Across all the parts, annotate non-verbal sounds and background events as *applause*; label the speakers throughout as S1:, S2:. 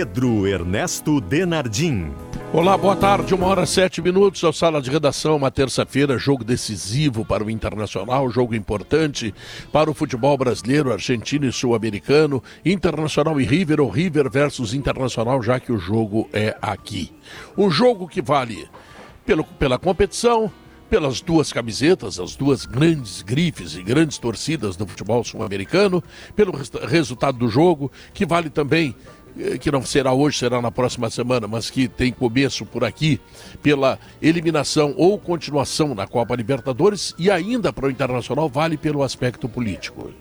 S1: Pedro Ernesto Denardim.
S2: Olá, boa tarde, uma hora sete minutos, ao Sala de Redação, uma terça-feira, jogo decisivo para o Internacional, jogo importante para o futebol brasileiro, argentino e sul-americano, Internacional e River, ou River versus Internacional, já que o jogo é aqui. Um jogo que vale pelo, pela competição, pelas duas camisetas, as duas grandes grifes e grandes torcidas do futebol sul-americano, pelo resultado do jogo, que vale também que não será hoje, será na próxima semana, mas que tem começo por aqui, pela eliminação ou continuação na Copa Libertadores e ainda para o Internacional vale pelo aspecto político.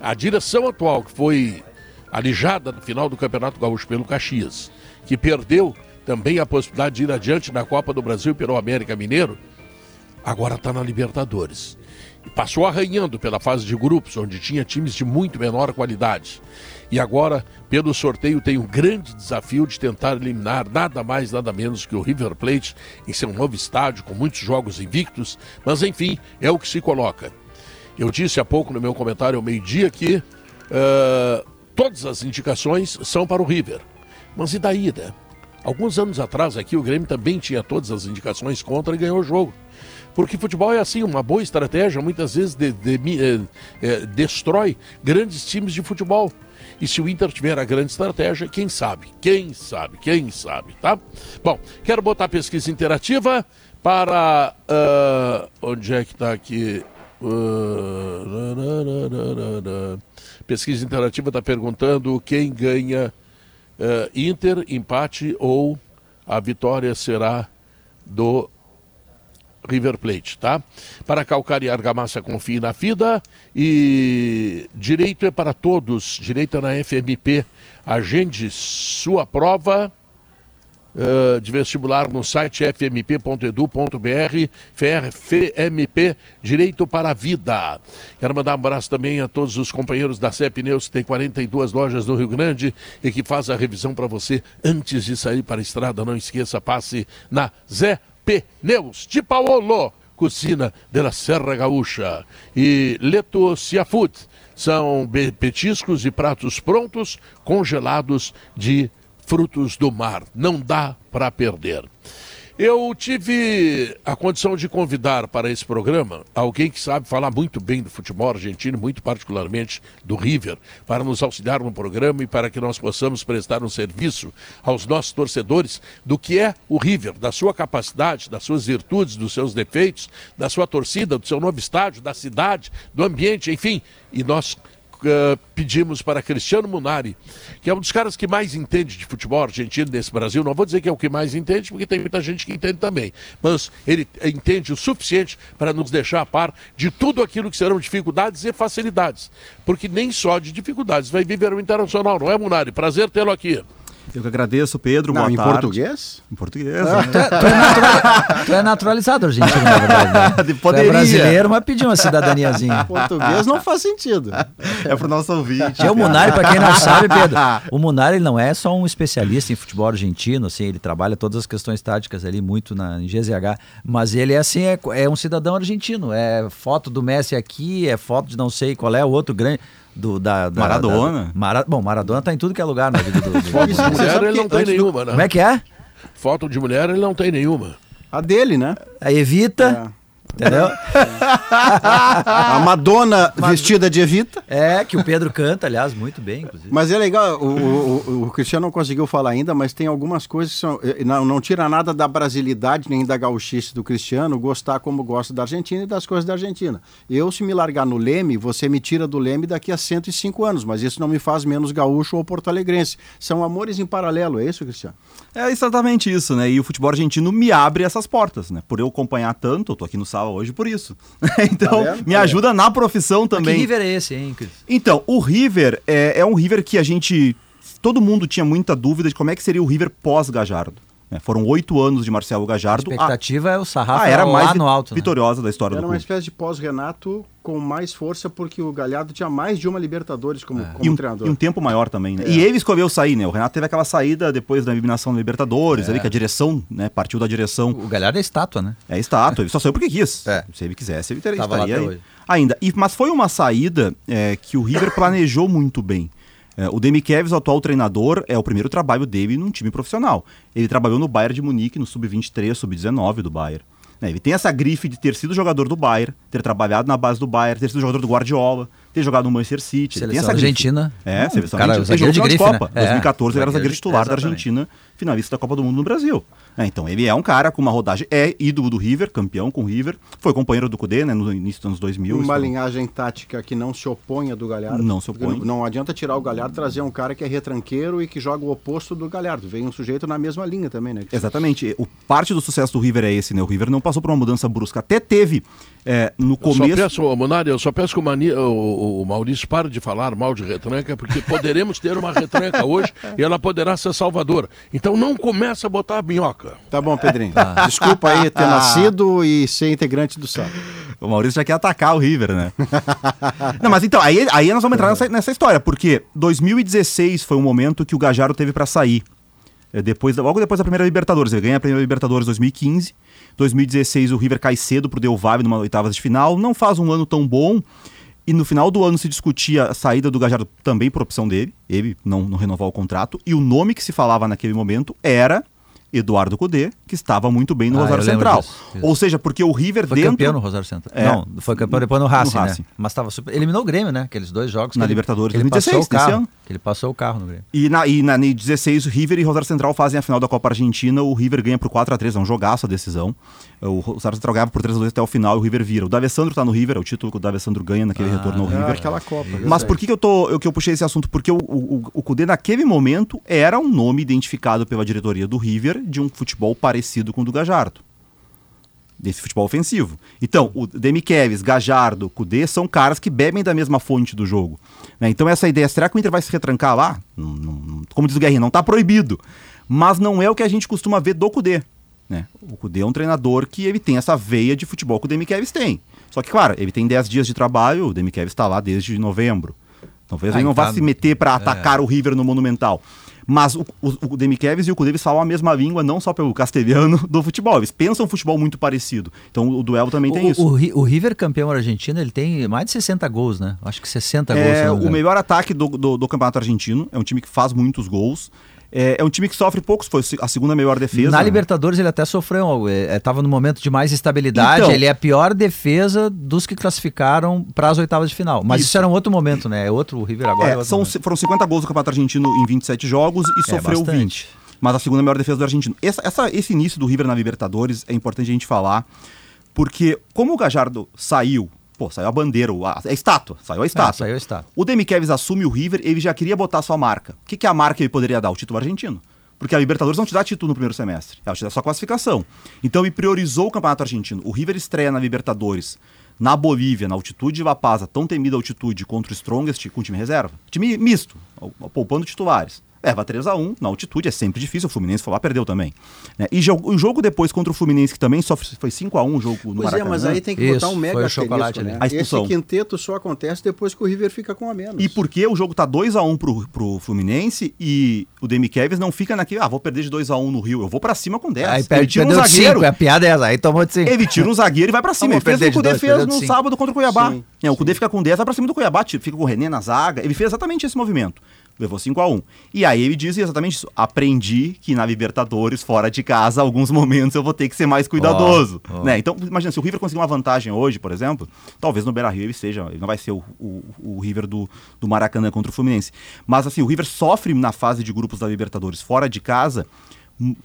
S2: A direção atual, que foi alijada no final do Campeonato Gaúcho pelo Caxias, que perdeu também a possibilidade de ir adiante na Copa do Brasil pelo América Mineiro, agora está na Libertadores. E passou arranhando pela fase de grupos, onde tinha times de muito menor qualidade e agora, pelo sorteio, tem um grande desafio de tentar eliminar nada mais, nada menos que o River Plate em seu novo estádio, com muitos jogos invictos, mas enfim, é o que se coloca. Eu disse há pouco no meu comentário ao meio-dia que uh, todas as indicações são para o River. Mas e daí, né? Alguns anos atrás aqui o Grêmio também tinha todas as indicações contra e ganhou o jogo. Porque futebol é assim, uma boa estratégia muitas vezes de, de, de, eh, eh, destrói grandes times de futebol. E se o Inter tiver a grande estratégia, quem sabe? Quem sabe? Quem sabe, tá? Bom, quero botar a pesquisa interativa para. Uh, onde é que está aqui? Uh, pesquisa interativa está perguntando quem ganha uh, Inter, empate ou a vitória será do River Plate, tá? Para calcar e argamassa, confie na FIDA e direito é para todos, direito é na FMP. Agende sua prova uh, de vestibular no site fmp.edu.br, FMP, Direito para a Vida. Quero mandar um abraço também a todos os companheiros da CEP que tem 42 lojas no Rio Grande e que faz a revisão para você antes de sair para a estrada. Não esqueça, passe na Zé Pneus de Paolo, Cucina de la Serra Gaúcha e Leto Seafood. São petiscos e pratos prontos, congelados de frutos do mar. Não dá para perder. Eu tive a condição de convidar para esse programa alguém que sabe falar muito bem do futebol argentino, muito particularmente do River, para nos auxiliar no programa e para que nós possamos prestar um serviço aos nossos torcedores do que é o River, da sua capacidade, das suas virtudes, dos seus defeitos, da sua torcida, do seu novo estádio, da cidade, do ambiente, enfim. E nós uh, pedimos para Cristiano Munari, que é um dos caras que mais entende de futebol argentino nesse Brasil. Não vou dizer que é o que mais entende, porque tem muita gente que entende também. Mas ele entende o suficiente para nos deixar a par de tudo aquilo que serão dificuldades e facilidades. Porque nem só de dificuldades vai viver o Internacional, não é, Munari? Prazer tê-lo aqui.
S3: Eu que agradeço, Pedro. Não,
S4: boa
S3: em
S4: tarde. português?
S3: Em português. Ah.
S4: Né? Tu, é, tu, é natural, tu, é naturalizado argentino, na verdade. Né? *laughs* Tu é brasileiro, mas pediu uma cidadaniazinha.
S3: Português não faz sentido. É pro nosso ouvinte.
S4: E o Munari, para quem não sabe, Pedro, *laughs* o Munari não é só um especialista em futebol argentino, assim, ele trabalha todas as questões táticas ali muito na, em GZH, mas ele é assim, é, é um cidadão argentino. É foto do Messi aqui, é foto de não sei qual é o outro grande do, da, da
S3: Maradona.
S4: Da, Mara, bom, Maradona tá em tudo que é lugar na vida do. do,
S2: Foto de mulher ele não tem nenhuma, né?
S4: Como é que é?
S2: Foto de mulher ele não tem nenhuma.
S3: A dele, né?
S4: A Evita. É. Entendeu? *laughs*
S3: a Madonna vestida de Evita.
S4: É, que o Pedro canta, aliás, muito bem, inclusive.
S3: Mas é legal, o, o, o Cristiano não conseguiu falar ainda, mas tem algumas coisas que são, eh, não, não tira nada da brasilidade nem da gauchice do Cristiano, gostar como gosta da Argentina e das coisas da Argentina. Eu, se me largar no Leme, você me tira do Leme daqui a 105 anos, mas isso não me faz menos gaúcho ou porto-alegrense. São amores em paralelo, é isso, Cristiano?
S5: É exatamente isso, né? E o futebol argentino me abre essas portas, né? Por eu acompanhar tanto, eu tô aqui no sábado Hoje por isso. *laughs* então, tá me ajuda na profissão também. Mas que
S4: River é esse, hein, Cris?
S5: Então, o River é, é um River que a gente. Todo mundo tinha muita dúvida de como é que seria o River pós-Gajardo. É, foram oito anos de Marcelo Gajardo.
S4: A expectativa a... é o sarrafo
S5: ah, era mais
S4: lá no alto.
S5: Né? Vitoriosa
S3: né?
S5: da história
S3: era
S5: do
S3: clube. Era uma espécie de pós-Renato com mais força, porque o Galhardo tinha mais de uma Libertadores como, é. como
S5: e um,
S3: treinador.
S5: E um tempo maior também, né? É. E ele escolheu sair, né? O Renato teve aquela saída depois da eliminação da Libertadores, é. ali que a direção, né? Partiu da direção.
S4: O Galhardo é estátua, né?
S5: É estátua, ele só saiu porque quis. É. Se ele quisesse, ele teria, estaria aí. Hoje. Ainda. E, mas foi uma saída é, que o River planejou muito bem. É, o Demi Kevs, o atual treinador, é o primeiro trabalho dele num time profissional. Ele trabalhou no Bayern de Munique, no sub-23, sub-19 do Bayern. É, ele tem essa grife de ter sido jogador do Bayern, ter trabalhado na base do Bayern, ter sido jogador do Guardiola, ter jogado no Manchester City.
S4: Seleção
S5: tem essa
S4: Argentina.
S5: É, seleção cara, Argentina. Ele jogou de, grife, Copa. Né? 2014 é, ele era zagueiro titular da Argentina, finalista da Copa do Mundo no Brasil. É, então ele é um cara com uma rodagem, é ídolo do River, campeão com o River, foi companheiro do Cudê, né, no início dos anos 2000.
S3: Uma linhagem tática que não se opõe do Galhardo.
S5: Não se opõe.
S3: Não adianta tirar o Galhardo e trazer um cara que é retranqueiro e que joga o oposto do Galhardo. Vem um sujeito na mesma linha também, né?
S5: Exatamente. O parte do sucesso do River é esse, né? O River não passou por uma mudança brusca. Até teve é, no começo. Eu
S2: só peço, Monari, eu só peço que o, Mani, o, o, Maurício pare de falar mal de retranca, porque poderemos ter uma retranca hoje *laughs* e ela poderá ser salvadora. Então não começa a botar a minhoca.
S3: Tá bom, Pedrinho. Ah. Desculpa aí ter nascido e ser integrante do SAP.
S5: O Maurício já quer atacar o River, né? não, mas então, aí, aí nós vamos entrar nessa, nessa história, porque 2016 foi um momento que o Gajaro teve para sair. É, depois, logo depois da primeira Libertadores. Ele ganha a primeira Libertadores em 2015. 2016 o River cai cedo pro Del Valle numa oitavas de final. Não faz um ano tão bom. E no final do ano se discutia a saída do Gajardo também por opção dele. Ele não, não renovou o contrato. E o nome que se falava naquele momento era Eduardo Cudê, que estava muito bem no ah, Rosário Central. Disso, Ou seja, porque o River
S4: foi
S5: dentro...
S4: campeão no Rosário Central. É, não, foi campeão depois no Racing, no Racing. né? Mas estava super... eliminou o Grêmio, né? Aqueles dois jogos.
S5: Na
S4: ele,
S5: Libertadores
S4: ele 2016, passou o carro, Ele passou o carro no Grêmio.
S5: E na, e na 16, o River e Rosário Central fazem a final da Copa Argentina. O River ganha por 4 a 3 é um jogaço a decisão. O Rosário Central ganha por 3 a 2 até o final e o River vira. O D'Avessandro está no River, é o título que o D'Avessandro ganha naquele ah, retorno ao River.
S3: aquela Copa.
S5: Mas por que, que eu, tô, eu, que eu puxei esse assunto? Porque o, o, o Cudê naquele momento era um nome identificado pela diretoria do River de um futebol parecido com o do Gajardo. Desse futebol ofensivo. Então, o Demi Keves, Gajardo, Cudê são caras que bebem da mesma fonte do jogo. Né? Então, essa ideia, será que o Inter vai se retrancar lá? Não, não, como diz o Guerrinho, não está proibido. Mas não é o que a gente costuma ver do Cudê. Né? O Cudê é um treinador que ele tem essa veia de futebol que o Demi Keves tem. Só que, claro, ele tem 10 dias de trabalho, o Demi Keves está lá desde novembro. Talvez ah, ele não vá se meter para atacar é. o River no Monumental. Mas o, o, o Demi Kevs e o Kudevis falam a mesma língua, não só pelo castelhano do futebol. Eles pensam futebol muito parecido. Então o duelo também tem
S4: o,
S5: isso.
S4: O, o, River campeão argentino, ele tem mais de 60 gols, né? Acho que 60 é,
S5: gols. É o melhor ataque do, do, do campeonato argentino. É um time que faz muitos gols. É, é, um time que sofre poucos, foi a segunda melhor defesa.
S4: Na né? Libertadores ele até sofreu, estava é, é no momento de mais estabilidade, então, ele é a pior defesa dos que classificaram para as oitavas de final. Mas isso. isso, era um outro momento, né? É outro o River agora. É,
S5: é são, foram 50 gols do Campeonato Argentino em 27 jogos e sofreu bastante. 20. Mas a segunda melhor defesa do argentino. Essa, essa, esse início do River na Libertadores é importante a gente falar, porque como o Gajardo saiu Pô, saiu a bandeira, a, a estátua, saiu a estátua. É,
S4: saiu a estátua.
S5: O Demi Kevs assume o River, ele já queria botar sua marca. O que, que é a marca ele poderia dar? O título argentino. Porque a Libertadores não te dá título no primeiro semestre, ela te dá sua classificação. Então ele priorizou o Campeonato Argentino. O River estreia na Libertadores na Bolívia, na altitude de La Paz, a tão temida altitude contra o Strongest com time reserva. Time misto, poupando titulares. Leva 3 a 1 na altitude, é sempre difícil. O Fluminense foi lá, perdeu também. Né? E o jogo depois contra o Fluminense, que também só foi 5 a 1 o jogo no pois Maracanã.
S3: é, mas aí tem que Isso, botar um mega chocolate né? A expulsão. Esse quinteto só acontece depois que o River fica com a menos.
S5: E porque o jogo tá 2 a 1 pro, pro Fluminense e o Demi Kevs não fica naquele, ah, vou perder de 2 a 1 no Rio, eu vou pra cima com 10.
S4: Aí perde, tira um zagueiro. Cinco, a piada é essa, aí tomou de 5.
S5: Ele tira um zagueiro e vai pra cima. Ele fez o que o Cudê fez no cinco. sábado contra o Cuiabá. Sim, é, o Cudê fica com 10, vai pra cima do Cuiabá, fica com o René na zaga. Ele fez exatamente esse movimento levou 5 a 1 E aí ele diz exatamente isso. Aprendi que na Libertadores, fora de casa, alguns momentos eu vou ter que ser mais cuidadoso. Oh, oh. Né? Então, imagina, se o River conseguir uma vantagem hoje, por exemplo, talvez no Beira Rio ele seja. Ele não vai ser o, o, o River do, do Maracanã contra o Fluminense. Mas assim, o River sofre na fase de grupos da Libertadores fora de casa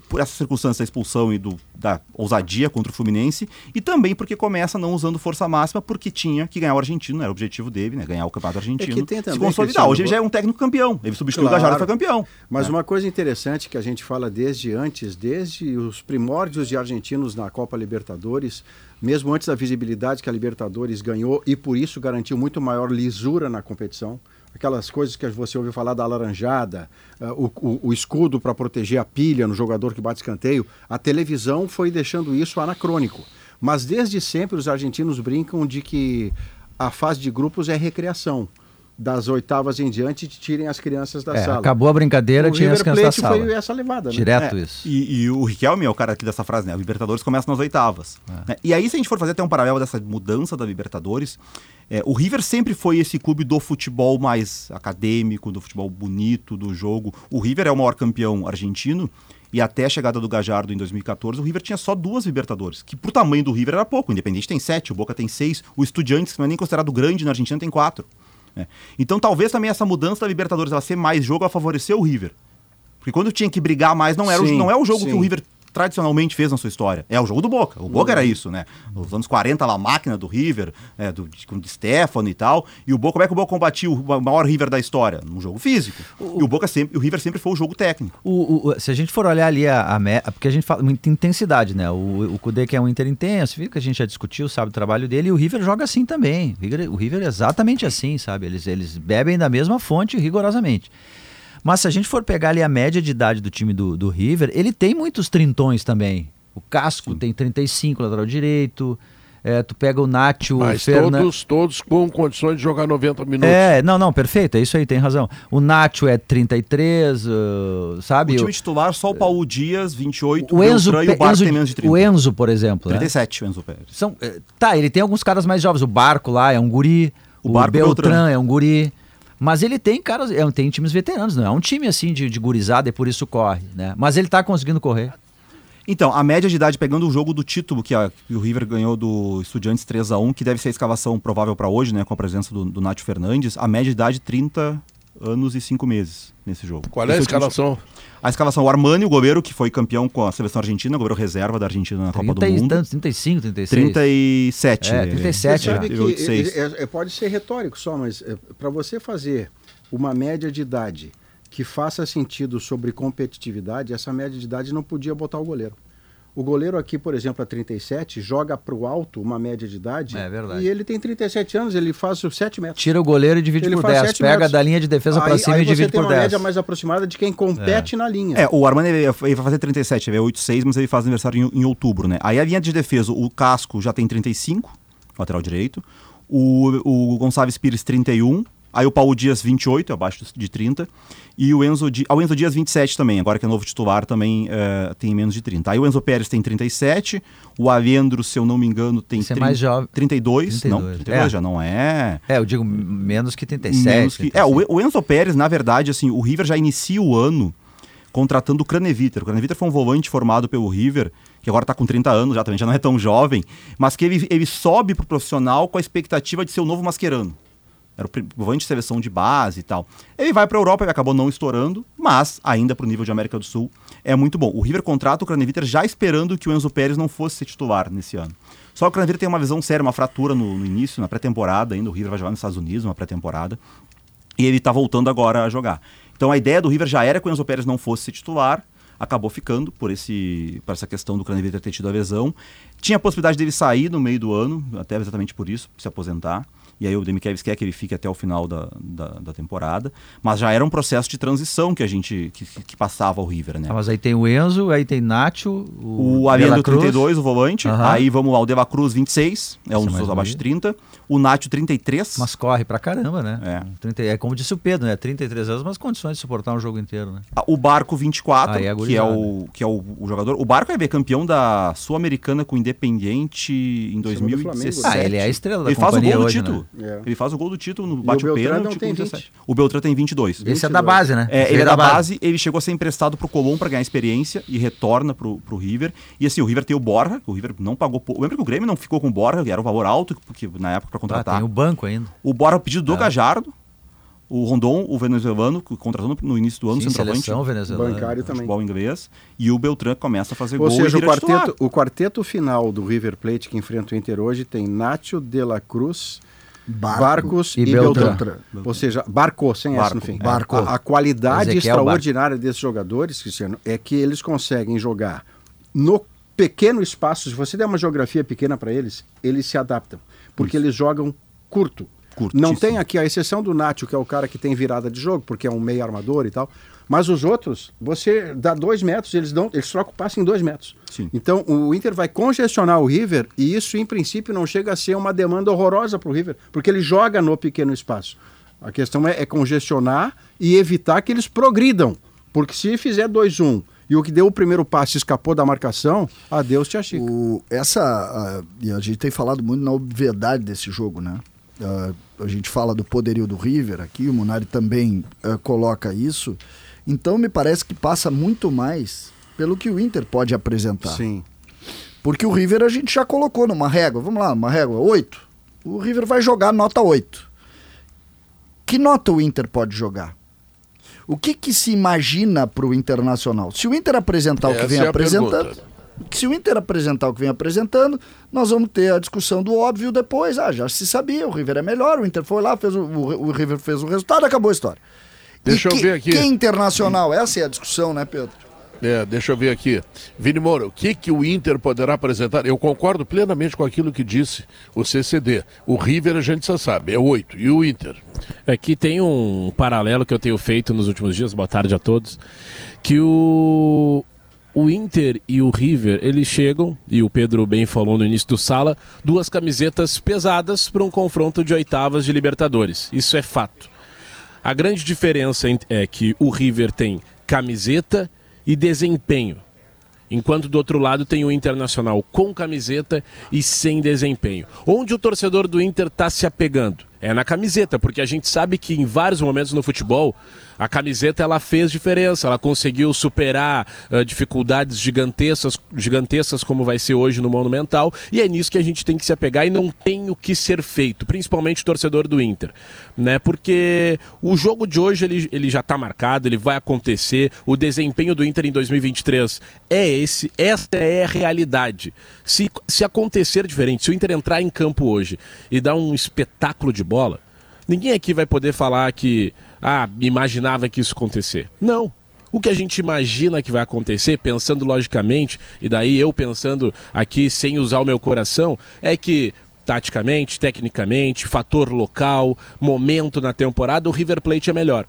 S5: por essa circunstância da expulsão e do, da ousadia contra o Fluminense, e também porque começa não usando força máxima, porque tinha que ganhar o argentino, era o objetivo dele, né? Ganhar o campeonato argentino.
S3: É
S5: se consolidar. Hoje ele já é um técnico campeão. Ele substituiu claro. o Gajardo e foi campeão.
S3: Mas é. uma coisa interessante que a gente fala desde antes, desde os primórdios de argentinos na Copa Libertadores, mesmo antes da visibilidade que a Libertadores ganhou e por isso garantiu muito maior lisura na competição aquelas coisas que você ouviu falar da laranjada, uh, o, o, o, escudo para proteger a pilha no jogador que bate escanteio, a televisão foi deixando isso anacrônico. Mas desde sempre os argentinos brincam de que a fase de grupos é recreação. Das oitavas em diante, tirem as crianças da
S4: é,
S3: sala.
S4: Acabou a brincadeira, tirem as crianças da sala.
S3: foi essa levada, né?
S4: Direto
S5: é,
S4: isso.
S5: E, e, o Riquelme é o cara aqui dessa frase, né? A Libertadores começa nas oitavas. É. Né? E aí, se a gente for fazer até um paralelo dessa mudança da Libertadores, é, o River sempre foi esse clube do futebol mais acadêmico, do futebol bonito, do jogo. O River é o maior campeão argentino e até a chegada do Gajardo em 2014, o River tinha só duas Libertadores, que pro tamanho do River era pouco. O Independente tem sete, o Boca tem seis, o Estudiantes, que não é nem considerado grande na Argentina, tem quatro. É. Então talvez também essa mudança da Libertadores, ela ser mais jogo, ela favoreceu o River. Porque quando tinha que brigar mais, não, era sim, o, não é o jogo sim. que o River tradicionalmente fez na sua história. É o jogo do Boca. O Boca era isso, né? Nos anos 40, lá, a máquina do River, é, do, com o Stefano e tal. E o Boca, como é que o Boca combatiu o maior River da história? Num jogo físico. O, e o Boca sempre, o River sempre foi o jogo técnico.
S4: O, o, se a gente for olhar ali a, a, porque a gente fala muita intensidade, né? O, o Kudê que é um Inter intenso, que a gente já discutiu, sabe o trabalho dele, e o River joga assim também. O River, o River é exatamente assim, sabe? Eles, eles bebem da mesma fonte rigorosamente. Mas se a gente for pegar ali a média de idade do time do, do River, ele tem muitos trintões também. O Casco Sim. tem 35, lateral direito. É, tu pega o Nacho,
S2: Mas
S4: Fernan...
S2: todos, todos com condições de jogar 90 minutos.
S4: É, não, não, perfeito, é isso aí, tem razão. O Nacho é 33, uh, sabe?
S5: O time titular, só o Paulo Dias, 28,
S4: o Enzo, o
S5: e o Barco Enzo, tem menos de 30.
S4: O Enzo, por exemplo.
S5: 37, né? o Enzo Pérez.
S4: São, eh, tá, ele tem alguns caras mais jovens. O Barco lá é um guri. O, o Barco Beltran, Beltran é um guri. Mas ele tem caras, é, tem times veteranos, não é um time assim de, de gurizada e por isso corre, né? Mas ele tá conseguindo correr.
S5: Então, a média de idade, pegando o jogo do título que, a, que o River ganhou do Estudiantes 3 a 1 que deve ser a escavação provável para hoje, né? Com a presença do, do Nath Fernandes, a média de idade 30 anos e 5 meses nesse jogo.
S2: Qual é a escalação?
S5: A escalação, o Armani, o goleiro que foi campeão com a seleção argentina, goleiro reserva da Argentina na Copa do Mundo.
S4: Tantos, 35, 36.
S5: 37.
S4: É, 37.
S3: Sabe que é, é, pode ser retórico só, mas é, para você fazer uma média de idade que faça sentido sobre competitividade, essa média de idade não podia botar o goleiro. O goleiro aqui, por exemplo, a 37, joga para o alto uma média de idade.
S4: É verdade.
S3: E ele tem 37 anos, ele faz 7 metros.
S4: Tira o goleiro e divide ele por 10. Pega metros. da linha de defesa para cima
S3: aí
S4: e divide por 10. Aí você tem
S3: uma média mais aproximada de quem compete é. na linha.
S5: É, o Armani ele vai fazer 37, ele é 8,6, mas ele faz aniversário em, em, outubro, né? Aí a linha de defesa, o Casco já tem 35, lateral direito. O, o Gonçalves Pires, 31. Aí o Paulo Dias, 28, abaixo de 30. E o Enzo, Di... ah, o Enzo Dias, 27 também. Agora que é novo titular, também uh, tem menos de 30. Aí o Enzo Pérez tem 37. O Alendro, se eu não me engano, tem
S4: 30... é mais jovem.
S5: 32. 32. Não, 32 é. já não é.
S4: É, eu digo menos que 37. Menos que...
S5: É, o, o Enzo Pérez, na verdade, assim, o River já inicia o ano contratando o Craneviter. O Craneviter foi um volante formado pelo River, que agora está com 30 anos já também, já não é tão jovem, mas que ele, ele sobe para o profissional com a expectativa de ser o novo Mascherano era o volante de seleção de base e tal. Ele vai para a Europa, ele acabou não estourando, mas ainda para o nível de América do Sul é muito bom. O River contrata o Craneviter já esperando que o Enzo Pérez não fosse ser titular nesse ano. Só que o Craneviter tem uma visão séria, uma fratura no, no início, na pré-temporada ainda. O River vai jogar nos Estados Unidos, uma pré-temporada. E ele está voltando agora a jogar. Então a ideia do River já era que o Enzo Pérez não fosse ser titular, acabou ficando por, esse, por essa questão do Craneviter ter tido a lesão. Tinha a possibilidade dele sair no meio do ano, até exatamente por isso, se aposentar e aí o Demichelis quer que ele fique até o final da, da, da, temporada, mas já era um processo de transição que a gente que, que passava o River, né?
S4: Ah, mas aí tem o Enzo, aí tem Nacho,
S5: o, o Ariano 32, o volante, uhum. aí vamos lá, o Deva Cruz 26, é um dos abaixo de 30, o Nacho 33.
S4: Mas corre pra caramba, né? É. 30, é como disse o Pedro, né? 33 anos, mas condições de suportar um jogo inteiro, né?
S5: Ah, o Barco 24, é que é o que é o, o jogador, o Barco é campeão da Sul-Americana com o Independiente em 2017.
S4: Ah, ele é a estrela da
S5: ele faz o gol do
S4: hoje,
S5: título.
S4: Né?
S5: É. Ele faz o gol do título no bate o pênalti com 17. O Beltrán tem 22.
S4: Esse 22. é da base, né?
S5: É, ele é da base. base. ele chegou a ser emprestado pro Colom para ganhar experiência e retorna pro, pro River. E assim, o River tem o Borja, o River não pagou. Lembra que o Grêmio não ficou com o Borja, era um valor alto porque na época para contratar. Ah,
S4: tem o banco ainda.
S5: O Borja pedido do é. Gajardo. o Rondon, o venezuelano, que contratou no início do ano,
S4: Sim,
S5: centroavante,
S4: seleção venezuelana.
S3: Bancário também.
S5: futebol inglês, e o Beltrán começa a fazer
S3: Ou
S5: gol
S3: seja,
S5: e
S3: o quarteto, o quarteto final do River Plate que enfrenta o Inter hoje tem Nacho de la Cruz,
S6: Barco
S3: Barcos e,
S4: e
S3: Beltrán.
S6: Beltrán.
S3: Ou seja, Barco, sem S
S5: Barco,
S3: no fim.
S6: Barco.
S3: A, a qualidade
S4: Ezequiel Barco.
S3: extraordinária desses jogadores, Cristiano, é que eles conseguem jogar no pequeno espaço. Se você der uma geografia pequena para eles, eles se adaptam. Porque eles jogam curto.
S5: Curtíssimo.
S3: Não tem aqui, a exceção do Nacho, que é o cara que tem virada de jogo, porque é um meio armador e tal. Mas os outros, você dá dois metros, eles dão, eles trocam o passe em dois metros.
S5: Sim.
S3: Então o Inter vai congestionar o River e isso, em princípio, não chega a ser uma demanda horrorosa para o River, porque ele joga no pequeno espaço. A questão é, é congestionar e evitar que eles progridam. Porque se fizer 2-1 e o que deu o primeiro passe escapou da marcação, adeus, tia Chica.
S6: O, essa, ah, e a gente tem falado muito na obviedade desse jogo, né? Ah, a gente fala do poderio do River aqui, o Munari também ah, coloca isso. Então me parece que passa muito mais pelo que o Inter pode apresentar.
S3: Sim.
S6: Porque o River a gente já colocou numa régua, vamos lá, uma régua 8. O River vai jogar nota 8. Que nota o Inter pode jogar? O que, que se imagina para o Internacional? Se o Inter apresentar o que
S2: Essa
S6: vem
S2: é
S6: apresentando,
S2: pergunta.
S6: se o Inter apresentar o que vem apresentando, nós vamos ter a discussão do óbvio depois. Ah, já se sabia, o River é melhor, o Inter foi lá, fez o, o, o River fez o resultado, acabou a história.
S2: Deixa
S6: E
S2: eu
S6: que-
S2: ver aqui.
S6: Que internacional? Essa é a discussão, né, Pedro?
S2: É, deixa eu ver aqui. Vini Moura, o que, que o Inter poderá apresentar? Eu concordo plenamente com aquilo que disse o CCD. O River a gente já sabe, é oito. E o Inter?
S7: Aqui tem um paralelo que eu tenho feito nos últimos dias, boa tarde a todos, que o, o Inter e o River, eles chegam, e o Pedro bem falou no início do sala, duas camisetas pesadas para um confronto de oitavas de Libertadores. Isso é fato. A grande diferença é que o River tem camiseta e desempenho. Enquanto do outro lado tem o Internacional com camiseta e sem desempenho. Onde o torcedor do Inter está se apegando? É na camiseta, porque a gente sabe que em vários momentos no futebol a camiseta ela fez diferença, ela conseguiu superar ah, dificuldades gigantescas, gigantescas como vai ser hoje no Monumental, e é nisso que a gente tem que se apegar e não tem o que ser feito, principalmente o torcedor do Inter, né? Porque o jogo de hoje ele, ele já está marcado, ele vai acontecer, o desempenho do Inter em 2023 é esse, essa é a realidade. Se, se acontecer diferente, se o Inter entrar em campo hoje e dar um espetáculo de bola, ninguém aqui vai poder falar que ah, imaginava que isso acontecer. Não. O que a gente imagina que vai acontecer, pensando logicamente, e daí eu pensando aqui sem usar o meu coração, é que taticamente, tecnicamente, fator local, momento na temporada, o River Plate é melhor.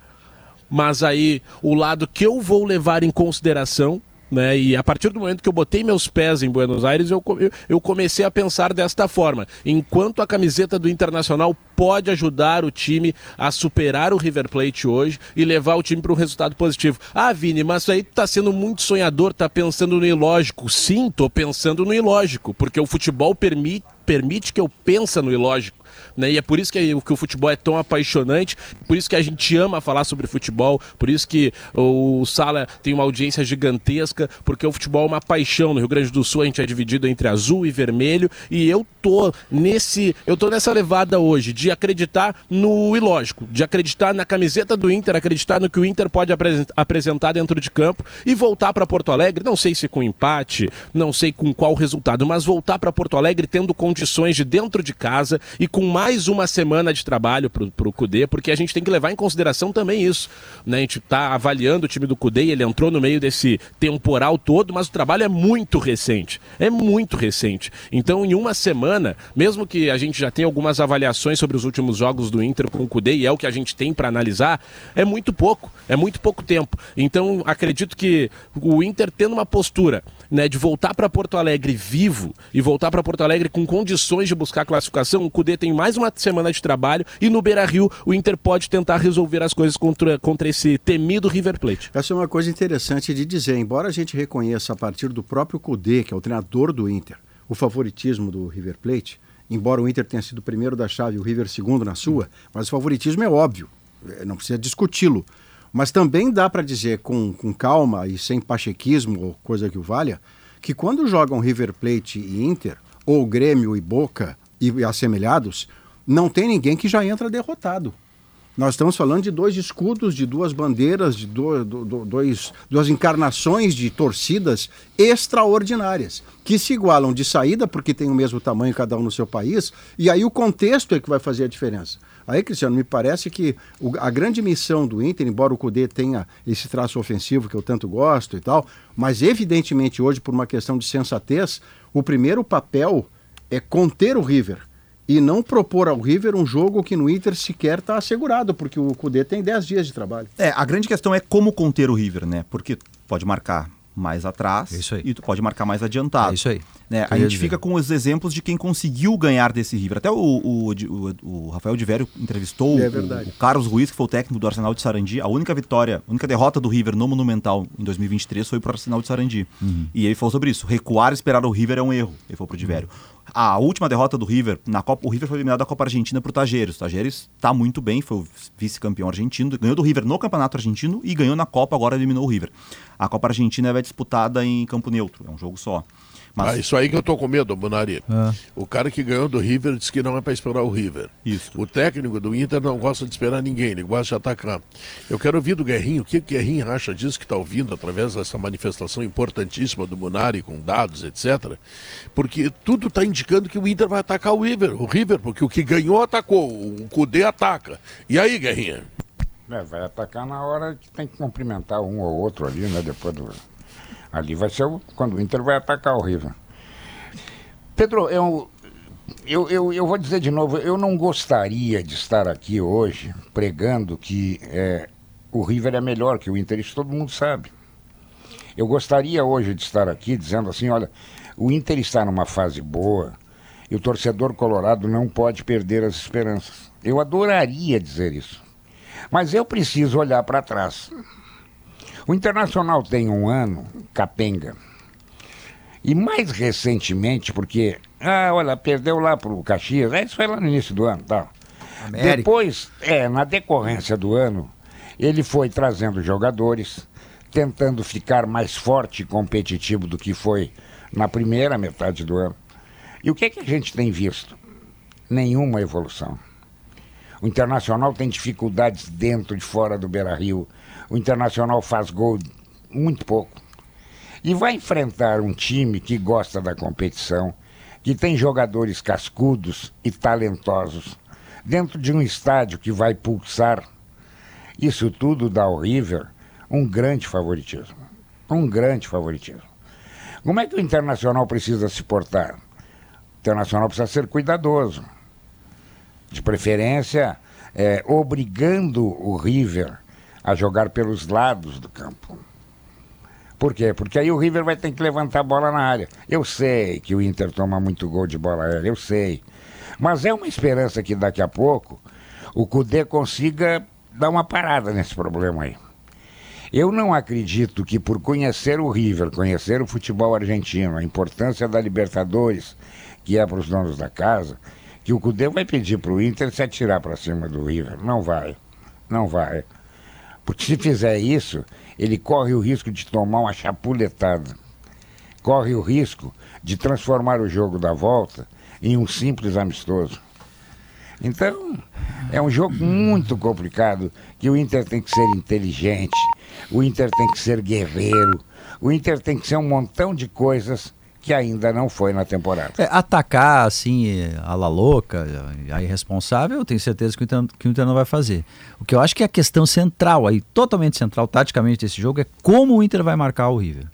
S7: Mas aí o lado que eu vou levar em consideração, né? E a partir do momento que eu botei meus pés em Buenos Aires, eu, eu- comecei a pensar desta forma. Enquanto a camiseta do Internacional pode ajudar o time a superar o River Plate hoje e levar o time para um resultado positivo. Ah, Vini, mas aí tá sendo muito sonhador, tá pensando no ilógico. Sim, tô pensando no ilógico, porque o futebol permite, permite que eu pense no ilógico. Né? E é por isso que, que o futebol é tão apaixonante, por isso que a gente ama falar sobre futebol, por isso que o Sala tem uma audiência gigantesca, porque o futebol é uma paixão. No Rio Grande do Sul a gente é dividido entre azul e vermelho, e eu tô nesse, eu tô nessa levada hoje de acreditar no ilógico, de acreditar na camiseta do Inter, acreditar no que o Inter pode apresen- apresentar dentro de campo e voltar para Porto Alegre, não sei se com empate, não sei com qual resultado, mas voltar para Porto Alegre tendo condições de dentro de casa e com mais uma semana de trabalho para o Cudê, porque a gente tem que levar em consideração também isso. Né? A gente está avaliando o time do Cudê ele entrou no meio desse temporal todo, mas o trabalho é muito recente. É muito recente. Então, em uma semana, mesmo que a gente já tenha algumas avaliações sobre os últimos jogos do Inter com o Cudê, e é o que a gente tem para analisar, é muito pouco. É muito pouco tempo. Então, acredito que o Inter tendo uma postura né, de voltar para Porto Alegre vivo e voltar para Porto Alegre com condições de buscar classificação, o Cudê tem mais uma semana de trabalho e no Beira Rio o Inter pode tentar resolver as coisas contra, contra esse temido River Plate.
S3: Essa é uma coisa interessante de dizer. Embora a gente reconheça a partir do próprio Cudê, que é o treinador do Inter, o favoritismo do River Plate, embora o Inter tenha sido primeiro da chave e o River segundo na sua, mas o favoritismo é óbvio, eh, não precisa discuti-lo. Mas também dá para dizer com, com calma e sem pachequismo ou coisa que o valha, que quando jogam River Plate e Inter, ou Grêmio e Boca e assemelhados, não tem ninguém que já entra derrotado. Nós estamos falando de dois escudos, de duas bandeiras, de do, do, do, dois, duas encarnações de torcidas extraordinárias, que se igualam de saída, porque tem o mesmo tamanho cada um no seu país, e aí o contexto é que vai fazer a diferença. Aí, Cristiano, me parece que o, a grande missão do Inter, embora o Cudê tenha esse traço ofensivo que eu tanto gosto e tal, mas evidentemente hoje, por uma questão de sensatez, o primeiro papel é conter o River e não propor ao River um jogo que no Inter sequer está assegurado, porque o Cudê tem 10 dias de trabalho.
S5: É, a grande questão é como conter o River, né? Porque pode marcar mais atrás
S4: Isso aí.
S5: e tu pode marcar mais adiantado.
S4: É isso aí.
S5: Né? A gente
S4: dizer.
S5: fica com os exemplos de quem conseguiu ganhar desse River. Até o, o, o, o Rafael de Vério entrevistou
S3: É
S5: o- o, Carlos Ruiz, que foi o técnico do Arsenal de Sarandi. A única vitória, a única derrota do River no Monumental em 2023 foi pro Arsenal de Sarandi.
S4: Uhum.
S5: E ele falou sobre isso. Recuar e esperar o River é um erro. Ele falou pro de Vério. A última derrota do River, na Copa, o River foi eliminado da Copa Argentina pro Tajeres. O Tajeres tá muito bem, foi o vice-campeão argentino, ganhou do River no Campeonato Argentino e ganhou na Copa, agora eliminou o River. A Copa Argentina é disputada em campo neutro, é um jogo só. Mas
S2: Ah, isso aí que eu tô com medo, Bonari. O cara que ganhou do River disse que não é para esperar o River.
S5: Isso.
S2: O técnico do Inter não gosta de esperar ninguém, ele gosta de atacar. Eu quero ouvir do Guerrinho, o que o Guerrinho acha disso que está ouvindo através dessa manifestação importantíssima do Munari com dados, etc. Porque tudo está indicando que o Inter vai atacar o River, o River, porque o que ganhou atacou, o Cudê ataca. E aí, Guerrinha?
S8: É, vai atacar na hora que tem que cumprimentar um ou outro ali, né? Depois do. Ali vai ser o, quando o Inter vai atacar o River. Pedro, eu, eu, eu, eu vou dizer de novo, eu não gostaria de estar aqui hoje pregando que é, o River é melhor que o Inter, isso todo mundo sabe. Eu gostaria hoje de estar aqui dizendo assim, olha, o Inter está numa fase boa e o torcedor colorado não pode perder as esperanças. Eu adoraria dizer isso. Mas eu preciso olhar para trás. O Internacional tem um ano capenga. E mais recentemente, porque, ah, olha, perdeu lá pro Caxias, é, isso foi lá no início do ano, tá?
S4: América.
S8: Depois, é, na decorrência do ano, ele foi trazendo jogadores, tentando ficar mais forte e competitivo do que foi na primeira metade do ano. E o que, é que a gente tem visto? Nenhuma evolução. O Internacional tem dificuldades dentro e fora do Beira Rio. O Internacional faz gol muito pouco. E vai enfrentar um time que gosta da competição, que tem jogadores cascudos e talentosos, dentro de um estádio que vai pulsar. Isso tudo dá ao River um grande favoritismo. Um grande favoritismo. Como é que o Internacional precisa se portar? O Internacional precisa ser cuidadoso de preferência, é, obrigando o River a jogar pelos lados do campo. Por quê? Porque aí o River vai ter que levantar a bola na área. Eu sei que o Inter toma muito gol de bola aérea, eu sei. Mas é uma esperança que daqui a pouco o Cudê consiga dar uma parada nesse problema aí. Eu não acredito que por conhecer o River, conhecer o futebol argentino, a importância da Libertadores, que é para os donos da casa, que o Cudê vai pedir para o Inter se atirar para cima do River. Não vai. Não vai. Porque se fizer isso, ele corre o risco de tomar uma chapuletada. Corre o risco de transformar o jogo da volta em um simples amistoso. Então, é um jogo muito complicado, que o Inter tem que ser inteligente, o Inter tem que ser guerreiro, o Inter tem que ser um montão de coisas que ainda não foi na temporada.
S4: É, atacar assim, a la louca, a irresponsável, eu tenho certeza que o, Inter, que o Inter não vai fazer. O que eu acho que é a questão central, aí, totalmente central, taticamente, desse jogo, é como o Inter vai marcar o River.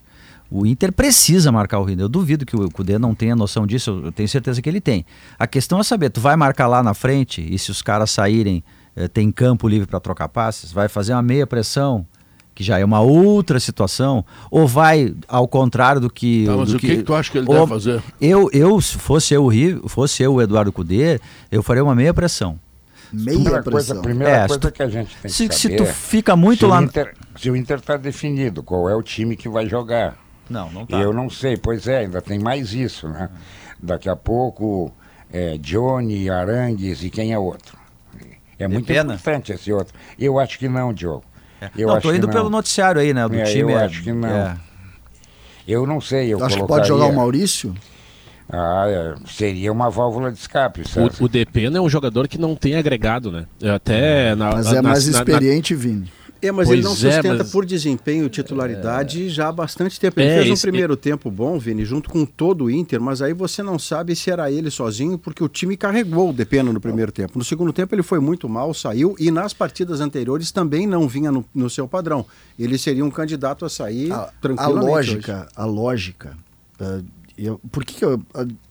S4: O Inter precisa marcar o River. Eu duvido que o Cudê não tenha noção disso, eu tenho certeza que ele tem. A questão é saber, tu vai marcar lá na frente e se os caras saírem, eh, tem campo livre para trocar passes, vai fazer uma meia pressão, que já é uma outra situação, ou vai ao contrário do que.
S2: Tá, mas
S4: do
S2: o que, que tu acha que ele
S4: ou-
S2: deve fazer?
S4: Eu, eu, se fosse eu, fosse eu o Eduardo Cudê, eu faria uma meia pressão.
S6: Meia
S8: Primeira coisa,
S6: pressão.
S8: primeira
S4: É, se
S8: coisa
S4: tu-
S8: que a gente tem
S4: Se,
S8: que
S4: se
S8: saber
S4: tu
S8: é
S4: fica muito
S8: se
S4: lá.
S8: Inter, se o Inter está definido, qual é o time que vai jogar?
S4: Não, não tá.
S8: Eu não sei, pois é, ainda tem mais isso, né? Daqui a pouco, é, Johnny, Arangues e quem é outro? É muito importante esse outro. Eu acho que não, Diogo. Eu
S4: não,
S8: acho
S4: tô
S8: que
S4: indo
S8: não.
S4: pelo noticiário aí, né? Do
S8: É,
S4: time.
S8: eu
S4: é-
S8: acho que não.
S4: é.
S8: Eu não sei, eu
S6: Acho que
S8: colocaria...
S6: pode jogar o Maurício?
S8: Ah, é, seria uma válvula de escape.
S7: O, o Depena é um jogador que não tem agregado, né? Até na,
S6: Mas é
S7: na-
S6: mais
S7: na- na-
S6: experiente, Vini.
S3: É, mas
S7: Pois
S3: ele não
S7: é,
S3: sustenta
S7: mas-
S3: por desempenho e titularidade já há bastante tempo. Ele
S7: É,
S3: fez um
S7: isso-
S3: primeiro tempo bom, Vini, junto com todo o Inter, mas aí você não sabe se era ele sozinho, porque o time carregou o Depena no primeiro tempo. No segundo tempo ele foi muito mal, saiu, e nas partidas anteriores também não vinha no, no seu padrão. Ele seria um candidato a sair
S6: a, a
S3: tranquilamente.
S6: lógica, a lógica. eh, eu- por que, que eu-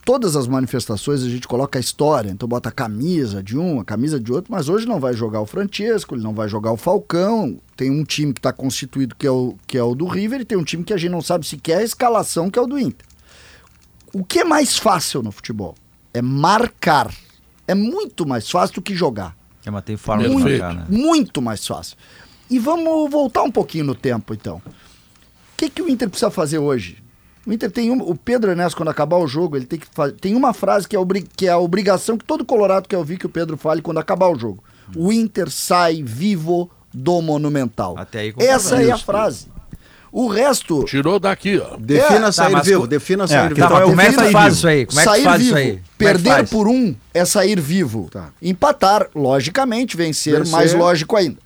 S6: todas as manifestações a gente coloca a história, então bota a camisa de um, a camisa de outro, mas hoje não vai jogar o Francesco, ele não vai jogar o Falcão. Tem um time que está constituído que é, o, que é o do River e tem um time que a gente não sabe sequer a escalação que é o do Inter. O que é mais fácil no futebol? É marcar. É muito mais fácil do que jogar.
S4: É, mas tem forma de
S2: Perfeito.
S4: marcar, né?
S6: Muito mais fácil. E vamos voltar um pouquinho no tempo, então. O que, que o Inter precisa fazer hoje? O Inter tem um, o Pedro Ernesto, quando acabar o jogo, ele tem que fazer. Tem uma frase que é, obri- que é a obrigação que todo Colorado quer ouvir que o Pedro fale quando acabar o jogo. O Inter sai vivo do Monumental.
S4: Até aí.
S6: Essa é a frase. O resto.
S2: Tirou daqui, ó.
S3: Defina
S6: É,
S3: sair
S4: tá, mas
S3: vivo, defina
S5: É,
S3: sair
S5: que
S3: vivo.
S5: tal é o
S4: como é que faz isso aí? Como é que
S6: sair
S4: faz
S6: vivo.
S4: isso aí? É
S6: Perder
S4: faz?
S6: por um é sair vivo.
S3: Tá.
S6: Empatar, logicamente, vencer,
S3: Vencer.
S6: mais lógico ainda.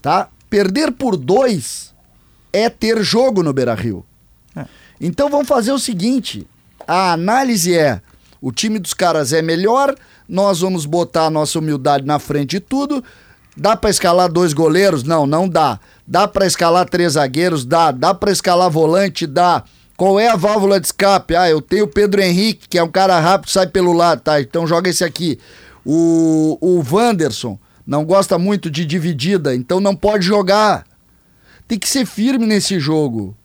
S6: Tá? Perder por dois é ter jogo no Beira Rio. Então vamos fazer o seguinte: a análise é: o time dos caras é melhor, nós vamos botar a nossa humildade na frente de tudo. Dá pra escalar dois goleiros? Não, não dá. Dá pra escalar três zagueiros? Dá. Dá pra escalar volante? Dá. Qual é a válvula de escape? Ah, eu tenho o Pedro Henrique, que é um cara rápido, sai pelo lado, tá? Então joga esse aqui. O, o Wanderson não gosta muito de dividida, então não pode jogar. Tem que ser firme nesse jogo.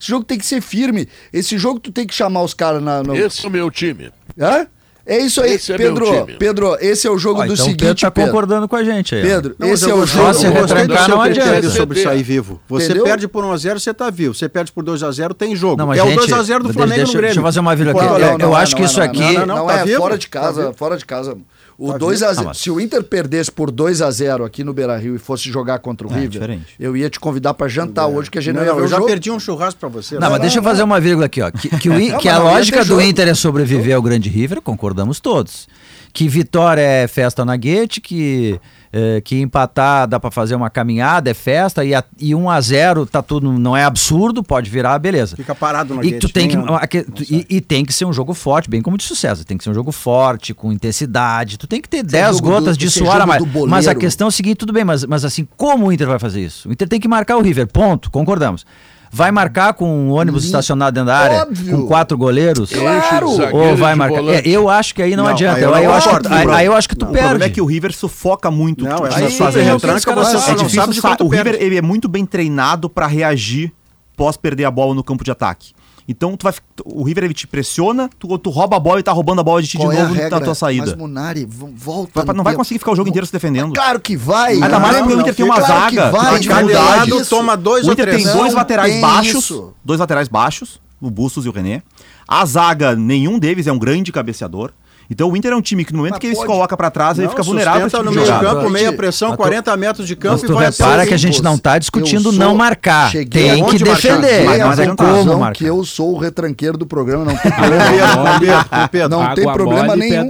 S6: Esse jogo tem que ser firme. Esse jogo tu tem que chamar os caras na. No...
S2: Esse é o meu time.
S6: Hã? É isso aí,
S2: Esse é meu
S6: Pedro.
S2: time.
S6: Pedro, esse é o jogo
S4: Ó,
S6: do
S4: então o
S6: seguinte,
S4: Pedro tá
S6: Pedro.
S4: concordando com a gente aí.
S6: Pedro,
S3: Não,
S6: esse é o jogo.
S4: se
S3: eu gostei
S4: retrancar,
S3: do seu
S4: não adianta.
S3: sobre sair vivo. Você
S6: Entendeu?
S3: perde por 1x0, você tá vivo. Você perde por 2x0, tem jogo.
S4: Não, mas
S3: é
S4: gente,
S3: o 2x0 do Flamengo
S4: deixa,
S3: no Grêmio.
S4: deixa eu fazer uma vírgula aqui.
S6: Não,
S4: eu
S6: não,
S4: eu
S6: é,
S4: acho que
S6: não é,
S4: isso
S6: não é,
S4: aqui.
S6: Não, não,
S3: Não,
S6: não,
S3: tá
S6: é
S3: vivo?
S6: fora de
S3: Tá
S6: casa, fora de casa. O
S3: Tá
S6: 2 a
S4: vivo?
S6: 0
S4: Ah, mas-
S6: Se o Inter perdesse por 2 a 0 aqui no Beira Rio e fosse jogar contra o
S5: É,
S6: River,
S5: diferente.
S6: eu ia te convidar pra jantar hoje, que a gente não,
S3: Não,
S6: ia
S3: não,
S6: ver
S3: eu já
S6: jogo.
S3: perdi um churrasco pra você.
S4: Não, mas deixa eu fazer uma vírgula aqui, ó. Que, que, o *laughs* que a lógica do
S6: jogo.
S4: Inter é sobreviver ao grande River, concordamos todos. Que vitória é festa na guete, que, eh, que empatar dá pra fazer uma caminhada, é festa, e, a, e 1 a 0 tá tudo, não é absurdo, pode virar, beleza.
S3: Fica parado no
S4: E, tu tem que,
S3: nem anda.
S4: aque- tu- e, e tem que ser um jogo forte, bem como disse o César. Tem que ser um jogo forte, com intensidade. Tu tem que ter 10
S6: jogo
S4: gotas
S6: do-
S4: de
S6: esse
S4: suor a mais. Mas a questão é o seguinte: tudo bem, mas, mas assim, como o Inter vai fazer isso? O Inter tem que marcar o River, ponto, concordamos. Vai marcar com um ônibus estacionado dentro da área,
S6: Óbvio.
S4: com quatro goleiros?
S6: Claro!
S4: Ou vai marcar? É, eu acho que aí não,
S3: Não,
S4: adianta.
S3: aí
S4: Eu, aí eu
S3: não
S4: acho que, aí, eu acho que tu
S5: O problema
S4: perde.
S5: é que o River sufoca muito.
S3: Não, é
S6: Aí
S3: fazer
S6: é
S3: retranca, você
S5: é
S3: não
S5: difícil
S3: sabe
S5: O River
S3: perde.
S5: ele é muito bem treinado pra reagir pós perder a bola no campo de ataque. Então tu vai, o River ele te pressiona, tu, tu rouba a bola e tá roubando a bola de ti
S6: Qual
S5: de
S6: é
S5: novo na tua saída.
S6: Mas, Munari, volta.
S5: Vai- não vai conseguir ficar o jogo inteiro se defendendo.
S6: Claro que vai.
S5: Ainda mais porque o Inter tem uma
S6: claro
S5: zaga,
S6: vai, é isso.
S3: toma dois
S5: o
S3: ou
S5: Inter
S3: três.
S5: tem
S6: Não
S5: dois laterais
S6: tem
S5: baixos,
S6: isso.
S5: dois laterais baixos, o Bustos e o René. A zaga, nenhum deles é um grande cabeceador. Então o Inter é um time que no momento
S6: Mas
S5: que ele se
S6: pode-
S5: coloca pra trás, ele
S3: Não,
S5: fica vulnerável tipo
S3: no meio
S5: jogada.
S3: campo, meia pressão,
S4: mas tu-
S3: 40 metros de campo
S4: Mas
S3: e
S4: tu
S3: vai
S4: repara que a gente não tá discutindo
S6: sou-
S4: não marcar.
S6: Cheguei
S4: Tem que
S3: marcar?
S4: defender.
S6: Cheguei à
S5: mas é
S4: como marcar.
S6: que eu sou o retranqueiro do programa, não tem problema. Não tem problema nenhum.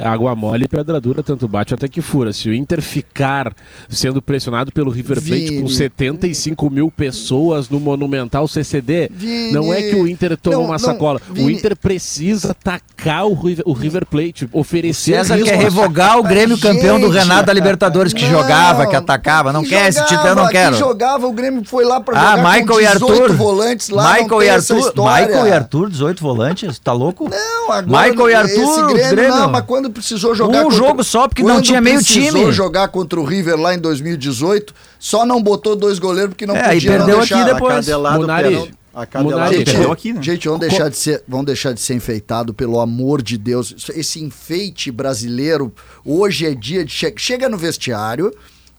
S7: Pedra, água mole e pedra dura, tanto bate até que fura. Se o Inter ficar sendo pressionado pelo River Plate
S6: Vini.
S7: com 75 mil pessoas no Monumental CCD,
S6: Vini.
S7: não é que o Inter toma
S6: Não,
S7: uma
S6: não,
S7: sacola. O
S6: Vini.
S7: Inter precisa tacar o River, o River Plate, oferecer
S4: César
S7: risco.
S4: quer revogar o Grêmio *laughs* campeão do
S6: Gente,
S4: Renato da Libertadores, que
S6: Não,
S4: jogava, que atacava. Não
S6: que
S4: quer esse
S6: jogava,
S4: título, eu não
S6: que
S4: quero.
S6: jogava, o Grêmio foi lá pra
S4: Ah,
S6: jogar
S4: Michael
S6: com
S4: e
S6: 18
S4: Arthur.
S6: volantes lá,
S4: Michael e Arthur. Michael e Arthur, 18 volantes, tá louco?
S6: Não, agora
S4: Michael e Arthur,
S6: esse Grêmio,
S4: Grêmio.
S6: não, mas quando precisou jogar
S4: Um jogo só, porque não
S6: quando
S4: tinha meio
S6: precisou
S4: time.
S6: jogar contra o River lá em 2018, só não botou dois goleiros porque não
S4: É,
S6: podia
S4: e
S6: não
S4: perdeu
S6: deixar.
S4: aqui depois.
S7: Munari.
S3: Acadelado,
S7: Munari,
S6: Gente,
S5: perdeu aqui, né?
S6: gente, vamos deixar, de ser, vamos deixar de ser enfeitado, pelo amor de Deus. Esse enfeite brasileiro, hoje é dia de... Che chega no vestiário...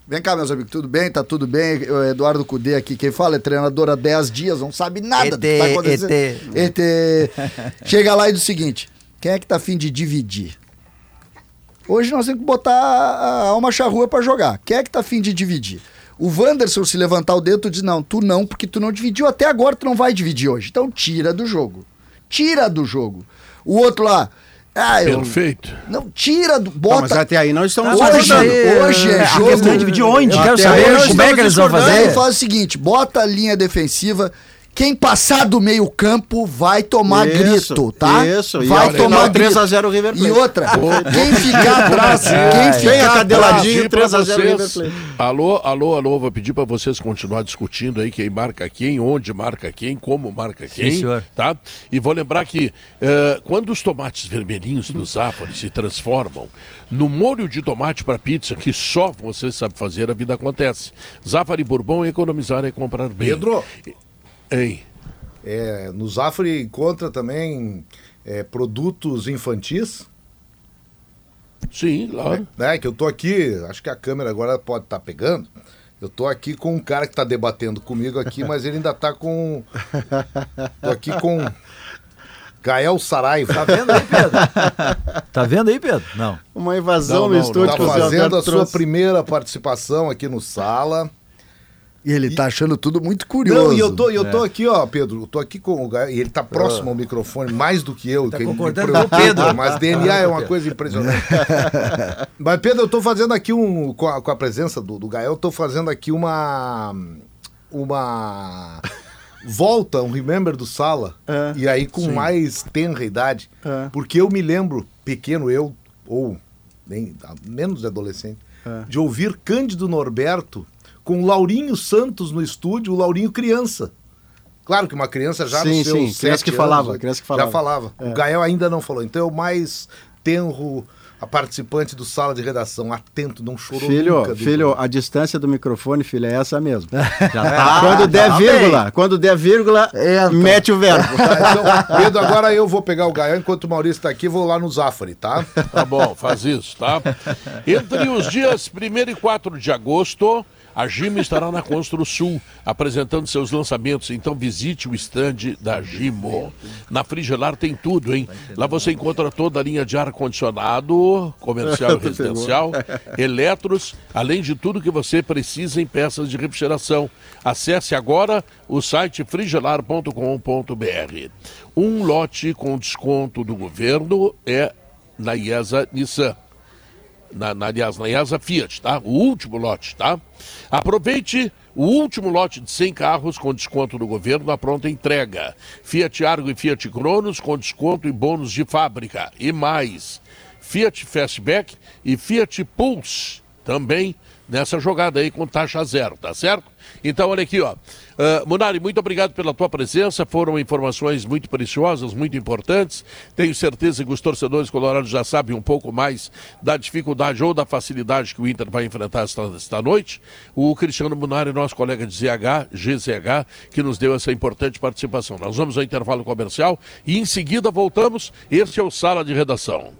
S6: Vem cá, meus amigos, tudo bem? Tá tudo bem? O Eduardo Cudê aqui, quem fala é treinador há 10 dias, não sabe nada do que
S4: ET,
S6: vai acontecer.
S4: ET.
S6: ET. Chega lá e diz o seguinte, quem é que tá afim de dividir? Hoje nós temos que botar a alma charrua pra jogar. Quem é que tá afim de dividir? O Wanderson se levantar o dedo, tu diz, não, tu não, porque tu não dividiu até agora, tu não vai dividir hoje. Então tira do jogo. Tira do jogo. O outro lá. Ah, eu,
S2: Perfeito.
S6: não, tira, do-
S3: Não,
S6: bota.
S3: mas até aí nós estamos
S6: Hoje,
S3: concordando.
S6: hoje é,
S5: a
S6: jogo.
S5: questão é dividir onde.
S4: Eu quero saber como é que eles vão
S3: discordando.
S6: Aí
S4: fazer.
S6: faz o seguinte, bota a linha defensiva. Quem passar do meio campo vai tomar
S3: Isso,
S6: grito, tá?
S3: isso. E
S6: Vai
S3: ao
S6: tomar
S3: final,
S6: grito.
S3: 3 a 0 o River
S6: E
S3: Plate.
S6: outra, quem ficar atrás, quem
S3: Venha
S6: ficar atrás,
S3: cadeladinho.
S2: pedir pra
S3: 3 a 0 River. Plate.
S2: Alô, alô, alô, vou pedir para vocês continuar discutindo aí quem marca quem, onde marca quem, como marca quem,
S4: senhor.
S2: tá? E vou lembrar que eh, quando os tomates vermelhinhos do Zafari se transformam no molho de tomate para pizza que só você sabe fazer, a vida acontece. Zafari Bourbon, economizar é comprar bem.
S9: Pedro,
S2: Ei,
S9: é, no Zafari encontra também é, produtos infantis,
S2: sim, claro.
S9: né? Que eu tô aqui, acho que a câmera agora pode estar pegando. Eu tô aqui com um cara que tá debatendo comigo aqui, *laughs* mas ele ainda tá com. Tô aqui com. Gael Saraiva. Tá vendo aí, Pedro?
S4: Tá vendo aí, Pedro? Não.
S3: Uma invasão
S2: Não,
S3: no
S2: não,
S3: estúdio
S9: Tá fazendo a sua
S3: trouxe.
S9: primeira participação aqui no Sala.
S6: E ele tá achando tudo muito curioso.
S9: Não, e eu tô, eu tô aqui, ó, Pedro, eu tô aqui com o Gael, e ele tá próximo ao microfone, mais do que eu.
S4: Tá
S9: que
S4: concordando com o Pedro.
S9: Mas DNA é uma coisa impressionante. *laughs* mas, Pedro, eu tô fazendo aqui um. Com a, com a presença do, do Gael, eu tô fazendo aqui uma. Uma. Volta, um remember do Sala.
S3: É,
S9: e aí com mais tenra idade.
S3: É.
S9: Porque eu me lembro, pequeno eu, ou nem, menos de adolescente,
S3: É.
S9: de ouvir Cândido Norberto com o Laurinho Santos no estúdio, o Laurinho criança. Claro que uma criança já
S3: Sim,
S9: nos seus
S3: sim, criança que falava,
S9: anos,
S3: criança que falava.
S9: Já falava.
S3: É.
S9: O Gael ainda não falou. Então é o mais tenro, a participante do sala de redação, atento, não chorou
S3: Filho,
S9: nunca.
S3: filho, a distância do microfone, filho, é essa mesmo. *laughs*
S4: Já tá.
S3: quando der
S4: tá
S3: vírgula, quando der vírgula,
S6: Entra.
S3: mete o verbo. *laughs*
S9: Tá, então, Pedro, agora eu vou pegar o Gael, enquanto o Maurício está aqui, vou lá no Zafari, tá?
S2: Tá bom, faz isso, tá? Entre os dias 1 e 4 de agosto, a Gimo estará na Constru Sul, apresentando seus lançamentos. Então visite o stand da Gimo. Na Frigelar tem tudo, hein? Lá você encontra toda a linha de ar-condicionado, comercial e *laughs* residencial, eletros, além de tudo que você precisa em peças de refrigeração. Acesse agora o site frigelar.com.br. Um lote com desconto do governo é na IESA Nissan. Na, na, aliás, na IESA Fiat, tá? O último lote, tá? Aproveite o último lote de 100 carros com desconto do governo na pronta entrega. Fiat Argo e Fiat Cronos com desconto e bônus de fábrica. E mais, Fiat Fastback e Fiat Pulse também nessa jogada aí com taxa zero, tá certo? Então, olha aqui, ó. Uh, Munari, muito obrigado pela tua presença. Foram informações muito preciosas, muito importantes. Tenho certeza que os torcedores colorados já sabem um pouco mais da dificuldade ou da facilidade que o Inter vai enfrentar esta, esta noite. O Cristiano Munari, nosso colega de ZH, GZH, que nos deu essa importante participação. Nós vamos ao intervalo comercial e em seguida voltamos. Este é o Sala de Redação.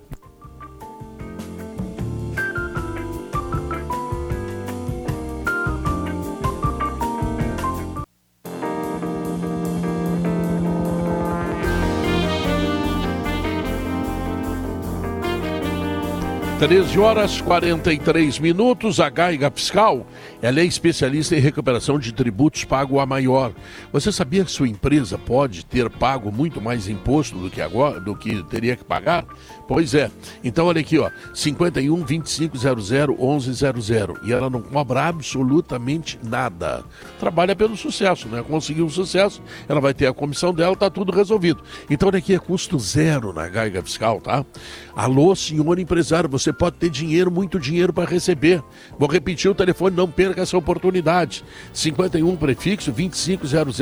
S2: Treze horas 43 minutos, a Gaiga Fiscal, ela é especialista em recuperação de tributos pago a maior. Você sabia que sua empresa pode ter pago muito mais imposto do que agora, do que teria que pagar? Pois é. Então olha aqui, ó, 51 2500 1100 e ela não cobra absolutamente nada. Trabalha pelo sucesso, né? Conseguiu um sucesso, ela vai ter a comissão dela, tá tudo resolvido. Então olha aqui, é custo zero na Gaiga Fiscal, tá? Alô, senhor empresário, você pode ter dinheiro, muito dinheiro para receber. Vou repetir o telefone, não perca essa oportunidade. 51 prefixo 2500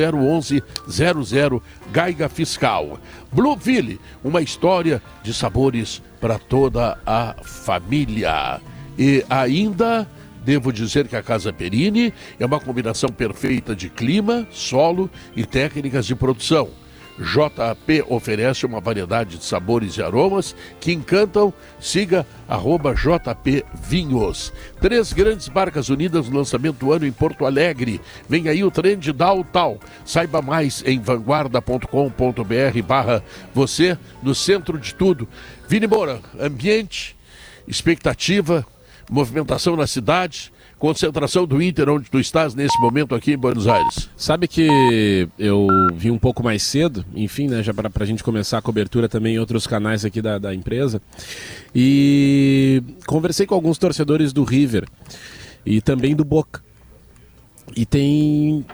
S2: 1100 Gaiga Fiscal. Blueville, uma história de sabores para toda a família. E ainda Devo dizer que a Casa Perini é uma combinação perfeita de clima, solo e técnicas de produção. JP oferece uma variedade de sabores e aromas que encantam. Siga arroba JP Vinhos. Três grandes marcas unidas no lançamento do ano em Porto Alegre. Vem aí o trend Dal Tal. Saiba mais em vanguarda.com.br barra você no centro de tudo. Vini Moura, ambiente, expectativa, movimentação na cidade. Concentração do Inter, onde tu estás nesse momento aqui em Buenos Aires?
S7: Sabe que eu vim um pouco mais cedo, enfim, né, já para a gente começar a cobertura também em outros canais aqui da, da empresa, e conversei com alguns torcedores do River e também do Boca. E tem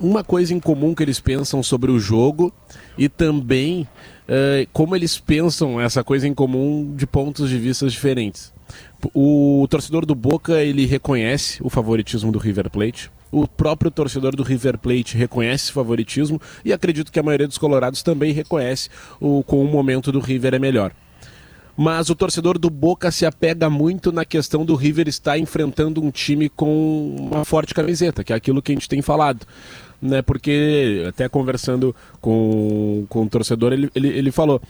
S7: uma coisa em comum que eles pensam sobre o jogo e também uh, como eles pensam essa coisa em comum de pontos de vista diferentes. O torcedor do Boca ele reconhece o favoritismo do River Plate. O próprio torcedor do River Plate reconhece esse favoritismo e acredito que a maioria dos colorados também reconhece o com o momento do River é melhor mas o torcedor do Boca se apega muito na questão do River estar enfrentando um time com uma forte camiseta, que é aquilo que a gente tem falado. Né, porque até conversando com, com o torcedor, ele, ele, ele falou: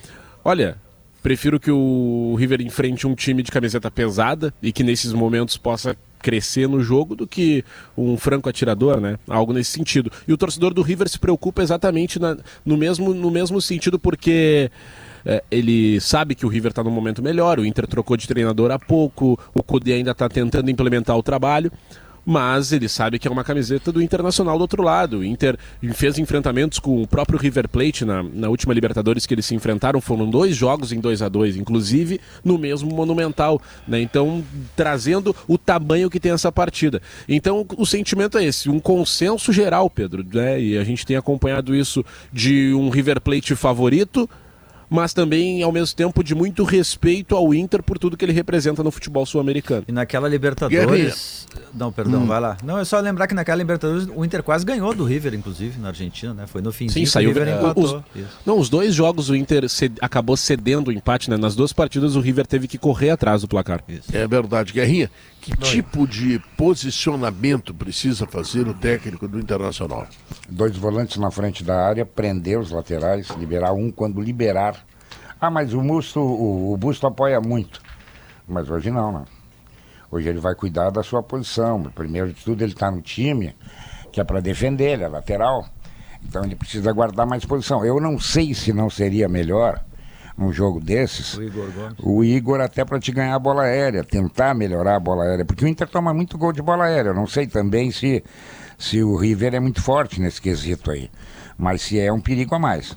S7: Olha, prefiro que o River enfrente um time de camiseta pesada e que nesses momentos possa crescer no jogo do que um franco atirador, né? Algo nesse sentido. E o torcedor do River se preocupa exatamente na, no, mesmo, no mesmo sentido, porque é, ele sabe que o River está num momento melhor, o Inter trocou de treinador há pouco, o Cudê ainda está tentando implementar o trabalho mas ele sabe que é uma camiseta do Internacional do outro lado. O Inter fez enfrentamentos com o próprio River Plate na, na última Libertadores que eles se enfrentaram, foram dois jogos em 2 a 2 inclusive no mesmo Monumental. Né? Então, trazendo o tamanho que tem essa partida. Então, o sentimento é esse, um consenso geral, Pedro, né? e a gente tem acompanhado isso de um River Plate favorito mas também, ao mesmo tempo, de muito respeito ao Inter por tudo que ele representa no futebol sul-americano.
S4: E naquela Libertadores. Não, perdão, hum. vai lá. Não, é só lembrar que naquela Libertadores o Inter quase ganhou do River, inclusive, na Argentina, né? Foi no fim
S7: Sim, saiu. O River empatou. Os, não, os dois jogos o Inter ced, acabou cedendo o empate, né? Nas duas partidas o River teve que correr atrás do placar.
S2: Isso. É verdade, Guerrinha. Que tipo de posicionamento precisa fazer o técnico do Internacional?
S8: Dois volantes na frente da área, prender os laterais, liberar um quando liberar. Ah, mas o Busto, o, o Busto apoia muito. Mas hoje não, né? Hoje ele vai cuidar da sua posição. Primeiro de tudo, ele está no time, que é para defender, ele é lateral. Então ele precisa guardar mais posição. Eu não sei se não seria melhor num jogo desses, o Igor, o Igor até para te ganhar a bola aérea, tentar melhorar a bola aérea, porque o Inter toma muito gol de bola aérea. Eu não sei também se, se o River é muito forte nesse quesito aí, mas se é um perigo a mais.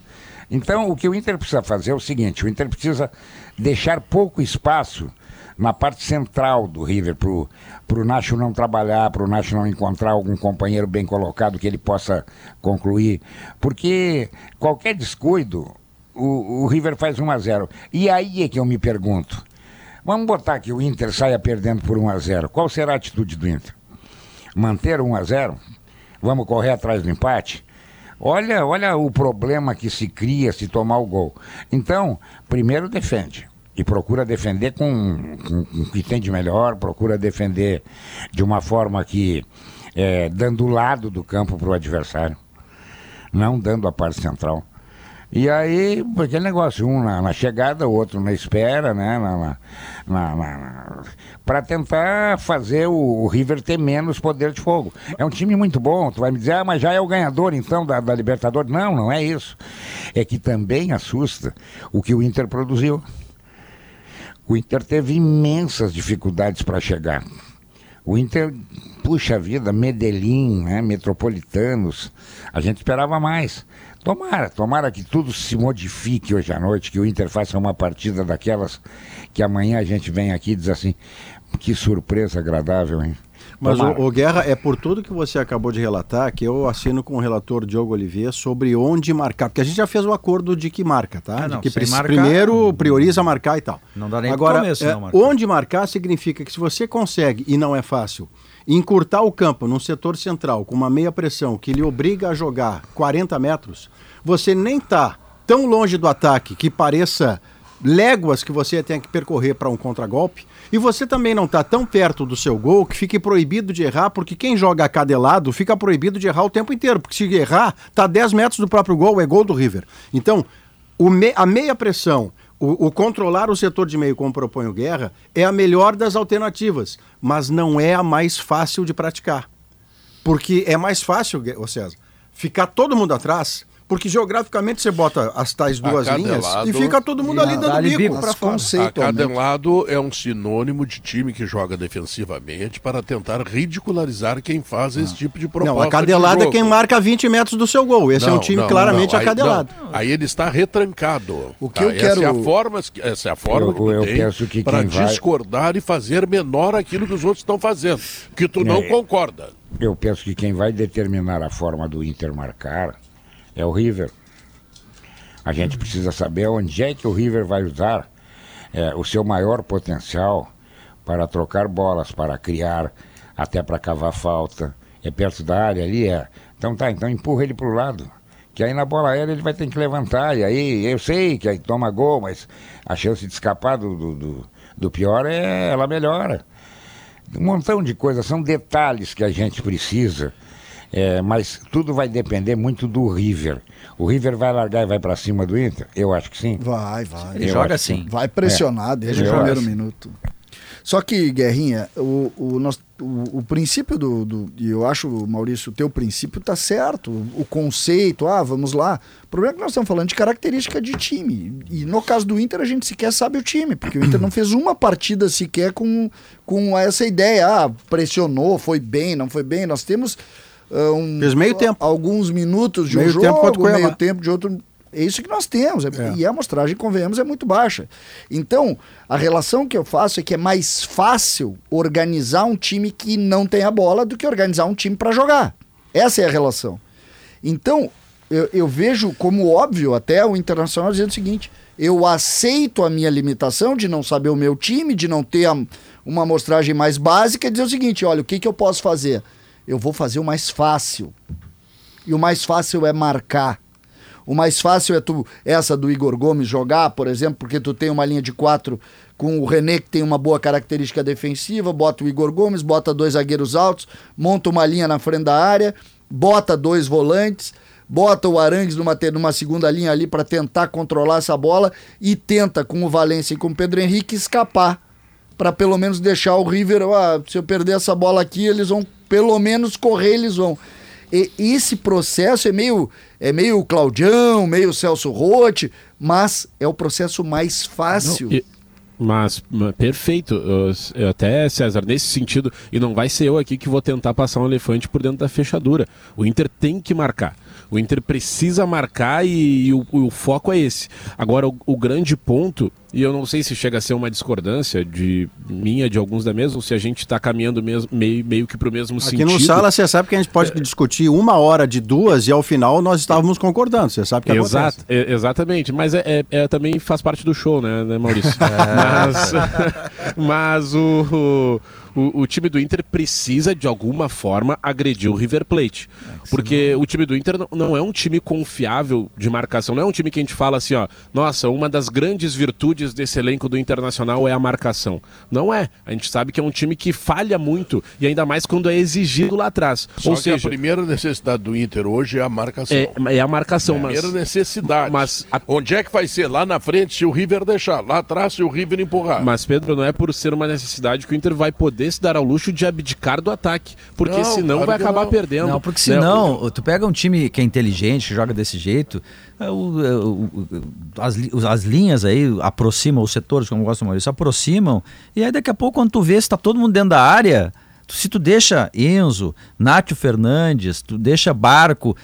S8: Então, o que o Inter precisa fazer é o seguinte: o Inter precisa deixar pouco espaço na parte central do River para o Nacho não trabalhar, para o Nacho não encontrar algum companheiro bem colocado que ele possa concluir. Porque qualquer descuido, o, o River faz 1 a 0 E aí é que eu me pergunto: vamos botar que o Inter saia perdendo por 1 a 0 Qual será a atitude do Inter? Manter 1 a 0 Vamos correr atrás do empate? Olha, olha o problema que se cria se tomar o gol. Então, primeiro defende. E procura defender com, com, com o que tem de melhor, procura defender de uma forma que. É, dando o lado do campo para o adversário, não dando a parte central. E aí, aquele negócio, um na, na chegada, o outro na espera, né? Na, na, na para tentar fazer o, o, River ter menos poder de fogo. É um time muito bom, tu vai me dizer, ah, mas já é o ganhador então da, da Libertadores. Não, não é isso. É que também assusta o que o Inter produziu. O Inter teve imensas dificuldades para chegar. O Inter, puxa vida, Medellín, né, Metropolitanos, a gente esperava mais. Tomara, tomara que tudo se modifique hoje à noite, que o Inter faça uma partida daquelas que amanhã a gente vem aqui e diz assim, que surpresa agradável, hein?
S3: Mas o, o, Guerra, é por tudo que você acabou de relatar que eu assino com o relator Diogo Oliveira sobre onde marcar, porque a gente já fez o acordo de que marca, tá? Ah, não, de que marcar, primeiro prioriza marcar e tal.
S4: Não dá nem
S3: Agora,
S4: começo,
S3: é, não marcar. onde marcar significa que se você consegue, e não é fácil, encurtar o campo num setor central com uma meia pressão que lhe obriga a jogar 40 metros, você nem está tão longe do ataque que pareça léguas que você tem que percorrer para um contragolpe, e você também não está tão perto do seu gol que fique proibido de errar, porque quem joga a cada lado fica proibido de errar o tempo inteiro, porque se errar, está 10 metros do próprio gol, é gol do River. Então, me, a meia pressão o, o, controlar o setor de meio, como propõe o Guerra, é a melhor das alternativas, mas não é a mais fácil de praticar. Porque é mais fácil, ô César, ficar todo mundo atrás, Porque geograficamente você bota as tais duas linhas
S2: Acadelado.
S3: e fica todo mundo ali dando bico. Pra
S6: Mas
S3: fora.
S6: conceitualmente.
S2: Acadelado é um sinônimo de time que joga defensivamente para tentar ridicularizar quem faz esse tipo de proposta.
S3: Não, acadelado
S2: de
S3: é quem marca 20 metros do seu gol. Esse é um
S2: Não,
S3: time
S2: não,
S3: claramente
S2: não, aí-
S3: acadelado.
S2: não. Aí, ele está retrancado.
S6: O que
S2: tá?
S6: eu
S2: Essa é a
S6: quero-
S2: forma, essa é a forma
S8: Eu-
S2: que
S8: eu
S2: tem
S8: penso que
S2: para
S8: quem vai-
S2: discordar e fazer menor aquilo que os outros estão fazendo, que tu não
S8: É.
S2: concorda.
S8: Eu penso que quem vai determinar a forma do Inter marcar é o River. A gente precisa saber onde é que o River vai usar é, o seu maior potencial para trocar bolas, para criar, até para cavar falta. É perto da área ali, é. Então tá, então empurra ele para o lado. Que aí na bola aérea ele vai ter que levantar. E aí eu sei que aí toma gol, mas a chance de escapar do, do, do- do pior é ela melhora um montão de coisas, são detalhes que a gente precisa, é, mas tudo vai depender muito do River. O River vai largar e vai para cima do Inter? Eu acho que sim.
S6: Vai, vai.
S4: Ele
S8: Eu
S4: joga assim.
S6: Vai pressionar desde
S8: Eu
S6: o primeiro
S8: acho.
S6: minuto. Só que, Guerrinha, o, o, nós- o, o princípio do, do. E eu acho, Maurício, o teu princípio tá certo. O conceito, ah, vamos lá. O problema é que nós estamos falando de característica de time. E no caso do Inter, a gente sequer sabe o time, porque o Inter não fez uma partida sequer com, com essa ideia. Ah, pressionou, foi bem, não foi bem. Nós temos. Ah, um-
S3: Fez meio tempo.
S6: Alguns minutos de
S3: Meio
S6: um jogo,
S3: tempo contra o Cuiabá.
S6: meio tempo de outro. É isso que nós temos. é- E a amostragem, convenhamos, é muito baixa. Então, a relação que eu faço é que é mais fácil organizar um time que não tem a bola do que organizar um time para jogar. Essa é a relação. Então, eu, eu vejo como óbvio até o Internacional dizendo o seguinte: eu aceito a minha limitação de não saber o meu time, de não ter a- uma amostragem mais básica, e dizer o seguinte: olha, o que, que eu posso fazer? Eu vou fazer o mais fácil. E o mais fácil é marcar. O mais fácil é tu, essa do Igor Gomes jogar, por exemplo, porque tu tem uma linha de quatro com o René, que tem uma boa característica defensiva, bota o Igor Gomes, bota dois zagueiros altos, monta uma linha na frente da área, bota dois volantes, bota o Arangues numa, numa segunda linha ali para tentar controlar essa bola e tenta com o Valência e com o Pedro Henrique escapar para pelo menos deixar o River, ah, se eu perder essa bola aqui, eles vão pelo menos correr, eles vão. E esse processo é meio é meio Claudião, meio Celso Rotti, mas é o processo mais fácil.
S7: Não, e- mas, ma- perfeito. Eu até, César, nesse sentido, e não vai ser eu aqui que vou tentar passar um elefante por dentro da fechadura. O Inter tem que marcar. O Inter precisa marcar e, e o, o foco é esse. Agora, o, o grande ponto, e eu não sei se chega a ser uma discordância de minha, de alguns da mesma, ou se a gente está caminhando mesmo, meio, meio que para o mesmo
S3: Aqui
S7: sentido.
S3: no Sala, você sabe que a gente pode discutir uma hora de duas e ao final nós estávamos concordando. Você sabe que
S7: Exato,
S3: acontece.
S7: é- exatamente, mas é, é- é- também faz parte do show, né, né, Maurício? *laughs* Mas, *laughs* mas o, o, o time do Inter precisa, de alguma forma, agredir o River Plate. Porque o time do Inter não, não é um time confiável de marcação, não é um time que a gente fala assim, ó, nossa, uma das grandes virtudes desse elenco do Internacional é a marcação. Não é. A gente sabe que é um time que falha muito, e ainda mais quando é exigido lá atrás.
S2: Só
S7: Ou seja,
S2: a primeira necessidade do Inter hoje é a marcação.
S7: é, é a marcação, mas...
S2: Primeira necessidade.
S7: Mas a-
S2: Onde é que vai ser? Lá na frente, se o River deixar. Lá atrás, se o River empurrar.
S7: Mas, Pedro, não é por ser uma necessidade que o Inter vai poder se dar ao luxo de abdicar do ataque. Porque
S2: Não,
S7: senão
S2: claro
S7: vai acabar
S2: não.
S7: perdendo.
S4: Não, porque
S7: né?
S4: senão, tu pega um time que é inteligente, que joga desse jeito, é o- é o- o- as, as linhas aí aproximam, os setores, como gosta do Maurício, aproximam, e aí daqui a pouco, quando tu vê se tá todo mundo dentro da área, tu- se tu deixa Enzo, Nátio Fernandes, tu deixa Barco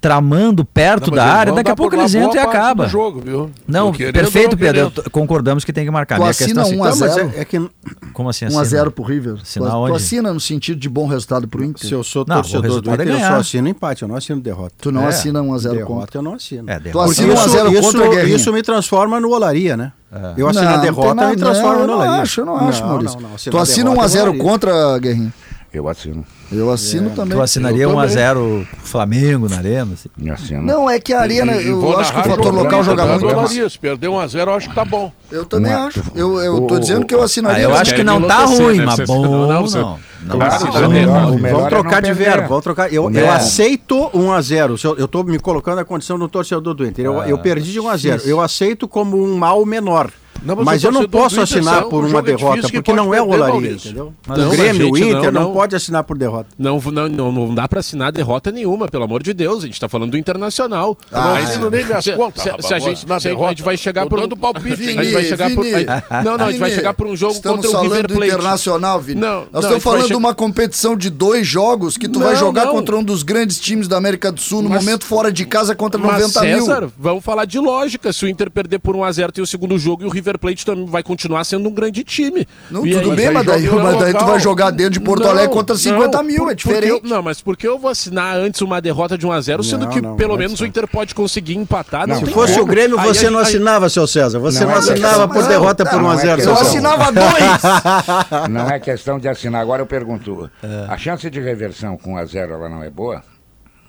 S4: tramando perto
S2: Não,
S4: da área, daqui a pouco eles entram e acaba.
S2: jogo, viu?
S4: Não,
S2: querendo
S4: perfeito,
S2: não
S4: Pedro. eu concordamos que tem que marcar.
S6: Tu
S4: Minha
S6: assina
S4: questão é a
S6: um
S4: seguinte-
S6: a
S3: Não, mas
S6: zero.
S3: é, é que
S4: Como assim
S6: 1 a
S4: assina?
S6: 0 pro River.
S4: Assinar
S6: tu, tu
S4: onde?
S6: assina no sentido de bom resultado pro Inter?
S3: se eu sou
S4: Não,
S3: torcedor do
S4: é
S3: Inter, eu
S4: ganhar.
S3: só assino empate, eu não assino derrota.
S6: Tu não
S4: É.
S6: assina 1 a 0
S3: derrota
S6: contra.
S3: eu não assino.
S4: É,
S6: Tu
S4: derrota.
S6: Assina 1 a
S3: isso,
S6: 0 contra,
S3: isso, isso me transforma no olaria, né? Eu assino
S6: Não,
S3: a derrota
S6: nada-
S3: me transforma no
S6: eu
S3: olaria.
S6: não acho, eu não acho, Maurício.
S3: não,
S6: Tu assina 1 a 0
S3: olaria.
S6: contra, Guerrinho?
S8: Eu assino.
S6: Eu assino também.
S4: Tu assinaria
S2: Eu
S4: 1 a
S2: também.
S4: 0 Flamengo na arena? assim?
S8: Eu assino.
S6: Não, é que a arena,
S2: E- e
S6: eu acho que o fator local joga
S2: jogando
S6: muito.
S2: olaria. Se perder 1 a 0 eu acho que tá bom.
S6: Eu também
S8: Uma-
S6: acho. Eu, eu tô
S8: o-
S6: dizendo que eu
S4: Ah,
S6: assinaria.
S4: eu
S6: mas-
S4: acho que
S7: quer
S4: não tá ruim,
S7: né?
S4: mas bom
S7: não,
S4: não.
S7: não, você-
S4: Não,
S8: Claro,
S4: tá
S8: o
S4: ruim.
S8: melhor- o melhor
S3: Vamos
S8: é
S3: trocar
S8: não
S3: de
S8: perder.
S3: verbo, vamos trocar. Eu, eu
S8: Não.
S3: aceito 1 a 0 Se Eu, eu tô me colocando na condição do torcedor do Inter. Eu, eu perdi de 1 a 0 Eu aceito como um mal menor.
S2: Não,
S3: Mas
S2: o
S3: eu não posso assinar por
S2: o
S3: uma
S2: é
S3: derrota, porque não é o Olaria, entendeu? O
S7: mas,
S3: Grêmio, o Inter,
S7: não,
S3: não,
S7: não.
S3: pode assinar por derrota.
S7: Não, não, não, não dá pra assinar derrota nenhuma, pelo amor de Deus. A gente tá falando do internacional.
S2: Ah,
S7: Mas-
S2: não nem minhas
S7: se,
S2: contas,
S7: se- se a gente, se a gente- a vai chegar por.
S2: dando palpite.
S7: a gente vai chegar por.
S6: Vini,
S7: Não, não, a gente vai
S6: Vini,
S7: chegar por um jogo contra o River Plate.
S6: Internacional, Vini.
S7: Não,
S6: Nós
S7: a
S6: estamos falando de uma competição de dois jogos que tu vai jogar contra um dos grandes times da América do Sul no
S7: Mas-
S6: momento fora de casa contra
S7: Mas
S6: 90
S7: César,
S6: mil.
S7: vamos falar de lógica. Se o Inter perder por 1x0 tem o segundo jogo e o River Plate também vai continuar sendo um grande time.
S6: Não,
S7: E
S6: tudo
S7: aí-
S6: bem, mas daí, mas daí tu vai jogar dentro de Porto
S7: Não,
S6: Alegre contra 50
S7: não,
S6: mil,
S7: por-
S6: é diferente.
S7: eu- não, mas por que eu vou assinar antes uma derrota de 1x0, sendo que
S3: não,
S7: pelo
S3: não é
S7: menos o. Inter pode conseguir empatar? Não,
S3: Se
S7: tem
S3: fosse
S7: como.
S3: o Grêmio,
S7: Aí
S3: você
S7: a
S3: não assinava, seu César. Você
S8: Não é
S3: assinava por derrota por
S8: não,
S3: 1 a
S8: não é
S3: 0
S6: Eu assinava dois!
S8: Não é questão de assinar. Agora eu pergunto: a chance de reversão com 1 a 0 ela não é boa?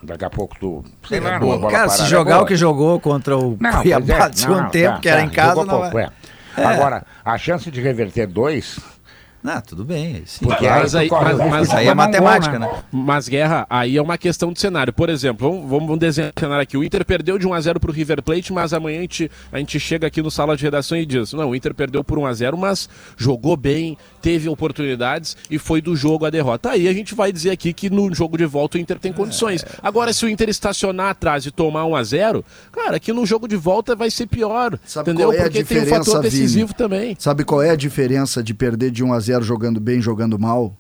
S8: Daqui a pouco tu. Sei lá, numa bola
S4: Cara, se
S8: é
S4: jogar
S8: boa.
S4: o que jogou contra o
S8: Não,
S4: Cuiabá
S8: é,
S4: de
S8: não,
S4: tempo,
S8: tá,
S4: que era
S8: tá,
S4: em casa, não
S8: pouco,
S4: é.
S8: é. Agora, a chance de reverter dois,
S4: Não, tudo bem. Sim.
S8: porque
S7: Mas
S8: aí,
S7: aí- mas- mas
S4: aí é matemática, né?
S7: Mas, Guerra, aí é uma questão de cenário. Por exemplo, vamos, vamos, desenhar um cenário aqui. O Inter perdeu de 1x0 pro River Plate, mas amanhã a gente, a gente chega aqui no sala de redação e diz: não, o Inter perdeu por 1x0, mas jogou bem, teve oportunidades e foi do jogo a derrota. Aí a gente vai dizer aqui que no jogo de volta o Inter tem condições. Agora, se o Inter estacionar atrás e tomar 1x0, cara, aqui no jogo de volta vai ser pior.
S6: Sabe
S7: entendeu?
S6: qual é a
S7: Porque tem um fator
S6: Vini?
S7: decisivo também.
S6: Sabe qual é a diferença de perder de 1 0 jogando bem, jogando mal?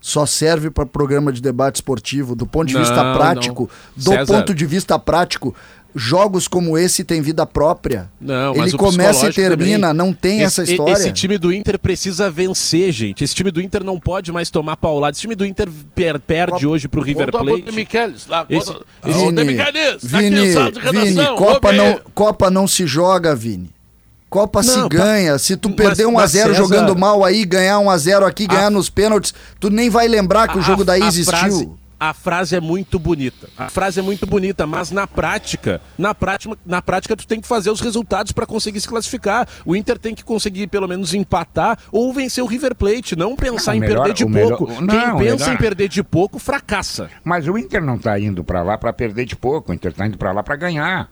S6: Só serve para programa de debate esportivo. Do ponto de
S7: Não,
S6: vista
S7: não.
S6: prático, do
S7: César.
S6: ponto de vista prático, jogos como esse têm vida própria.
S7: Não,
S6: Ele
S7: o
S6: começa e termina,
S7: também.
S6: não tem
S7: Esse-
S6: essa história.
S7: Esse time do Inter precisa vencer, gente. Esse time do Inter não pode mais tomar paulada. Esse time do Inter per- perde hoje pro River
S2: pro
S7: Plate.
S2: Michelis lá.
S7: Esse- esse-
S6: Vini, Vini. Vini, Copa, não,
S2: Vini.
S6: Copa não se joga, Vini. Copa se
S7: Não, pa-
S6: ganha. Se tu
S7: Mas-
S6: perder 1 a
S7: mas
S6: 0
S7: César-
S6: jogando mal aí, ganhar 1 a 0 aqui, ganhar nos pênaltis, tu nem vai lembrar que o jogo
S7: A-
S6: daí
S7: a
S6: existiu.
S7: frase- a frase é muito bonita. A frase é muito bonita, mas na prática, na prática, na prática tu tem que fazer os resultados para conseguir se classificar. O Inter tem que conseguir pelo menos empatar ou vencer o River Plate, não pensar
S8: Não,
S7: em
S8: melhor-
S7: perder de
S8: melhor-
S7: pouco.
S8: o-
S7: Quem
S8: não,
S7: pensa
S8: melhor-
S7: em perder de pouco fracassa.
S8: Mas o Inter não está indo para lá para perder de pouco, o Inter está indo para lá para ganhar.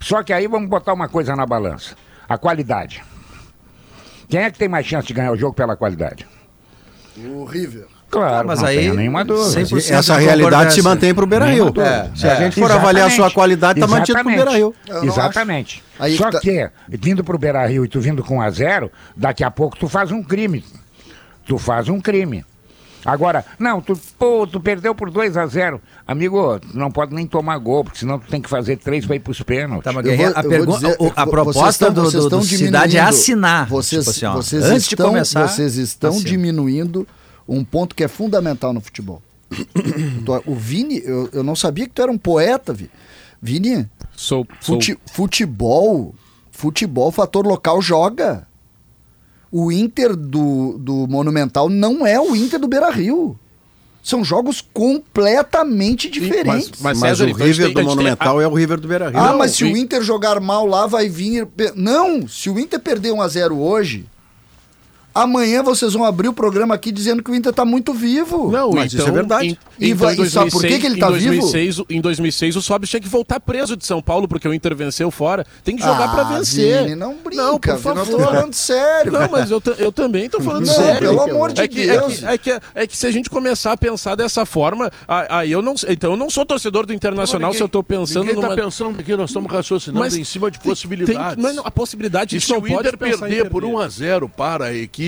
S8: Só que aí vamos botar uma coisa na balança: a qualidade. Quem é que tem mais chance de ganhar o jogo pela qualidade?
S6: O River.
S8: Claro,
S4: mas
S8: não
S4: aí,
S8: nenhuma dúvida.
S4: 100%
S3: Essa
S4: de
S3: realidade se mantém pro Beira Rio. É, se a
S8: É.
S3: gente for avaliar a sua
S8: Exatamente.
S3: qualidade, tá mantido pro Beira Rio.
S8: Exatamente.
S6: Aí
S8: Só
S6: que tá-
S8: que, vindo pro Beira Rio e tu vindo com 1 a 0 daqui a pouco tu faz um crime. Tu faz um crime. Agora, não, tu, pô, tu perdeu por 2 a 0 Amigo, tu não pode nem tomar gol, porque senão tu tem que fazer três para ir pros pênaltis.
S4: Tá, mas
S6: Eu vou-
S4: a, pergunta,
S6: dizer-
S4: o- a
S6: vocês
S4: proposta
S6: estão-
S4: do, do, do Cidade é assinar.
S6: Vocês,
S4: tipo assim, ó,
S6: vocês
S4: antes
S6: estão,
S4: de começar.
S6: vocês estão
S4: assina.
S6: diminuindo um ponto que é fundamental no futebol. *coughs* O Vini, eu, eu não sabia que tu era um poeta, Vi. Vini.
S7: Sou, sou
S6: Fute- futebol, futebol, fator local joga. O Inter do, do Monumental não é o Inter do Beira Rio. São jogos completamente diferentes.
S2: mas-
S3: Mas
S2: César,
S3: o
S2: então
S3: River
S2: tem-
S3: do
S2: gente tem-
S3: Monumental é o River do Beira Rio.
S6: Ah,
S2: Não,
S6: mas se
S2: e-
S6: o Inter jogar mal lá, vai vir. Não! Se o Inter perder 1x0 hoje, amanhã vocês vão abrir o programa aqui dizendo que o Inter tá muito vivo.
S2: Não,
S3: Mas isso é verdade.
S2: em-
S6: E
S2: então,
S6: vai-
S2: em
S6: e sabe por que que ele
S7: em
S6: tá vivo?
S7: 2006, Em 2006, o Sobis tinha que voltar preso de São Paulo, porque o Inter venceu fora. Tem que jogar pra vencer.
S6: Ah, Vini, não brinca,
S7: Não, por
S6: nós
S7: favor.
S6: estamos falando sério.
S7: Não, mas eu, eu também tô falando
S6: Não,
S7: sério.
S6: pelo amor de
S7: é que,
S6: Deus.
S7: É que, é, que, é que se a gente começar a pensar dessa forma, aí eu não então eu não sou torcedor do Internacional
S2: Ninguém-
S7: se eu tô pensando
S2: Ninguém
S7: numa...
S2: tá pensando aqui, nós estamos raciocinando
S7: Mas
S2: em cima de
S7: tem-
S2: possibilidades.
S7: tem- não, a possibilidade
S2: E se
S7: não
S2: o Inter perder por 1 a 0 para a equipe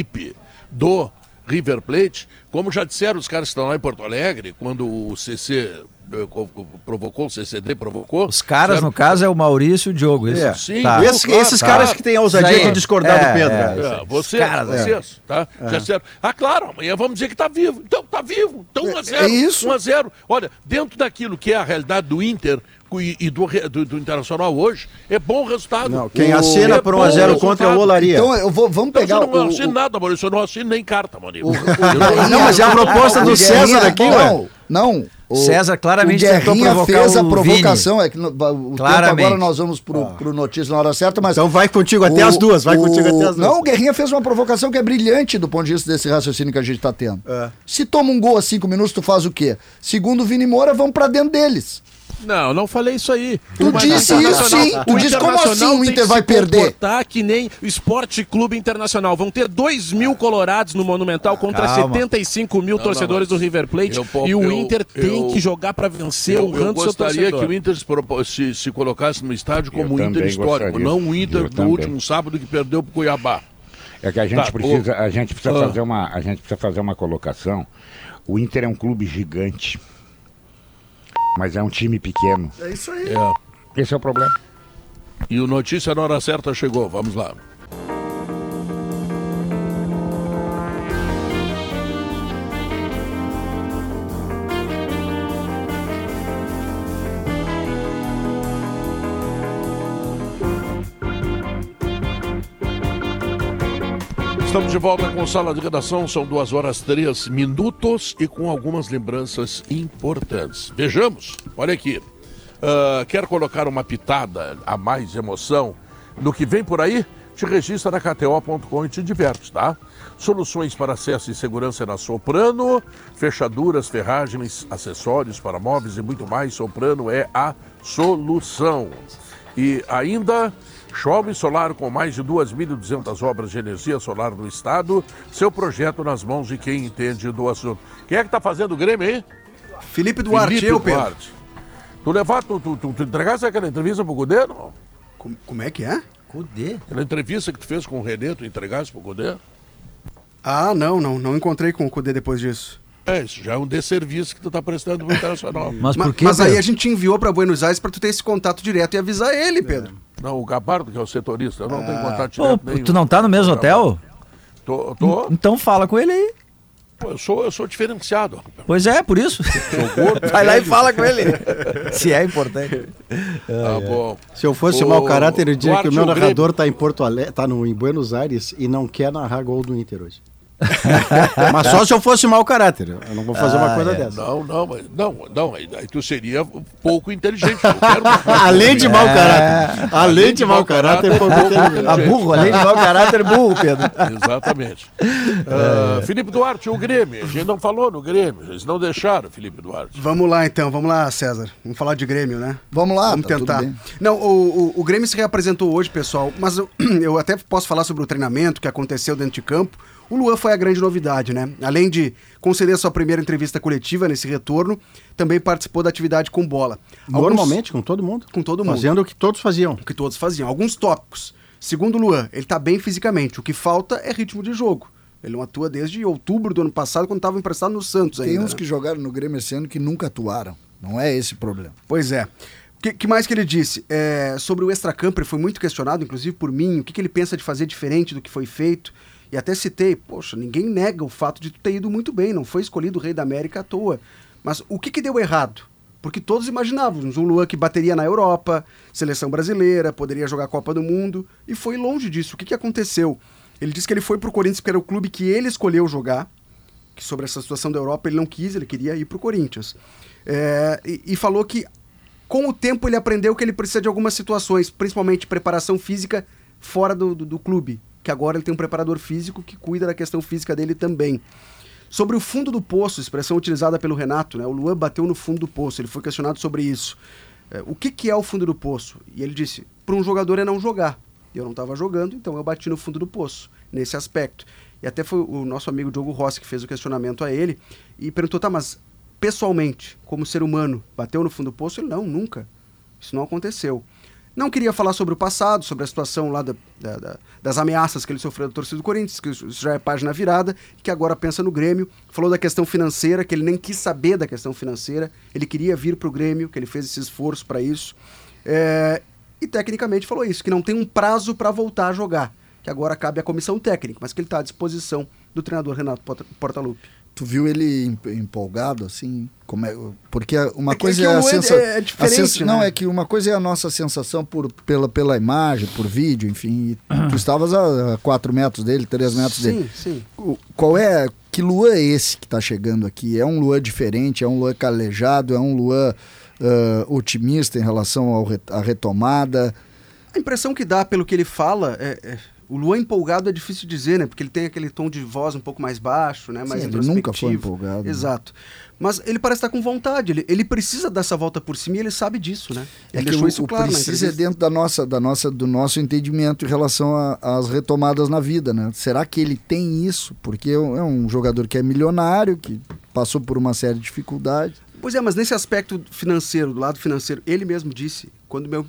S2: do River Plate, como já disseram os caras que estão lá em Porto Alegre, quando o CC provocou, o CCD provocou.
S4: Os caras,
S2: disseram
S4: no caso, é o Maurício e o Diogo. Isso.
S3: É.
S2: Sim,
S4: Tá.
S3: Esse-
S2: claro,
S3: esses
S2: claro.
S3: caras que têm a ousadia de discordar
S4: É,
S3: do Pedro.
S4: é.
S2: É, vocês,
S4: caras, é.
S2: vocês, tá? Já disseram, ah, claro, amanhã vamos dizer que tá vivo. Então, tá vivo. Então, 1 a 0
S6: é isso.
S2: 1 a 0 Olha, dentro daquilo que é a realidade do Inter e, e do, do, do Internacional hoje, é bom o resultado.
S3: Não, quem
S2: O-
S3: assina
S2: é
S3: por
S2: bom
S3: 1 a 0
S2: o
S3: contra é o. Olaria.
S6: Então eu vou, vamos
S2: Então,
S6: pegar
S2: eu não
S6: o,
S2: assino
S6: o,
S2: nada, Maurício, eu não assino nem carta, Maurício.
S6: o, o
S3: Não, mas é a proposta do César aqui, ué.
S6: Não, não. O,
S4: César claramente
S6: o
S4: tentou
S6: Guerrinha
S4: provocar
S6: fez a provocação, é que no, o
S4: Claramente.
S6: tempo agora nós vamos pro, pro notícia na hora certa, mas
S3: Então vai contigo até
S6: o-
S3: as duas, vai
S6: o-
S3: contigo até as duas.
S6: Não, o Guerrinha fez uma provocação que é brilhante do ponto de vista desse raciocínio que a gente tá tendo.
S3: É.
S6: Se toma um gol a cinco minutos, tu faz o quê? Segundo o Vini Moura, vão pra dentro deles.
S7: Não, não falei isso aí.
S6: Tu disse
S7: o
S6: isso, sim. Tu
S7: o
S6: disse, como assim o
S7: tem
S6: Inter vai perder?
S7: que nem o Esporte Clube Internacional. Vão ter 2 mil colorados no Monumental contra
S4: calma.
S7: 75 mil
S2: Não,
S7: torcedores
S2: não,
S7: do River Plate.
S2: eu
S7: e o
S2: eu-
S7: Inter tem
S2: eu-
S7: que jogar pra vencer,
S2: Eu, eu
S7: honrando seu
S2: gostaria que o Inter se, se- se colocasse no estádio
S8: Eu
S2: como o Inter histórico,
S8: gostaria.
S2: não o Inter
S8: Eu
S2: do
S8: também.
S2: último sábado que perdeu pro Cuiabá.
S8: É que a gente
S2: Tá,
S8: precisa, a gente precisa
S2: Ah.
S8: fazer uma, a gente precisa fazer uma colocação. O Inter é um clube gigante, mas é um time pequeno.
S6: É isso aí.
S2: É.
S8: Esse é o problema.
S2: E o Notícia na Hora Certa chegou. Vamos lá. Estamos de volta com Sala de Redação, são duas horas três minutos e com algumas lembranças importantes. Vejamos, olha aqui. Ah, quer colocar uma pitada a mais emoção no que vem por aí? Te registra na KTO.com e te diverte, tá? Soluções para acesso e segurança na Soprano, fechaduras, ferragens, acessórios para móveis e muito mais. Soprano é a solução. E ainda Chove Solar com mais de 2.200 obras de energia solar no estado. Seu projeto nas mãos de quem entende do assunto. Quem é que está fazendo o Grêmio aí?
S10: Felipe Duarte,
S2: Felipe
S10: eu, Pedro.
S2: Duarte. Tu levar, tu, tu, tu, tu entregasse aquela entrevista pro Cudê, não?
S10: Como, como é que é?
S4: Cudê?
S2: Aquela entrevista que tu fez com o Renê, tu entregasse pro Cudê?
S10: Ah, não, não. Não encontrei com o Cudê depois disso.
S2: É, isso já é um desserviço que tu tá prestando pro *laughs* Internacional.
S4: Mas
S10: Ma-
S4: por que,
S10: mas aí
S4: Pedro?
S10: a gente enviou pra Buenos Aires pra tu ter esse contato direto e avisar ele, Pedro.
S2: Não, o Gabardo, que é o setorista, eu não tenho contato
S4: Pô,
S2: direto nenhum.
S4: tu não tá no mesmo hotel?
S2: Tô, tô,
S4: Então fala com ele aí.
S2: pô, eu, sou, eu sou diferenciado.
S4: Pois é, por isso.
S2: Sou gordo. *laughs*
S4: Vai lá e fala com ele. *laughs* Se é importante.
S2: Tá bom.
S3: Se eu fosse
S2: Ô,
S3: mau caráter, eu diria que o
S2: Duarte,
S3: meu
S2: o Grêmio-
S3: narrador está em Porto Alegre, tá no, em Buenos Aires e não quer narrar gol do Inter hoje. *laughs* Mas só se eu fosse mau caráter. Eu não vou fazer uma
S4: Ah,
S3: coisa
S4: é.
S3: dessa.
S2: Não, não, mas- não, não, aí, aí tu seria pouco inteligente. Eu quero uma coisa *laughs*
S3: Além de mau caráter. Além de mau caráter, pouco inteligente.
S4: A burro, além de mau caráter, burro, Pedro. *laughs*
S2: Exatamente. Ah, Felipe Duarte, o Grêmio. A gente não falou no Grêmio. Eles não deixaram, Felipe Duarte.
S10: Vamos lá então, vamos lá, César. Vamos falar de Grêmio, né?
S6: Vamos lá,
S10: Vamos
S6: tá
S10: tentar. Não, o, o, o Grêmio se reapresentou hoje, pessoal, mas eu, *clears throat* eu até posso falar sobre o treinamento que aconteceu dentro de campo. O Luan foi a grande novidade, né? Além de conceder sua primeira entrevista coletiva nesse retorno, também participou da atividade com bola. Alguns-
S3: Normalmente, com todo mundo.
S10: Com todo mundo.
S3: Fazendo o que todos faziam.
S10: o que todos faziam. Alguns tópicos. Segundo o Luan, ele tá bem fisicamente. O que falta é ritmo de jogo. Ele não atua desde outubro do ano passado, quando estava emprestado no Santos
S6: Tem
S10: ainda.
S6: uns
S10: né?
S6: que jogaram no Grêmio esse ano que nunca atuaram. Não é esse o problema.
S10: Pois é. O que, que mais que ele disse? É, sobre o extracampo, ele foi muito questionado, inclusive por mim, o que, que ele pensa de fazer diferente do que foi feito. E até citei, poxa, ninguém nega o fato de tu ter ido muito bem, não foi escolhido o Rei da América à toa. Mas o que, que deu errado? Porque todos imaginavam um Luan que bateria na Europa, seleção brasileira, poderia jogar a Copa do Mundo, e foi longe disso. O que, que aconteceu? Ele disse que ele foi pro Corinthians porque era o clube que ele escolheu jogar, que sobre essa situação da Europa ele não quis, ele queria ir pro Corinthians. É, e, e falou que com o tempo ele aprendeu que ele precisa de algumas situações, principalmente preparação física fora do, do, do clube, que agora ele tem um preparador físico que cuida da questão física dele também. Sobre o fundo do poço, expressão utilizada pelo Renato, né? O Luan bateu no fundo do poço, ele foi questionado sobre isso. É, o que, que é o fundo do poço? E ele disse: para um jogador é não jogar. Eu não estava jogando, então eu bati no fundo do poço, nesse aspecto. E até foi o nosso amigo Diogo Rossi que fez o questionamento a ele e perguntou: tá, mas pessoalmente, como ser humano, bateu no fundo do poço? Ele: não, nunca. Isso não aconteceu. Não queria falar sobre o passado, sobre a situação lá da- da- da- das ameaças que ele sofreu da torcida do Corinthians, que isso já é página virada, que agora pensa no Grêmio. Falou da questão financeira, que ele nem quis saber da questão financeira, ele queria vir para o Grêmio, que ele fez esse esforço para isso. É, e tecnicamente falou isso, que não tem um prazo para voltar a jogar, que agora cabe à comissão técnica, mas que ele está à disposição do treinador Renato Porta- Portaluppi.
S6: Tu viu ele em- empolgado, assim? Como é, porque uma
S10: É que-
S6: coisa
S10: é
S6: é,
S10: que o
S6: a
S10: Luan é-
S6: sensação.
S10: é diferente,
S6: Não,
S10: né?
S6: é que uma coisa é a nossa sensação por, pela, pela imagem, por vídeo, enfim. e *clears throat* tu estavas a 4 metros dele, 3 metros dele.
S10: Sim, sim.
S6: Qual é. Que Luan é esse que está chegando aqui? É um Luan diferente? É um Luan calejado? É um Luan ah, otimista em relação ao re- à retomada?
S10: A impressão que dá pelo que ele fala é, é- O Luan empolgado é difícil dizer, né? Porque ele tem aquele tom de voz um pouco mais baixo, né? Mais
S6: Sim, ele nunca foi empolgado, né?
S10: Exato. Mas ele parece estar com vontade. Ele, ele precisa dessa volta por cima e ele sabe disso, né?
S6: É
S10: Ele
S6: que
S10: deixou
S6: o,
S10: isso
S6: o
S10: claro
S6: precisa é dentro da nossa, da nossa, do nosso entendimento em relação às retomadas na vida, né? Será que ele tem isso? Porque é um, é um jogador que é milionário, que passou por uma série de dificuldades.
S10: Pois é, mas nesse aspecto financeiro, do lado financeiro, ele mesmo disse, quando, meu,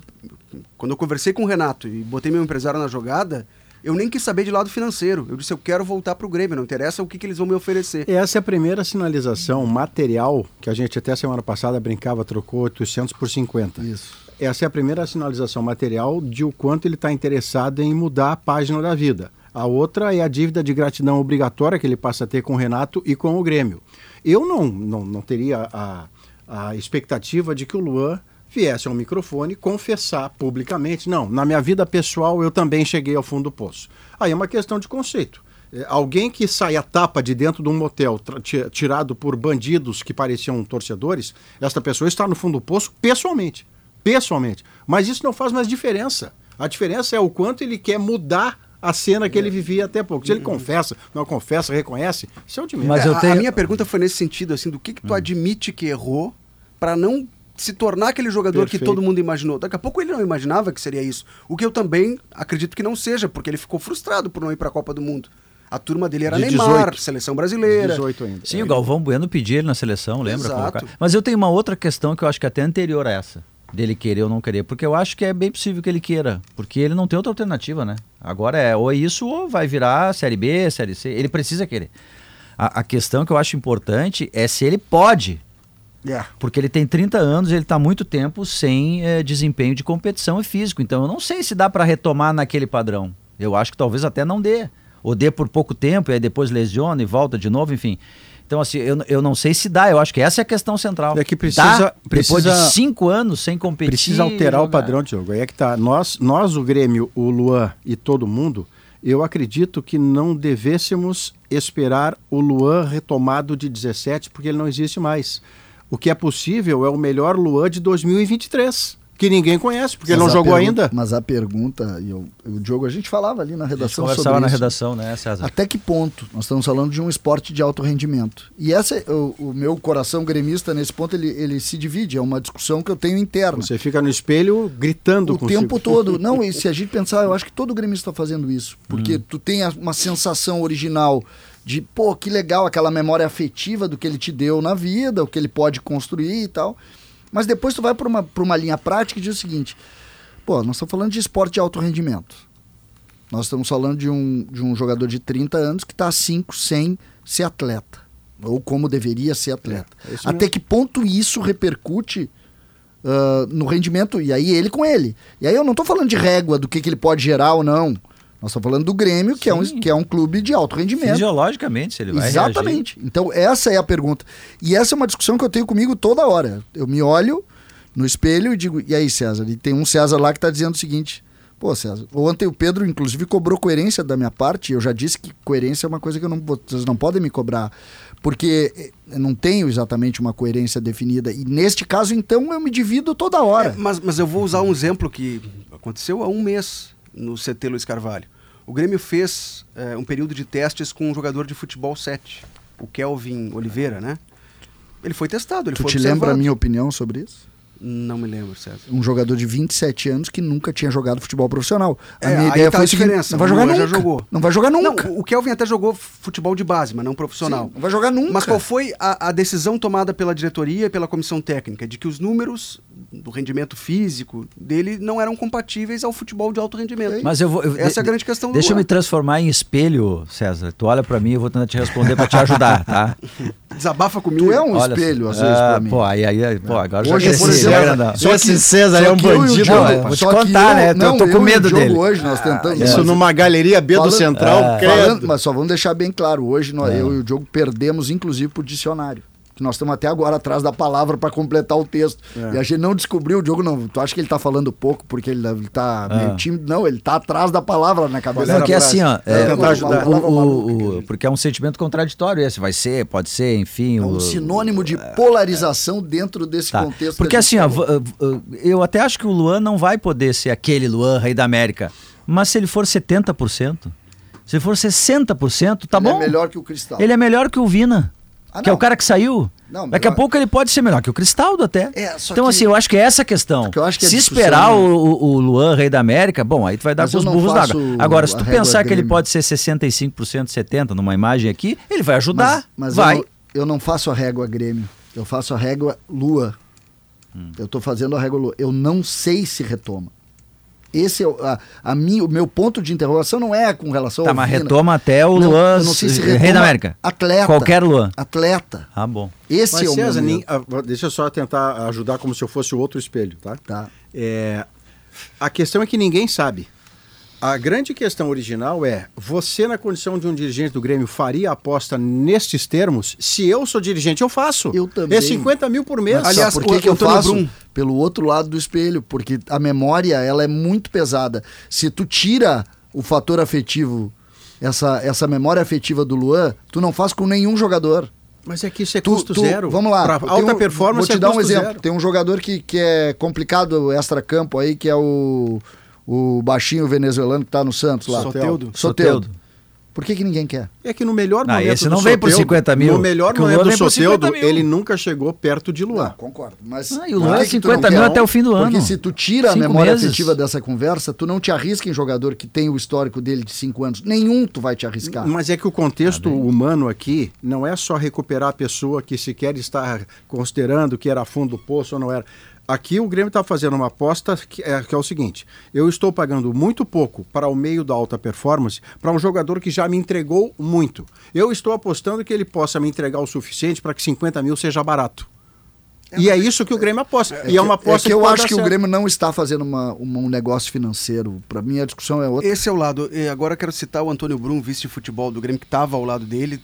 S10: quando eu conversei com o Renato e botei meu empresário na jogada, eu nem quis saber de lado financeiro. Eu disse, eu quero voltar pro Grêmio, não interessa o que, que eles vão me oferecer.
S3: Essa é a primeira sinalização material que a gente até semana passada brincava, trocou 800 por 50.
S6: Isso.
S3: Essa é a primeira sinalização material de o quanto ele está interessado em mudar a página da vida. A outra é a dívida de gratidão obrigatória que ele passa a ter com o Renato e com o Grêmio. Eu não, não, não teria a, a expectativa de que o Luan viesse ao microfone confessar publicamente. Não, na minha vida pessoal eu também cheguei ao fundo do poço. Aí é uma questão de conceito. É, alguém que sai a tapa de dentro de um motel tirado por bandidos que pareciam torcedores, esta pessoa está no fundo do poço pessoalmente. Pessoalmente. Mas isso não faz mais diferença. A diferença é o quanto ele quer mudar a cena que ele vivia até pouco. Se ele confessa, não confessa, reconhece, isso é o de menos.
S4: Mas eu
S10: a-
S4: tenho-
S10: A minha pergunta foi nesse sentido, assim, do que, que tu admite que errou para não se tornar aquele jogador que
S3: Perfeito.
S10: todo mundo imaginou. Daqui a pouco ele não imaginava que seria isso. O que eu também acredito que não seja, porque ele ficou frustrado por não ir para a Copa do Mundo. A turma dele era
S3: De
S10: Neymar,
S3: 18.
S10: seleção brasileira.
S3: 18 ainda.
S4: Sim, o Galvão Bueno pediu ele na seleção, lembra? Mas eu tenho uma outra questão que eu acho que é até anterior a essa, dele querer ou não querer, porque eu acho que é bem possível que ele queira, porque ele não tem outra alternativa, né? Agora é ou é isso ou vai virar Série B, Série C, ele precisa querer. A, a questão que eu acho importante é se ele pode,
S10: É.
S4: porque ele tem 30 anos, ele está muito tempo sem eh, desempenho de competição e físico. Então eu não sei se dá para retomar naquele padrão. Eu acho que talvez até não dê. Ou dê por pouco tempo, e aí depois lesiona e volta de novo, enfim. Então, assim, eu, eu não sei se dá. Eu acho que essa é a questão central.
S3: É que precisa-
S4: Dá? Depois
S3: precisa-
S4: de cinco anos sem competir.
S3: Precisa alterar o padrão de jogo. Aí é que tá. Nós, nós, o Grêmio, o Luan e todo mundo, eu acredito que não devêssemos esperar o Luan retomado de 17, porque ele não existe mais. O que é possível é o melhor Luan de 2023, que ninguém conhece, porque ele não
S6: Mas a
S3: jogou ainda.
S6: Mas a pergunta, e eu- o Diogo, a gente falava ali na
S4: A gente
S6: redação
S4: conversava
S6: sobre
S4: na
S6: isso.
S4: redação, né, César?
S6: Até que ponto? Nós estamos falando de um esporte de alto rendimento. E essa, é- o, o meu coração gremista, nesse ponto, ele, ele se divide. É uma discussão que eu tenho interna.
S3: Você fica no espelho gritando
S6: o
S3: consigo.
S6: tempo todo. *laughs* Não, e se a gente pensar, eu acho que todo gremista está fazendo isso. Porque tu tem uma sensação original de, pô, que legal, aquela memória afetiva do que ele te deu na vida, o que ele pode construir e tal. Mas depois tu vai para uma, pra uma linha prática e diz o seguinte: pô, nós estamos falando de esporte de alto rendimento. Nós estamos falando de um, de um jogador de 30 anos que está há 5 sem ser atleta. Ou como deveria ser atleta.
S3: É, é
S6: Até que ponto isso repercute ah, no rendimento, e aí ele com ele. E aí eu não estou falando de régua do que, que ele pode gerar ou não. Nós estamos falando do Grêmio, que é, um, que é um clube de alto rendimento.
S4: Fisiologicamente, se ele vai reagir.
S6: Exatamente. Então, essa é a pergunta. E essa é uma discussão que eu tenho comigo toda hora. Eu me olho no espelho e digo, e aí, César? E tem um César lá que está dizendo o seguinte. Pô, César, ontem o Pedro, inclusive, cobrou coerência da minha parte. Eu já disse que coerência é uma coisa que eu não, vocês não podem me cobrar. Porque eh, eu não tenho exatamente uma coerência definida. E neste caso, então, eu me divido toda hora.
S10: É, mas, mas eu vou usar um exemplo que aconteceu há um mês no CT Luiz Carvalho. O Grêmio fez é, um período de testes com um jogador de futebol 7, o Kelvin Oliveira, né? Ele foi testado, ele
S6: tu
S10: foi
S6: te
S10: observado.
S6: lembra a minha opinião sobre isso?
S10: Não me lembro, César.
S6: um jogador de 27 anos que nunca tinha jogado futebol profissional. A
S10: É,
S6: minha
S10: aí
S6: ideia
S10: tá
S6: foi
S10: a diferença.
S6: não vai jogar nunca.
S10: já jogou.
S6: Não vai jogar nunca.
S10: Não, o Kelvin até jogou futebol de base, mas não profissional.
S6: Sim, não vai jogar nunca.
S10: Mas qual foi a, a decisão tomada pela diretoria e pela comissão técnica? De que os números do rendimento físico dele não eram compatíveis ao futebol de alto rendimento.
S4: Mas eu vou. eu-
S10: Essa é a
S4: de-
S10: grande questão do
S4: Deixa eu me transformar em espelho, César. Tu olha pra mim, eu vou tentar te responder pra te ajudar, tá? *laughs*
S10: Desabafa comigo.
S6: Tu é um
S4: Olha
S6: espelho, às vezes,
S4: Ah,
S6: pra mim.
S4: Pô, aí, aí, pô, agora
S6: Hoje,
S4: já
S6: por
S4: cresci,
S6: exemplo,
S4: já grandão.
S6: só
S3: Esse César
S6: só
S3: é um bandido,
S6: Diogo-.
S4: Vou te contar, né? Eu
S6: não,
S4: tô com
S6: eu e o
S4: medo dele.
S6: hoje nós tentamos.
S3: Isso
S6: Mas-
S3: numa galeria B do Central,
S4: É.
S6: Falando- mas só vamos deixar bem claro, hoje nós, eu e o Diogo perdemos, inclusive, por dicionário. Que nós estamos até agora atrás da palavra para completar o texto. E a gente não descobriu, o Diogo não. Tu acha que ele tá falando pouco porque ele, ele tá meio tímido? Não, ele tá atrás da palavra na cabeça.
S4: Não, que é assim, ó. é, o- o- o- o- porque é um sentimento contraditório esse. Vai ser, pode ser, enfim.
S6: É um
S4: o-
S6: sinônimo de polarização dentro desse
S4: Tá.
S6: contexto.
S4: Porque assim, ó, eu até acho que o Luan não vai poder ser aquele Luan, rei da América. Mas se ele for 70%, se for 60%, tá
S6: Ele
S4: bom.
S6: é melhor que o Cristal.
S4: Ele é melhor que o Vina.
S6: Ah,
S4: que é o cara que saiu.
S6: Não,
S4: Daqui a pouco ele pode ser melhor que o Cristaldo até.
S6: É, só
S4: então,
S6: que-
S4: assim, eu acho que é essa a questão.
S6: que eu acho que a
S4: se esperar o, o- o Luan, rei da América, bom, aí tu vai dar
S6: Mas
S4: com os burros d'água. Agora, se tu pensar que ele pode ser 65%, 70% numa imagem aqui, ele vai ajudar.
S6: Mas, mas
S4: vai.
S6: Eu, não, eu não faço a régua Grêmio. Eu faço a régua Lua.
S4: Hum.
S6: Eu tô fazendo a régua Lua. Eu não sei se retoma. Esse é o, a, a mim, o meu ponto de interrogação não é com relação
S4: Tá,
S6: ao
S4: mas
S6: Vina.
S4: retoma até o
S6: Não,
S4: Luan,
S6: eu não sei se
S4: rei da América.
S6: Atleta.
S4: Qualquer Luan.
S6: Atleta.
S4: Ah, bom.
S6: Esse
S3: Mas
S6: é o
S3: César,
S6: meu
S3: nem- ah, deixa eu só tentar ajudar como se eu fosse o outro espelho, tá?
S6: Tá.
S3: É, a questão é que ninguém sabe. A grande questão original é: você, na condição de um dirigente do Grêmio, faria a aposta nestes termos? Se eu sou dirigente, eu faço.
S6: Eu também.
S3: É 50 mil por mês.
S6: Mas
S10: Aliás,
S6: por que, que eu faço?
S10: Brum-
S6: Pelo outro lado do espelho, porque a memória ela é muito pesada. Se tu tira o fator afetivo, essa, essa memória afetiva do Luan, tu não faz com nenhum jogador.
S3: Mas é que isso é
S6: Tu-
S3: custo
S6: tu-
S3: zero.
S6: Vamos lá.
S3: Pra alta
S6: um-
S3: performance
S6: Vou te
S3: é
S6: dar um exemplo.
S3: zero.
S6: Tem um jogador que, que é complicado extra-campo aí, que é o, o baixinho venezuelano que tá no Santos lá.
S10: Soteldo.
S6: Soteudo. Por que, que ninguém quer?
S3: É que no melhor
S4: Ah,
S3: momento
S4: esse
S3: do
S4: não vem por
S3: Soteldo-
S4: 50 mil.
S3: No melhor
S4: Porque o
S3: momento do
S4: vem por 50
S3: Soteldo,
S4: mil.
S3: ele nunca chegou perto de Luan.
S6: Concordo. Mas
S4: Ah, e o Luan é
S6: que tu
S4: 50
S6: não
S4: mil até o fim do
S6: Porque
S4: ano.
S6: se tu tira a
S4: Cinco
S6: memória
S4: meses.
S6: afetiva dessa conversa, tu não te arrisca em jogador que tem o histórico dele de 5 anos. Nenhum tu vai te arriscar.
S3: Mas é que o contexto humano aqui não é só recuperar a pessoa que sequer está considerando que era fundo do poço ou não era. Aqui o Grêmio está fazendo uma aposta que é, que é o seguinte: eu estou pagando muito pouco para o meio da alta performance para um jogador que já me entregou muito. Eu estou apostando que ele possa me entregar o suficiente para que 50 mil seja barato. e é isso que o Grêmio aposta. e é uma aposta
S6: é que eu
S3: pode
S6: acho que o
S3: certo.
S6: Grêmio não está fazendo uma, uma- um negócio financeiro. Para mim, a discussão é outra.
S10: Esse é o lado. E agora eu quero citar o Antônio Brum, vice de futebol do Grêmio, que estava ao lado dele.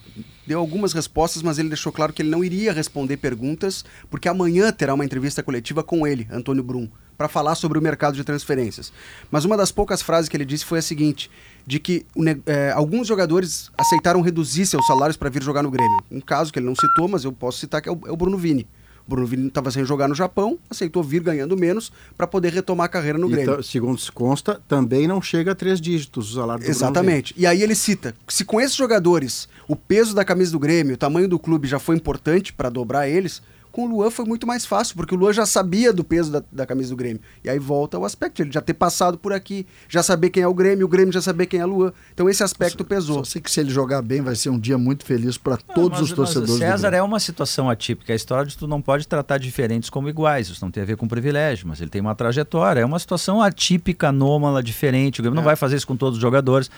S10: Deu algumas respostas, mas ele deixou claro que ele não iria responder perguntas, porque amanhã terá uma entrevista coletiva com ele, Antônio Brum, para falar sobre o mercado de transferências. Mas uma das poucas frases que ele disse foi a seguinte: de que eh, alguns jogadores aceitaram reduzir seus salários para vir jogar no Grêmio. Um caso que ele não citou, mas eu posso citar que é o, é o Bruno Vini. Bruno Vini estava sem jogar no Japão, aceitou vir ganhando menos para poder retomar a carreira no
S3: E
S10: Grêmio.
S3: segundo se consta, também não chega a três dígitos o salário do
S10: Exatamente. E aí ele cita: se com esses jogadores o peso da camisa do Grêmio, o tamanho do clube já foi importante para dobrar eles, com o Luan foi muito mais fácil, porque o Luan já sabia do peso da, da camisa do Grêmio. E aí volta o aspecto, de ele já ter passado por aqui, já saber quem é o Grêmio, o Grêmio já saber quem é o Luan. Então esse aspecto pesou.
S6: Só sei que se ele jogar bem, vai ser um dia muito feliz para todos
S4: Mas-
S6: os torcedores.
S4: Mas,
S6: do
S4: César
S6: Grêmio.
S4: é uma situação atípica. A história de tu não pode tratar diferentes como iguais. Isso não tem a ver com privilégio, mas ele tem uma trajetória. É uma situação atípica, anômala, diferente. O Grêmio não vai fazer isso com todos os jogadores.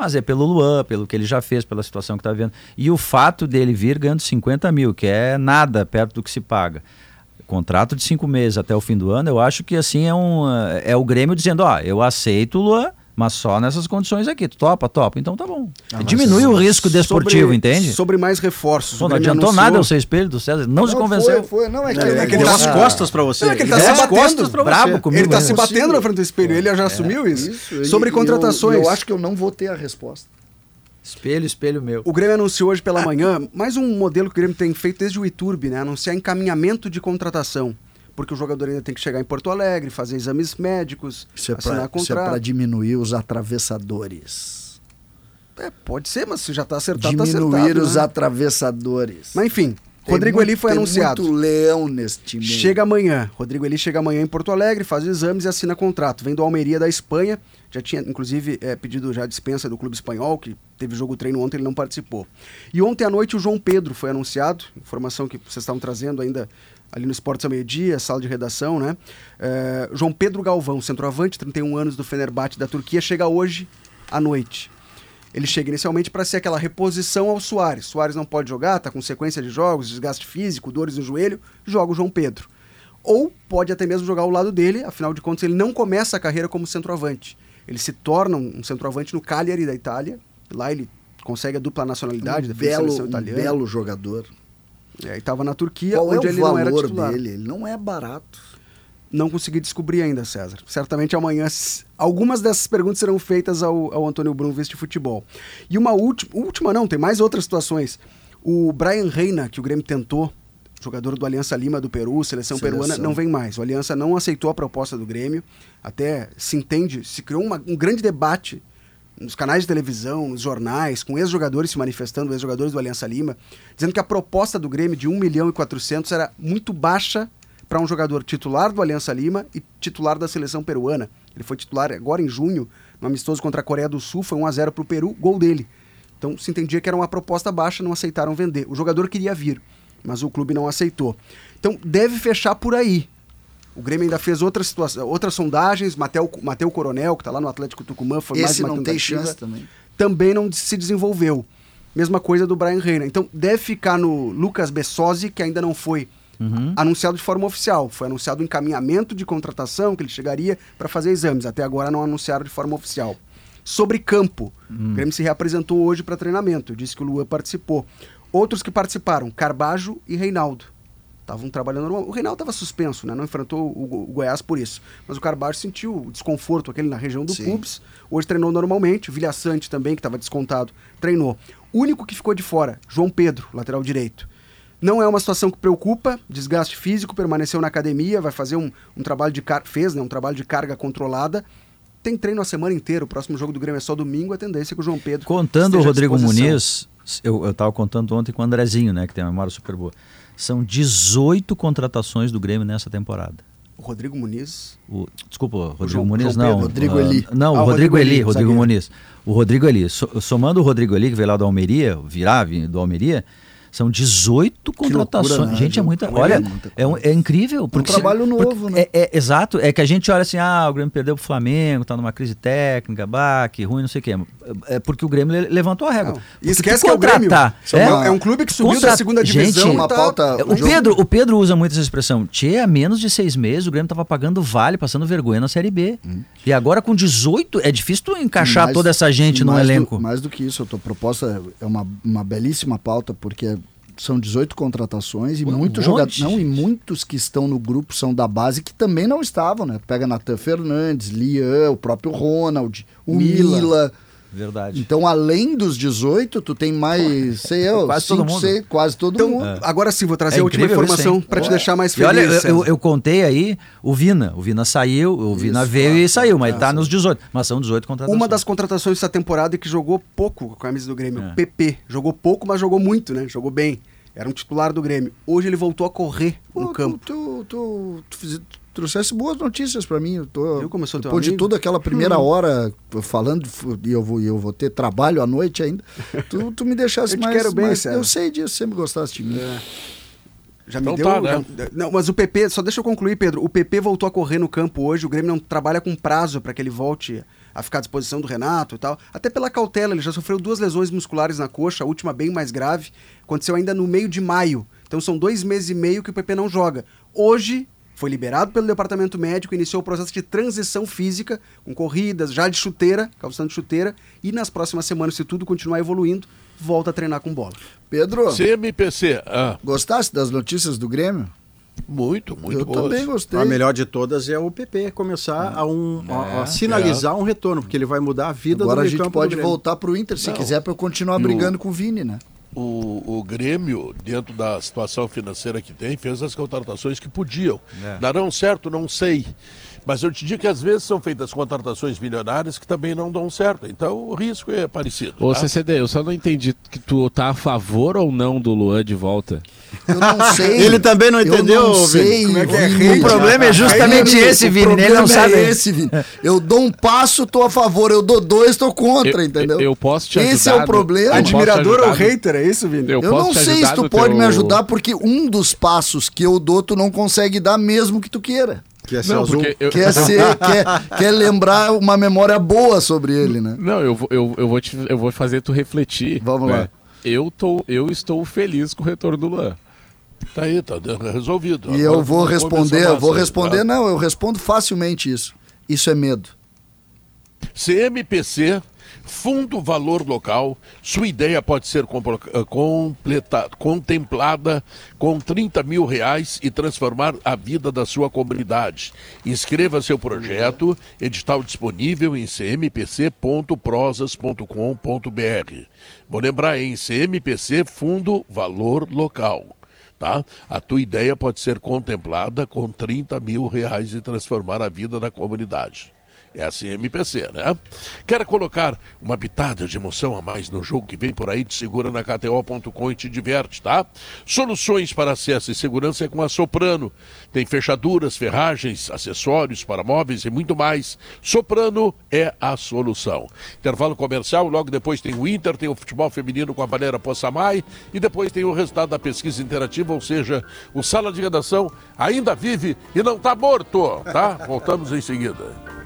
S4: Mas é pelo Luan, pelo que ele já fez, pela situação que está vendo. E o fato dele vir ganhando 50 mil, que é nada perto do que se paga. Contrato de cinco meses até o fim do ano, eu acho que assim é um é o Grêmio dizendo, ó, eu aceito o Luan, mas só nessas condições aqui. Tu topa, topa. Então tá bom. Diminui o risco desportivo,
S10: Sobre-
S4: entende?
S10: Sobre mais reforços.
S4: Pô, não adiantou
S10: anunciou-
S4: nada o seu espelho do César. Não, se
S6: Não,
S4: convenceu.
S6: Foi, foi. Não, é que,
S10: É, que ele
S3: Deu
S10: tá-
S3: as costas para você.
S10: Não, é que ele tá
S3: Deu
S10: se
S3: as
S10: batendo,
S3: costas pra
S4: brabo
S3: você.
S4: comigo.
S10: Ele tá se batendo na frente do espelho, ele já assumiu isso.
S6: Isso,
S10: Sobre
S6: e-
S10: contratações.
S6: Eu, eu acho que eu não vou ter a resposta.
S4: Espelho, espelho meu.
S10: O Grêmio anunciou hoje pela manhã mais um modelo que o Grêmio tem feito desde o Iturbe, né? Anunciar encaminhamento de contratação. Porque o jogador ainda tem que chegar em Porto Alegre, fazer exames médicos,
S6: Isso é
S10: assinar
S6: para
S10: contrato.
S6: diminuir os atravessadores.
S10: É, pode ser, mas se já tá acertado, tá
S6: Diminuir
S10: acertado.
S6: os
S10: né?
S6: atravessadores.
S10: Mas enfim,
S6: Tem
S10: Rodrigo
S6: muito-
S10: Eli foi anunciado.
S6: muito leão nesse time.
S10: Chega amanhã. Rodrigo Eli chega amanhã em Porto Alegre, faz exames e assina contrato. Vem do Almeria da Espanha. Já tinha, inclusive, é, pedido já dispensa do clube espanhol, que teve jogo treino ontem, ele não participou. E ontem à noite o João Pedro foi anunciado. Informação que vocês estavam trazendo ainda ali no Esportes ao Meio-Dia, sala de redação, né? É, João Pedro Galvão, centroavante, 31 anos do Fenerbahçe da Turquia, chega hoje à noite. Ele chega inicialmente para ser aquela reposição ao Soares. Soares não pode jogar, tá com sequência de jogos, desgaste físico, dores no joelho, joga o João Pedro. Ou pode até mesmo jogar ao lado dele, afinal de contas ele não começa a carreira como centroavante. Ele se torna um centroavante no Cagliari da Itália. Lá ele consegue a dupla nacionalidade da
S6: um belo,
S10: seleção
S6: um
S10: italiana.
S6: belo jogador.
S10: E aí estava na Turquia,
S6: Qual é
S10: onde
S6: o
S10: ele não era
S6: valor
S10: titular.
S6: dele? Ele não é barato.
S10: Não consegui descobrir ainda, César. Certamente amanhã algumas dessas perguntas serão feitas ao, ao Antônio vice de futebol. E uma última, última não, tem mais outras situações. O Brian Reina, que o Grêmio tentou jogador do Aliança Lima do Peru, seleção,
S6: Seleção.
S10: peruana, não vem mais. O Aliança não aceitou a proposta do Grêmio. Até se entende, se criou uma- um grande debate nos canais de televisão, nos jornais, com ex-jogadores se manifestando, ex-jogadores do Aliança Lima, dizendo que a proposta do Grêmio de 1 milhão e 400 era muito baixa para um jogador titular do Aliança Lima e titular da seleção peruana. Ele foi titular agora em junho, no amistoso contra a Coreia do Sul, foi 1 a 0 para o Peru, gol dele. Então se entendia que era uma proposta baixa, não aceitaram vender. O jogador queria vir, mas o clube não aceitou. Então deve fechar por aí. O Grêmio ainda fez outras, situa- outras sondagens, Mateu, Mateu Coronel, que está lá no Atlético Tucumã, foi mais
S6: Esse
S10: uma
S6: não tem
S10: tentativa
S6: chance também.
S10: também não se desenvolveu. Mesma coisa do Brian Reina. Então deve ficar no Lucas Bessosi, que ainda não foi anunciado de forma oficial. Foi anunciado o encaminhamento de contratação, que ele chegaria para fazer exames. Até agora não anunciaram de forma oficial. Sobre campo, o Grêmio se reapresentou hoje para treinamento. Disse que o Luan participou. Outros que participaram, Carbajo e Reinaldo. Estavam trabalhando normal. O Reinaldo estava suspenso, né? não enfrentou o, Go- o Goiás por isso. Mas o Carbajo sentiu o desconforto aquele na região do
S6: Sim.
S10: pubis. Hoje treinou normalmente. O Vilha Sante também, que estava descontado, treinou. O único que ficou de fora, João Pedro, lateral direito. Não é uma situação que preocupa, desgaste físico, permaneceu na academia, vai fazer um, um trabalho de carga, fez né, um trabalho de carga controlada. Tem treino a semana inteira, o próximo jogo do Grêmio é só domingo, a tendência é que o João Pedro.
S4: Contando o Rodrigo. Muniz, eu, eu tava contando ontem com o Andrezinho, né, que tem uma memória super boa. São 18 contratações do Grêmio nessa temporada.
S10: O Rodrigo Muniz.
S4: O, desculpa, o Rodrigo
S10: João-
S4: Muniz
S10: João
S4: não.
S6: Rodrigo
S4: ah,
S6: Eli.
S4: Não,
S10: Ah,
S4: o Rodrigo
S10: Rodrigo
S4: Eli,
S10: Eli,
S4: Rodrigo. Muniz. O Rodrigo Eli. So- somando o Rodrigo Eli, que veio lá do Almeria, virá vi- do Almeria, são 18 contratações.
S6: loucura, né,
S4: gente, é muita.
S6: É
S4: Olha,
S6: muita
S4: é, um- é incrível. Porque se-
S6: trabalho novo, né?
S4: É, é- exato. É que a gente olha assim, ah, o Grêmio perdeu pro Flamengo, tá numa crise técnica, bah, que ruim, não sei o quê. É porque o Grêmio le- levantou a régua.
S10: E esquece que é o Grêmio. Isso é é um clube que subiu da segunda divisão
S4: Gente,
S6: Uma
S10: tá-
S6: pauta.
S4: é, O
S6: jogo-
S4: Pedro, o Pedro usa muito essa expressão. Tchê, há menos de seis meses o Grêmio tava pagando vale, passando vergonha na Série B. E agora com 18, é difícil tu encaixar
S6: mais-
S4: toda essa gente num
S6: mais do-
S4: elenco.
S6: mais do que isso, a tua proposta é uma, uma belíssima pauta, porque são 18 contratações e
S4: Um
S6: muitos jogadores. Não, e muitos que estão no grupo são da base que também não estavam, né? Pega Natan Fernandes, Lian, o próprio Ronald, o
S10: Mila.
S6: Mila.
S4: Verdade.
S6: Então, além dos 18, tu tem mais, sei eu, *laughs*
S4: Quase todo mundo.
S6: seis, quase todo
S10: Então,
S6: mundo.
S10: agora sim, vou trazer
S4: É
S10: a última informação para te
S6: Ó.
S10: deixar mais
S4: E
S10: feliz.
S4: olha, eu, eu, eu contei aí o Vina. O Vina saiu, o Vina
S6: Isso,
S4: veio
S6: ah,
S4: e saiu, mas
S6: ah,
S4: tá
S6: sim.
S4: nos 18. Mas são 18 contratações.
S10: Uma das contratações dessa temporada e que jogou pouco com a camisa do Grêmio,
S4: É.
S10: PP. Jogou pouco, mas jogou muito, né? Jogou bem. Era um titular do Grêmio. Hoje ele voltou a correr
S6: Pô,
S10: no
S6: tu-
S10: campo.
S6: Tu, tu, tu, fiz- trouxesse boas notícias pra mim. Eu tô,
S10: Viu como eu sou teu
S6: depois de
S10: amigo?
S6: tudo aquela primeira *laughs* hora falando e eu vou, e eu vou ter trabalho à noite ainda. Tu, tu me deixasse *laughs*
S10: Eu
S6: mais.
S10: quero bem,
S6: mais- eu sei disso, sempre gostasse de mim.
S10: Já me
S2: Então
S10: deu.
S2: tá, né?
S10: já- não, mas o PP, só deixa eu concluir, Pedro. O PP voltou a correr no campo hoje. O Grêmio não trabalha com prazo para que ele volte a ficar à disposição do Renato e tal. Até pela cautela, ele já sofreu duas lesões musculares na coxa, a última bem mais grave. Aconteceu ainda no meio de maio. Então são dois meses e meio que o PP não joga. Hoje. Foi liberado pelo departamento médico, iniciou o processo de transição física, com corridas, já de chuteira, calçando chuteira, e nas próximas semanas, se tudo continuar evoluindo, volta a treinar com bola.
S6: Pedro,
S2: CMPC, ah,
S6: gostasse das notícias do Grêmio?
S2: muito, muito
S6: eu
S2: boas.
S6: também gostei.
S3: A melhor de todas é o PP começar a, um, a- a sinalizar um retorno, porque ele vai mudar a vida
S6: Agora
S3: do
S6: a
S3: meio
S6: gente pode voltar pro Inter se
S2: Não.
S6: quiser pra eu continuar
S2: E o-
S6: brigando com o Vini, né?
S2: O, o Grêmio, dentro da situação financeira que tem, fez as contratações que podiam.
S4: É.
S2: Darão certo? Não sei. Mas eu te digo que às vezes são feitas contratações milionárias que também não dão certo. Então o risco é parecido.
S7: Ô,
S2: tá?
S7: CCD, eu só não entendi que tu tá a favor ou não do Luan de volta.
S6: Eu não *laughs* sei.
S3: Ele também não
S6: eu
S3: entendeu,
S6: não
S3: Vini?
S6: sei,
S3: Como é que é?
S4: O problema é justamente
S6: Vini,
S4: esse, Vini. Ele não sabe.
S6: É esse, Vini. Eu dou um passo, tô a favor. Eu dou dois, tô contra,
S7: Eu-
S6: entendeu?
S7: eu posso te
S6: Esse é
S7: ajudar
S6: o problema.
S7: Eu
S10: Admirador ou
S7: ajudar
S10: hater, é isso, Vini?
S7: Eu
S6: Eu não sei
S7: ajudar
S6: se tu pode
S7: teu-
S6: me ajudar, porque um dos passos que eu dou, tu não consegue dar mesmo que tu queira.
S3: Que é ser
S7: Não,
S3: azul.
S7: eu,
S6: Quer ser, *laughs* quer, quer lembrar uma memória boa sobre ele, né?
S7: Não, eu vou, eu, eu, vou te, eu vou fazer tu refletir.
S6: Vamos
S7: né?
S6: lá.
S7: Eu, tô, eu estou feliz com o retorno do Luan.
S2: Tá aí, tá resolvido.
S6: E
S2: Agora
S6: eu vou responder, eu vou responder,
S2: tá?
S6: não, eu respondo facilmente isso. Isso é medo.
S2: CMPC, Fundo Valor Local, sua ideia pode ser eh, contemplada com 30 mil reais e transformar a vida da sua comunidade. Inscreva seu projeto, edital disponível em cmpc.prosas.com.br. Vou lembrar em CMPC Fundo Valor Local. tá? A tua ideia pode ser contemplada com 30 mil reais e transformar a vida da comunidade. É assim MPC, né? Quer colocar uma pitada de emoção a mais no jogo que vem por aí? Te segura na KTO.com e te diverte, tá? Soluções para acesso e segurança é com a Soprano. Tem fechaduras, ferragens, acessórios para móveis e muito mais. Soprano é a solução. Intervalo comercial, logo depois tem o Inter, tem o futebol feminino com a Valera Poçamai e depois tem o resultado da pesquisa interativa, ou seja, o Sala de Redação ainda vive e não está morto, tá? Voltamos em seguida.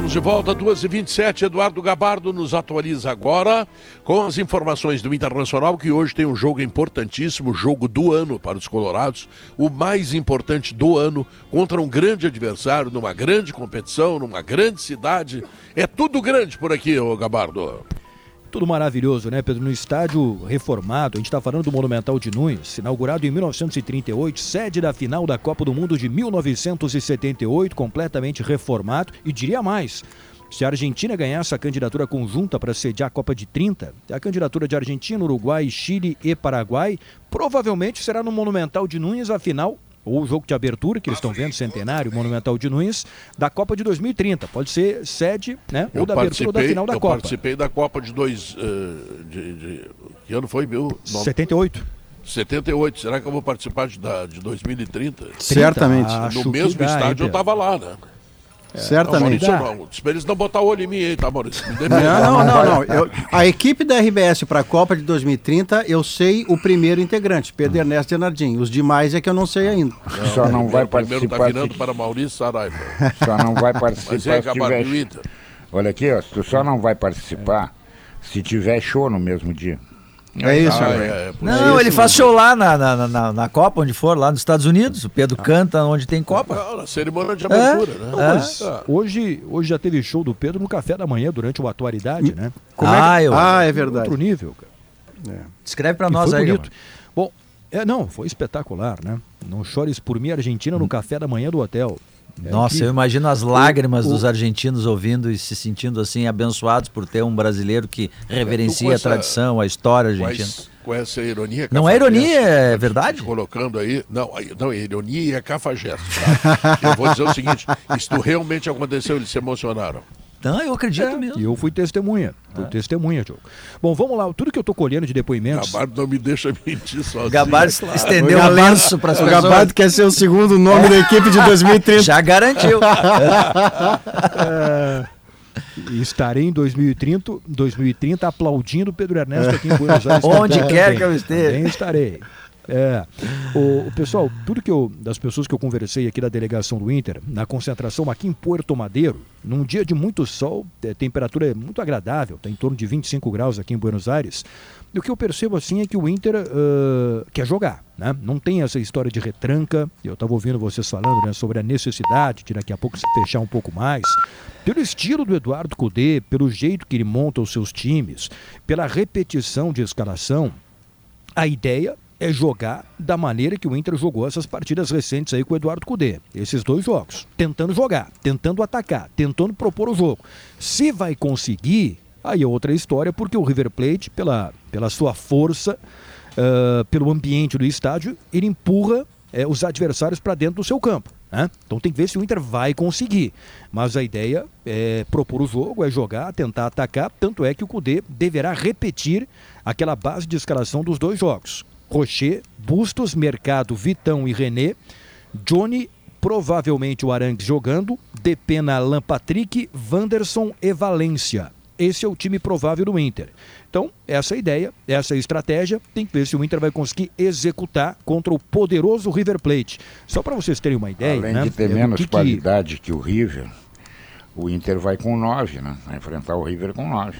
S2: Estamos de volta, 2h27. Eduardo Gabardo nos atualiza agora com as informações do Internacional, que hoje tem um jogo importantíssimo, jogo do ano para os Colorados, o mais importante do ano, contra um grande adversário, numa grande competição, numa grande cidade. É tudo grande por aqui, ô Gabardo.
S11: Tudo maravilhoso, né, Pedro? No estádio reformado, a gente está falando do Monumental de Nunes, inaugurado em 1938, sede da final da Copa do Mundo de 1978, completamente reformado. E diria mais: se a Argentina ganhasse a candidatura conjunta para sediar a Copa de 30, a candidatura de Argentina, Uruguai, Chile e Paraguai, provavelmente será no Monumental de Nunes a final ou o jogo de abertura, que eles estão vendo, centenário, Monumental de Nunes, da Copa de 2030. Pode ser sede, né?
S2: Eu
S11: ou da abertura ou da final da
S2: eu
S11: Copa.
S2: participei da Copa de dois. eh, de, de- que ano foi? Meu?
S11: 78.
S2: 78. Será que eu vou participar de, da, de 2030?
S3: Certamente.
S11: Acho
S2: no mesmo estádio eu estava lá, né?
S3: Certamente.
S2: Não, Maurício, não. Eles não botar o olho em mim aí, tá, Maurício? *laughs*
S3: Não, não, não. não. Eu- a equipe da RBS para a Copa de 2030, eu sei o primeiro integrante, Pedro Ernesto Denardim. Os demais é que eu não sei ainda.
S8: Só não vai
S2: O primeiro tá
S8: participar.
S2: virando para Maurício Saraiva. *laughs*
S8: Só não vai
S2: Mas
S8: participar
S2: é
S8: se tiver. Olha aqui, ó, tu só não vai participar se tiver show no mesmo dia.
S3: É isso,
S2: Ah,
S3: né?
S2: é, é, por
S4: Não,
S3: isso
S4: ele faz show lá na, na, na, na Copa, onde for, lá nos Estados Unidos. O Pedro canta onde tem Copa.
S2: Na cerimônia de abertura, né?
S11: Mas
S2: Ah.
S11: hoje, hoje já teve show do Pedro no café da manhã durante o Atualidade, né?
S3: Como é
S4: Ah, eu-
S3: Ah, é verdade.
S11: Outro nível, cara.
S4: Descreve pra
S11: E
S4: nós aí,
S11: bonito. Bom, é, não, foi espetacular, né? Não chores por mim, Argentina, no café da manhã do hotel. É
S4: Nossa, eu
S11: incrível.
S4: imagino as lágrimas
S11: o-
S4: dos argentinos ouvindo e se sentindo assim abençoados por ter um brasileiro que reverencia
S2: com
S4: a
S2: essa-
S4: tradição, a história argentina.
S2: essa- com essa ironia
S4: Não é ironia, é
S2: tá
S4: verdade?
S2: Colocando aí. Não, não, é ironia e é cafajeste. Tá? eu vou dizer o seguinte: *laughs* isso realmente aconteceu, eles se emocionaram.
S4: Não, eu acredito
S11: E
S4: mesmo.
S11: eu fui testemunha. Fui testemunha, Diogo. Bom, vamos lá. Tudo que eu tô colhendo de depoimentos.
S2: Gabardo não me deixa mentir sozinho.
S4: Gabardo estendeu
S3: O
S4: um
S3: Gabardo-
S4: lenço para as
S3: O
S4: pessoas.
S3: Gabardo quer ser o segundo nome da equipe de *laughs* 2030.
S4: Já garantiu. *laughs*
S11: E estarei em 2030, 2030 aplaudindo Pedro Ernesto aqui em Buenos *laughs* Aires.
S4: Onde
S11: também.
S4: quer que eu esteja.
S11: Também estarei. É. O, o pessoal, tudo que eu, das pessoas que eu conversei aqui da delegação do Inter, na concentração aqui em Puerto Madeiro, num dia de muito sol, é, temperatura é muito agradável, está em torno de 25 graus aqui em Buenos Aires. E o que eu percebo assim é que o Inter ah, quer jogar, né? Não tem essa história de retranca. Eu estava ouvindo vocês falando né, sobre a necessidade de daqui a pouco se fechar um pouco mais. Pelo estilo do Eduardo Cudê, pelo jeito que ele monta os seus times, pela repetição de escalação, a ideia é jogar da maneira que o Inter jogou essas partidas recentes aí com o Eduardo Cudê. Esses dois jogos. Tentando jogar, tentando atacar, tentando propor o jogo. Se vai conseguir, aí é outra história, porque o River Plate, pela, pela sua força, ah, pelo ambiente do estádio, ele empurra eh, os adversários para dentro do seu campo. né? Então tem que ver se o Inter vai conseguir. Mas a ideia é propor o jogo, é jogar, tentar atacar. Tanto é que o Cudê deverá repetir aquela base de escalação dos dois jogos. Rocher, Bustos, Mercado, Vitão e René. Johnny, provavelmente o Arangues jogando. Depena, Alan Patrick, Wanderson e Valência. Esse é o time provável do Inter. Então, essa é a ideia, essa é a estratégia. Tem que ver se o Inter vai conseguir executar contra o poderoso River Plate. Só para vocês terem uma ideia.
S8: Além
S11: né,
S8: de ter
S11: é,
S8: menos
S11: que que-
S8: qualidade que o River, o Inter vai com 9, né? Vai enfrentar o River com 9.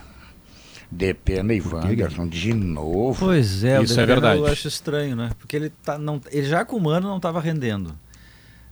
S8: Depena e Wanderson de novo.
S4: Pois é, o
S7: Isso é verdade.
S4: Eu acho estranho, né? Porque ele, tá, não, ele já com o Mano não estava rendendo.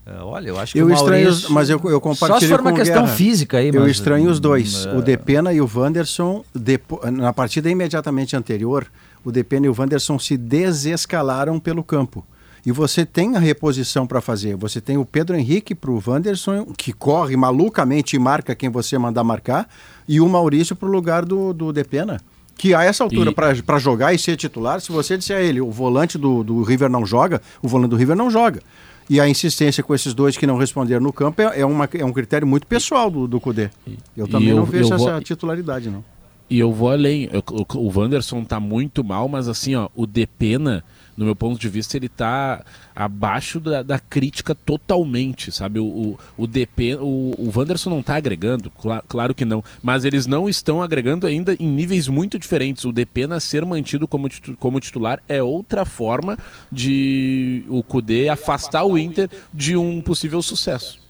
S4: É, olha, eu acho que
S3: Eu
S4: o
S3: estranho,
S4: Maurício...
S3: os- mas eu, eu compartilho
S4: Só se for uma questão
S3: Guerra.
S4: física aí,
S3: Eu
S4: mas,
S3: estranho os dois.
S4: hum,
S3: O Depena e o Wanderson, depo- na partida imediatamente anterior, o Depena e o Wanderson se desescalaram pelo campo. E você tem a reposição para fazer. Você tem o Pedro Henrique para o Wanderson, que corre malucamente e marca quem você mandar marcar, e o Maurício para o lugar do, do Depena. Que a essa altura,
S7: E-
S3: para jogar e ser titular, se você disser a ele, o volante do, do River não joga, o volante do River não joga. E a insistência com esses dois que não responderam no campo é, é, uma, é um critério muito pessoal do, do Cudê. Eu também
S7: eu-
S3: não vejo
S7: vou-
S3: essa titularidade, não.
S7: E eu vou além. O, o Wanderson tá muito mal, mas assim, ó, o Depena, no meu ponto de vista, ele tá abaixo da, da crítica totalmente, sabe? O, o, o DP, o, o Wanderson não tá agregando, cla- claro que não, mas eles não estão agregando ainda em níveis muito diferentes. O Depena ser mantido como, titu- como titular é outra forma de o Cudê afastar o Inter de um possível sucesso.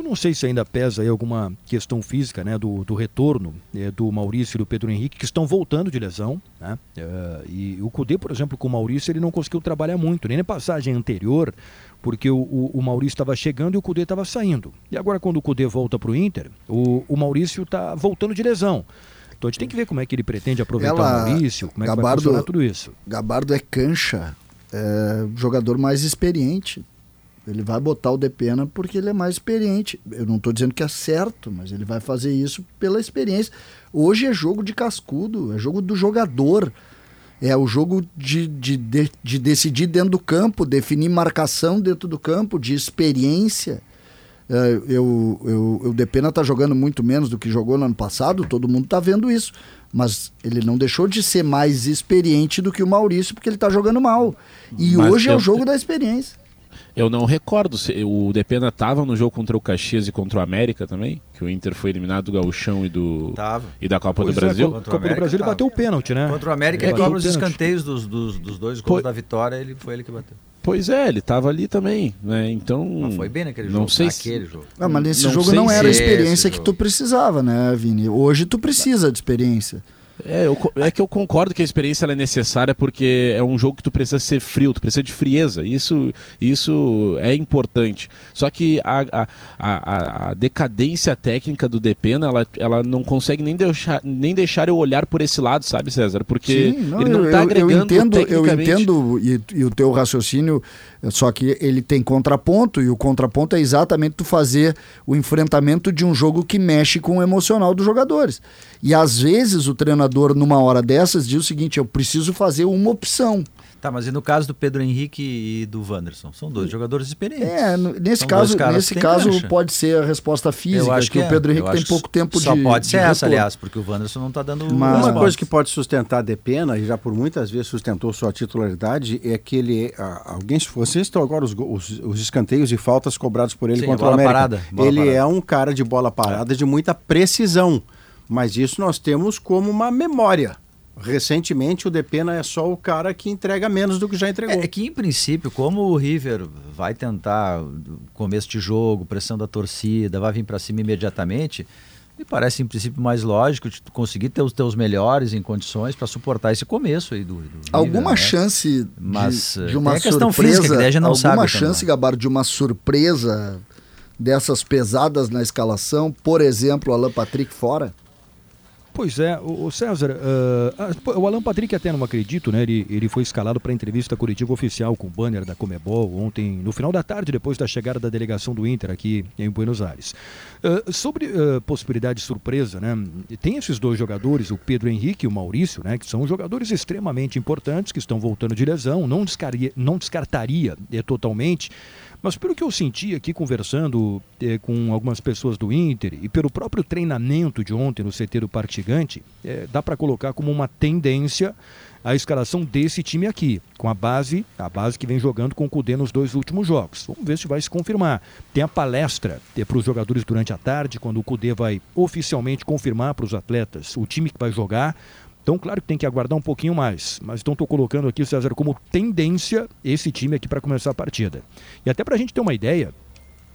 S11: Eu não sei se ainda pesa aí alguma questão física, né, do, do retorno eh, do Maurício e do Pedro Henrique, que estão voltando de lesão, né? Eh, e o Cudê, por exemplo, com o Maurício, ele não conseguiu trabalhar muito, nem na passagem anterior, porque o, o, o Maurício estava chegando e o Cudê estava saindo. E agora, quando o Cudê volta para o Inter, o, Maurício está voltando de lesão. Então a gente tem que ver como é que ele pretende aproveitar
S6: Ela-
S11: o Maurício, como é que vai
S6: Gabardo-
S11: funcionar tudo isso.
S6: Gabardo é cancha, é jogador mais experiente. Ele vai botar o Depena porque ele é mais experiente. Eu não estou dizendo que é certo, mas ele vai fazer isso pela experiência. Hoje é jogo de cascudo, é jogo do jogador. É o jogo de, de, de, de decidir dentro do campo, definir marcação dentro do campo, de experiência. É, eu, eu, o Depena está jogando muito menos do que jogou no ano passado, todo mundo está vendo isso. Mas ele não deixou de ser mais experiente do que o Maurício, porque ele está jogando mal. E
S7: Mas
S6: hoje é
S7: eu-
S6: o jogo da experiência.
S7: Eu não recordo se o Depena estava no jogo contra o Caxias e contra o América também, que o Inter foi eliminado do Gauchão e do
S4: Tava.
S7: e da Copa
S11: Pois
S7: do
S11: é,
S7: Brasil.
S11: co- Copa do Brasil ele bateu o pênalti, né?
S4: Contra o América,
S11: Ele
S4: ele cobra os escanteios dos, dos, dos dois gols
S7: Foi-
S4: da vitória, ele foi ele que bateu.
S7: Pois é, ele estava ali também, né? Então
S4: Mas foi bem naquele
S7: não
S4: jogo,
S7: sei se-
S4: naquele jogo.
S6: Ah, mas nesse
S7: Não
S6: jogo não era a experiência que
S4: jogo.
S6: tu precisava, né, Vini? Hoje tu precisa de experiência.
S7: É, eu é que eu concordo que a experiência é necessária porque é um jogo que tu precisa ser frio, tu precisa de frieza. Isso, isso é importante. Só que a, a, a, decadência técnica do Depena, ela, ela não consegue nem deixar, nem deixar eu olhar por esse lado, sabe, César? Porque
S6: Sim, não,
S7: ele não
S6: eu,
S7: tá
S6: eu-
S7: agregando
S6: entendo, eu entendo e, e o teu raciocínio, só que ele tem contraponto, e o contraponto é exatamente tu fazer o enfrentamento de um jogo que mexe com o emocional dos jogadores. E às vezes o treinador, numa hora dessas, diz o seguinte: eu preciso fazer uma opção.
S4: Tá, mas e no caso do Pedro Henrique e do Wanderson? São dois jogadores experientes.
S6: É, nesse
S4: São
S6: caso, nesse caso
S4: cancha.
S6: pode ser a resposta física,
S4: Eu acho
S6: que,
S4: que,
S6: o
S4: é.
S6: Pedro
S4: Eu
S6: Henrique tem
S4: acho
S6: pouco tempo
S4: Só
S6: de.
S4: pode ser
S6: de
S4: essa,
S6: retorno.
S4: aliás, porque o Wanderson não tá dando.
S3: Uma
S4: resposta.
S3: coisa que pode sustentar a Depena, e já por muitas vezes sustentou sua titularidade, é que ele. ah, alguém, se vocês estão agora os, os, os escanteios e faltas cobrados por ele
S4: Sim,
S3: contra o América.
S4: parada, bola
S3: ele
S4: parada.
S3: é um cara de bola parada de muita precisão. Mas isso nós temos como uma memória. Recentemente, o Depena é só o cara que entrega menos do que já entregou.
S4: É, é que, em princípio, como o River vai tentar começo de jogo, pressão da torcida, vai vir para cima imediatamente, me parece, em princípio, mais lógico de tu conseguir ter os teus melhores em condições para suportar esse começo aí do, do River,
S6: Alguma
S4: né?
S6: chance de,
S4: Mas, eh,
S6: de uma
S4: tem a questão
S6: surpresa,
S4: física, que não
S6: alguma
S4: sabe
S6: chance, de uma surpresa dessas pesadas na escalação, por exemplo, o Alan Patrick fora?
S11: Pois é, o, César, pô, o Alan Patrick até não acredito, né? Ele, ele foi escalado para entrevista coletiva oficial com o banner da Comebol ontem, no final da tarde, depois da chegada da delegação do Inter aqui em Buenos Aires. Ah, sobre ah, possibilidade de surpresa, né? Tem esses dois jogadores, o Pedro Henrique e o Maurício, né? Que são jogadores extremamente importantes, que estão voltando de lesão, não, descaria, não descartaria eh, totalmente. Mas pelo que eu senti aqui conversando eh, com algumas pessoas do Inter e pelo próprio treinamento de ontem no CT do Parque Gigante, eh, dá para colocar como uma tendência a escalação desse time aqui, com a base, a base que vem jogando com o Cudê nos dois últimos jogos. Vamos ver se vai se confirmar. Tem a palestra para os jogadores durante a tarde, quando o Cudê vai oficialmente confirmar para os atletas o time que vai jogar. Então, claro que tem que aguardar um pouquinho mais, mas então estou colocando aqui, César, como tendência esse time aqui para começar a partida. E até para a gente ter uma ideia,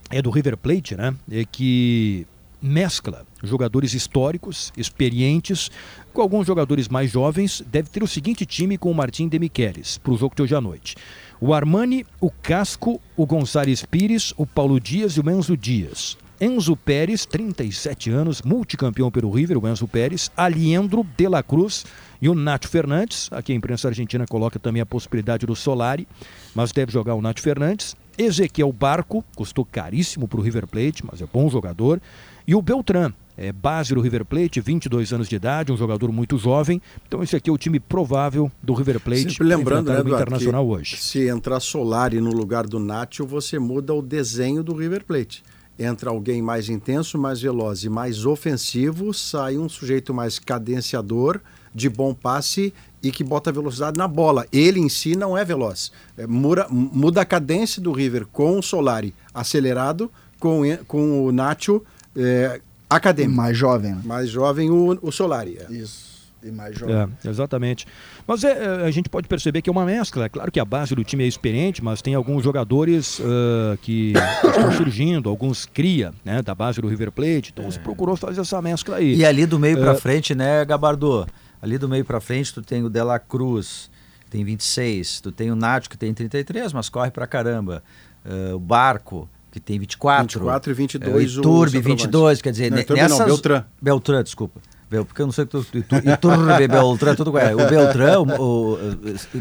S11: é do River Plate, né? É que mescla jogadores históricos, experientes, com alguns jogadores mais jovens. Deve ter o seguinte time com o Martim Demichelis para o jogo de hoje à noite. O Armani, o Casco, o Gonçalves Pires, o Paulo Dias e o Enzo Dias. Enzo Pérez, 37 anos, multicampeão pelo River, o Enzo Pérez, Aliendro de la Cruz e o Nath Fernandes. Aqui a imprensa argentina coloca também a possibilidade do Solari, mas deve jogar o Nath Fernandes. Ezequiel Barco, custou caríssimo para o River Plate, mas é bom jogador. E o Beltrán, é base do River Plate, 22 anos de idade, um jogador muito jovem. Então esse aqui é o time provável do River Plate
S3: Sempre lembrando, né, Eduardo,
S11: Internacional hoje.
S3: se entrar Solari no lugar do Nacho, você muda o desenho do River Plate. Entra alguém mais intenso, mais veloz e mais ofensivo, sai um sujeito mais cadenciador, de bom passe e que bota velocidade na bola. Ele em si não é veloz. É, muda, muda a cadência do River com o Solari acelerado, com, com o Nacho é, acadêmico.
S6: Mais jovem. Né?
S3: Mais jovem o, o Solari. É.
S6: Isso. E mais jovem.
S11: É, exatamente. Mas é, é, a gente pode perceber que é uma mescla. É claro que a base do time é experiente, mas tem alguns jogadores uh, que estão surgindo, alguns cria né, da base do River Plate. Então se procurou fazer essa mescla aí.
S4: E ali do meio para
S11: É.
S4: frente, né, Gabardo? Ali do meio para frente tu tem o Dela Cruz, tem 26, tu tem o Nacho que tem 33, mas corre pra caramba. Eh, o Barco que tem 24.
S3: 24 e 22
S4: É, o Iturbe,
S3: centroavante.
S4: 22, quer dizer,
S3: Não, não,
S4: nessas...
S3: Beltrán.
S4: Beltrán, desculpa. Bel, porque eu não sei o que tu. Itu- Iturbe, Beltrán, tudo igual. O Beltrán, o,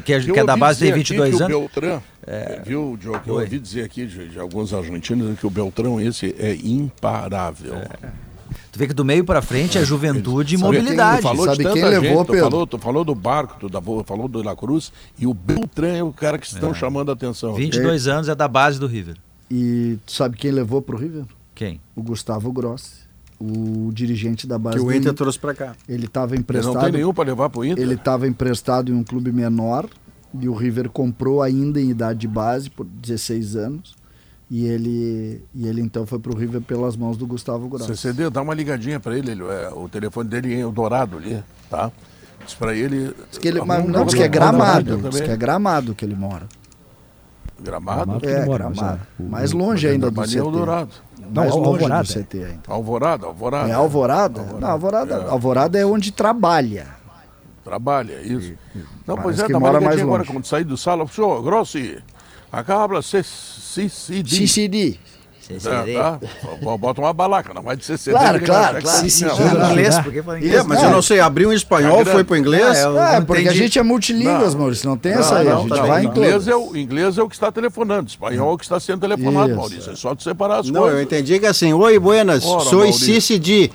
S4: que, é, que é da base, tem
S2: dizer aqui
S4: 22
S2: que
S4: anos.
S2: O Beltrán, viu, Diogo? Eu ouvi dizer aqui de, de alguns argentinos que o Beltrão esse é imparável.
S4: Tu vê que do meio pra frente é juventude e
S2: Sabe quem
S4: mobilidade.
S2: falou
S6: Sabe
S2: de
S6: quem
S2: gente,
S6: levou,
S2: tu
S6: Pedro?
S2: falou, tu falou do Barco, tu da- falou do La Cruz, e o Beltrán é o cara que estão chamando a atenção.
S4: 22 anos é da base do River.
S6: E tu sabe quem levou pro River?
S4: Quem?
S6: O Gustavo Grossi, o dirigente da base
S3: Que o
S6: do
S3: Inter
S6: Inter.
S3: trouxe para cá.
S6: Ele estava
S2: Ele
S6: emprestado.
S2: não tem nenhum para levar pro Inter.
S6: Ele estava emprestado em um clube menor e o River comprou ainda em idade de base por 16 anos. E ele, e ele então foi pro River pelas mãos do Gustavo Grossi.
S2: CCD, dá uma ligadinha pra ele, ele é, o telefone dele é Eldorado ali, tá? Diz pra ele...
S6: Diz que ele, mas não, diz que é gramado. Diz que é gramado que ele mora.
S2: Gramado?
S6: É,
S11: ele mora, mas,
S6: gramado.
S11: é, o-
S6: Mais longe ainda do
S2: Ali
S6: CT.
S2: é Eldorado.
S6: Mais
S11: Não,
S6: longe
S11: Alvorada.
S6: do CT ainda.
S2: Alvorada, Alvorada.
S6: É Alvorada? Não, Alvorada,
S2: É.
S6: Alvorada é onde trabalha.
S2: Trabalha, isso. Não, pois é, dá uma
S6: mora mais
S2: agora
S6: longe.
S2: quando sair do sala. Senhor, Grossi, acá habla CCD.
S6: CCD.
S2: É, tá? Bo- Bota uma balaca, não vai de CCD.
S6: Claro, claro, claro. Sim,
S2: não.
S4: inglês, porque fala inglês.
S3: É, mas eu não sei, abriu em espanhol,
S2: Tá
S3: foi pro inglês.
S4: Ah,
S6: É,
S4: não
S6: porque a
S4: entendi.
S6: gente é multilínguas, Maurício. Não tem essa aí.
S2: Não,
S6: a
S2: não,
S6: gente
S2: tá
S6: vai
S2: bem.
S6: em
S2: inglês, é o, inglês é o que está telefonando, espanhol é o que está sendo telefonado,
S6: Isso,
S2: Maurício.
S6: é.
S2: É só tu separar as
S3: Não,
S2: coisas.
S3: eu entendi que assim, oi, buenas,
S2: Ora,
S3: sou
S2: Maurício.
S3: CCD.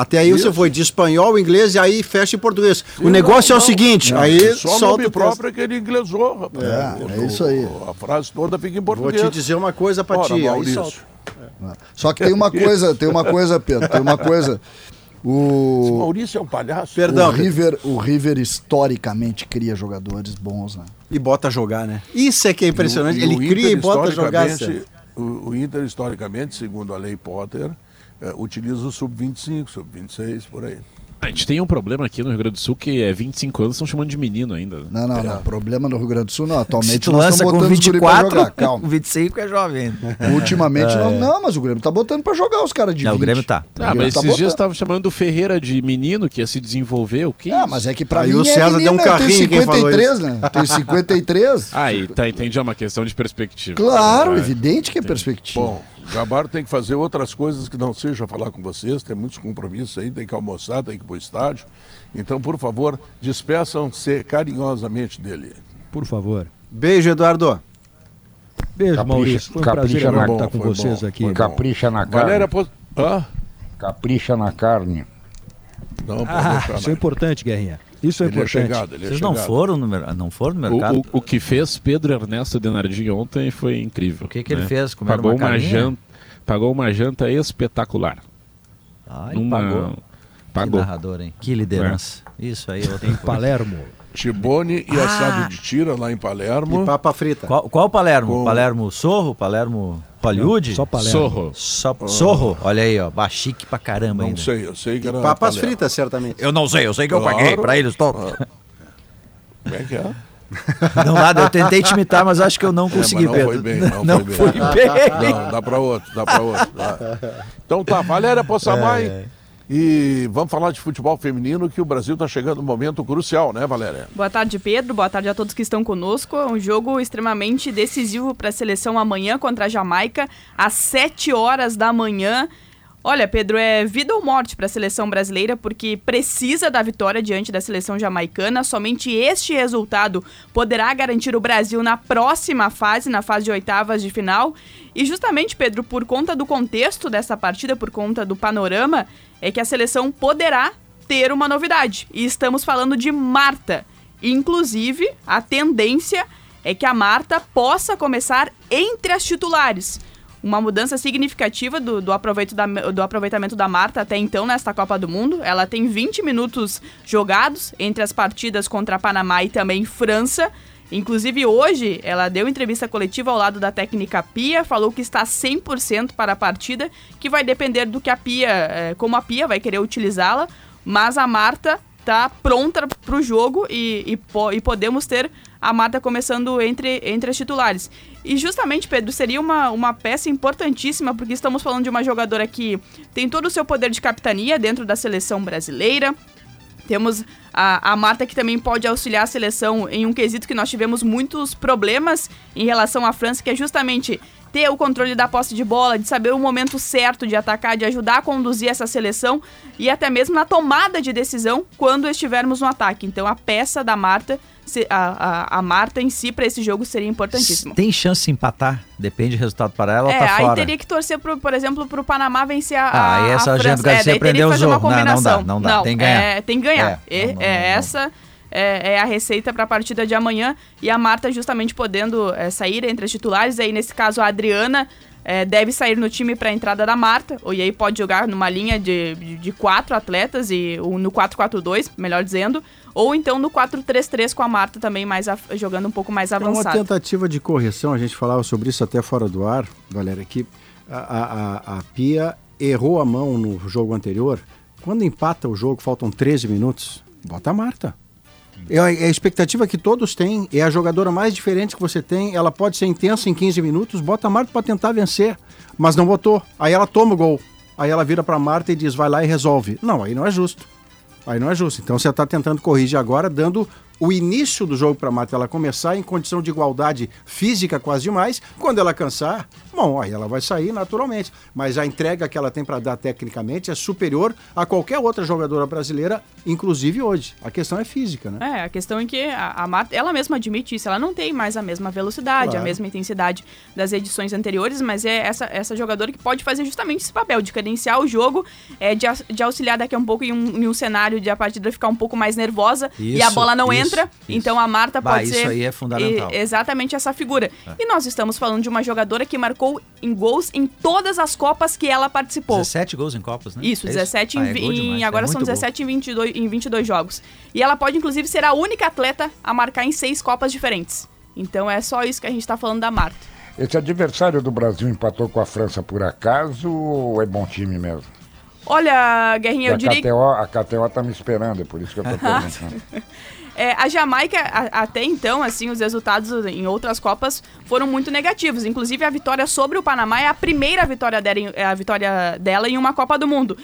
S3: Até aí você
S2: Isso.
S3: foi de espanhol, inglês e aí fecha em português. o
S2: Não,
S3: negócio é o
S2: não.
S3: seguinte,
S2: Não,
S3: aí
S2: só
S3: solta
S2: nome
S3: o
S2: próprio é que ele inglesou, rapaz.
S6: É,
S2: O-
S6: é isso aí.
S2: o- A frase toda fica em
S3: Vou
S2: português.
S3: te dizer uma coisa pra
S2: Ora,
S3: ti, aí
S2: Maurício.
S3: solta.
S6: Só que tem uma coisa, tem uma coisa, Pedro, tem uma coisa.
S2: Esse
S6: O,
S2: Maurício é um palhaço.
S3: Perdão,
S6: o River, o River historicamente cria jogadores bons, né?
S3: E bota a jogar, né? Isso é que é impressionante.
S2: E o-
S3: Ele
S2: o
S3: cria e bota a jogar.
S2: O, o Inter, historicamente, segundo a lei Potter, utiliza o sub-25, sub-26, por aí.
S7: A gente tem um problema aqui no Rio Grande do Sul que é 25 anos, estão chamando de menino ainda.
S6: Não, não, não. Problema no Rio Grande do Sul, não. *laughs*
S4: Se
S6: Atualmente
S4: tu
S6: nós
S4: lança
S6: estamos
S4: com
S6: botando os guri pra
S4: 24,
S6: jogar. Calma. *laughs*
S4: com 25 é jovem. *laughs*
S6: Ultimamente, nós, não, mas o Grêmio tá botando pra jogar os caras de
S4: Não, o
S6: 20.
S4: Grêmio tá.
S6: O
S7: Ah,
S6: Grêmio
S7: mas
S6: tá
S7: esses dias estavam chamando o Ferreira de menino que ia se desenvolver. O que?
S6: Ah, mas é que pra
S3: Aí
S6: mim
S3: o César
S6: é
S3: deu um
S6: menino, eu
S3: carrinho, quem
S6: tenho
S3: falou
S6: 53, né? Eu tenho 53.
S7: Ah, e tá, entendi, é uma questão de perspectiva.
S6: Claro,
S7: Ah,
S6: evidente que é perspectiva.
S2: Bom, o Gabar tem que fazer outras coisas que não seja falar com vocês, tem muitos compromissos aí, tem que almoçar, tem que ir pro estádio. Então, por favor, despeçam-se carinhosamente dele.
S11: Por favor.
S3: Beijo, Eduardo.
S11: Beijo,
S8: Capricha-
S11: Maurício. Foi um
S8: capricha
S11: prazer
S8: na-
S11: estar
S2: bom,
S11: com vocês
S2: bom,
S11: aqui.
S8: Capricha na carne.
S2: Valéria, pos... Hã?
S8: Capricha na carne.
S2: Não,
S11: Ah, isso é
S2: não.
S11: importante, Guerrinha. Isso é
S2: Ele é
S11: importante.
S2: chegado, ele é
S4: Vocês não
S2: chegado.
S4: foram no, não foram no
S7: O,
S4: mercado?
S7: o, o que fez Pedro Ernesto Denardim ontem foi incrível.
S4: O que que ele
S7: né?
S4: fez? Comeram
S7: Pagou
S4: uma
S7: uma, janta, pagou uma janta espetacular.
S4: Ah, ele
S7: Numa-
S4: pagou. Que
S7: Pagou.
S4: narrador, hein? Que liderança. Isso aí é outra
S11: Em
S4: coisa.
S11: Palermo.
S2: Tibone e
S4: Ah!
S2: assado de tira lá em Palermo.
S3: E papa frita.
S4: Qual, qual Palermo?
S2: Com-
S4: Palermo Sorro? Palermo Hollywood?
S11: Só Palermo.
S7: Sorro.
S4: Só- Sorro? Olha aí, ó. Bachique pra caramba
S2: Não
S4: ainda.
S2: sei, eu sei que era.
S3: Papas
S2: Palermo.
S3: fritas, certamente.
S4: Eu não sei, eu sei que eu
S2: Claro.
S4: paguei pra eles todos.
S2: Como é que é?
S4: Não nada, eu tentei te imitar, mas acho que eu não
S2: É,
S4: consegui,
S2: mas não
S4: Pedro.
S2: foi bem, não,
S4: não
S2: foi bem.
S4: bem.
S2: Não, dá pra outro, dá pra outro. dá. Então tá, Valéria Possamay.
S4: É.
S2: E vamos falar de futebol feminino, que o Brasil está chegando num momento crucial, né, Valéria?
S12: Boa tarde, Pedro. Boa tarde a todos que estão conosco. É um jogo extremamente decisivo para a seleção amanhã contra a Jamaica, às 7 horas da manhã. Olha, Pedro, é vida ou morte para a seleção brasileira, porque precisa da vitória diante da seleção jamaicana. Somente este resultado poderá garantir o Brasil na próxima fase, na fase de oitavas de final. E justamente, Pedro, por conta do contexto dessa partida, por conta do panorama, é que a seleção poderá ter uma novidade. E estamos falando de Marta. Inclusive, a tendência é que a Marta possa começar entre as titulares uma mudança significativa do, do, aproveito da, do aproveitamento da Marta até então nesta Copa do Mundo. Ela tem 20 minutos jogados entre as partidas contra Panamá e também França. Inclusive hoje ela deu entrevista coletiva ao lado da técnica Pia, falou que está 100% para a partida, que vai depender do que a Pia, é, como a Pia vai querer utilizá-la, mas a Marta está pronta para o jogo e, e, e podemos ter a Marta começando entre, entre as titulares. E justamente, Pedro, seria uma, uma peça importantíssima, porque estamos falando de uma jogadora que tem todo o seu poder de capitania dentro da seleção brasileira. Temos a, a Marta que também pode auxiliar a seleção em um quesito que nós tivemos muitos problemas em relação à França, que é justamente ter o controle da posse de bola, de saber o momento certo de atacar, de ajudar a conduzir essa seleção e até mesmo na tomada de decisão quando estivermos no ataque. Então a peça da Marta a, a, a Marta em si para esse jogo seria importantíssimo.
S4: Tem chance de empatar? Depende do resultado para ela
S12: é,
S4: ou tá
S12: aí
S4: fora?
S12: teria que torcer, pro, por exemplo, para o Panamá vencer a,
S4: ah,
S12: a,
S4: essa
S12: a
S4: gente
S12: França.
S4: É, aprendeu o jogo. Não, não dá, não dá.
S12: Não,
S4: tem que ganhar.
S12: É, tem que ganhar.
S4: É,
S12: não, não, é essa é, é, a receita para a partida de amanhã. E a Marta justamente podendo é, sair entre as titulares. Aí, nesse caso, a Adriana é, deve sair no time para a entrada da Marta. E aí pode jogar numa linha de, de, de quatro atletas, e no 4-4-2, melhor dizendo. Ou então no 4-3-3 com a Marta também mais a, jogando um pouco mais avançado.
S3: É uma tentativa de correção, a gente falava sobre isso até fora do ar, Valéria, que a, a, a Pia errou a mão no jogo anterior. Quando empata o jogo, faltam 13 minutos, bota a Marta. É a expectativa que todos têm, é a jogadora mais diferente que você tem, ela pode ser intensa em 15 minutos, bota a Marta para tentar vencer, mas não botou. Aí ela toma o gol. Aí ela vira para Marta e diz: vai lá e resolve. Não, aí não é justo. Aí não é justo. Então você está tentando corrigir agora, dando o início do jogo para a Marta ela começar em condição de igualdade física quase demais. Quando ela cansar, bom, aí ela vai sair naturalmente. Mas a entrega que ela tem para dar tecnicamente é superior a qualquer outra jogadora brasileira, inclusive hoje. A questão é física, né?
S12: É, a questão é que a, a Marta, ela mesma admite isso, ela não tem mais a mesma velocidade, claro. a mesma intensidade das edições anteriores, mas é essa, essa jogadora que pode fazer justamente esse papel de cadenciar o jogo, é, de, de auxiliar daqui a um pouco em um, em um cenário de a partida ficar um pouco mais nervosa isso, e a bola não isso, entra. Isso. Então a Marta
S4: bah,
S12: pode
S4: isso
S12: ser.
S4: Isso aí é fundamental.
S12: E, exatamente essa figura. É. E nós estamos falando de uma jogadora que marcou em gols em todas as Copas que ela participou.
S4: 17 gols em Copas, né?
S12: Isso, é 17 isso? em, ah, é agora são 17 em 22, em 22 jogos. E ela pode, inclusive, ser a única atleta a marcar em seis Copas diferentes. Então é só isso que a gente está falando da Marta.
S8: Esse adversário do Brasil empatou com a França por acaso ou é bom time mesmo?
S12: Olha, Guerrinha, eu
S8: a
S12: diria.
S8: KTO, a KTO tá me esperando, é por isso que eu tô *laughs* perguntando. *laughs*
S12: É, a Jamaica, a, até então, assim, os resultados em outras Copas foram muito negativos. Inclusive, a vitória sobre o Panamá é a primeira vitória dela, é a vitória dela em uma Copa do Mundo.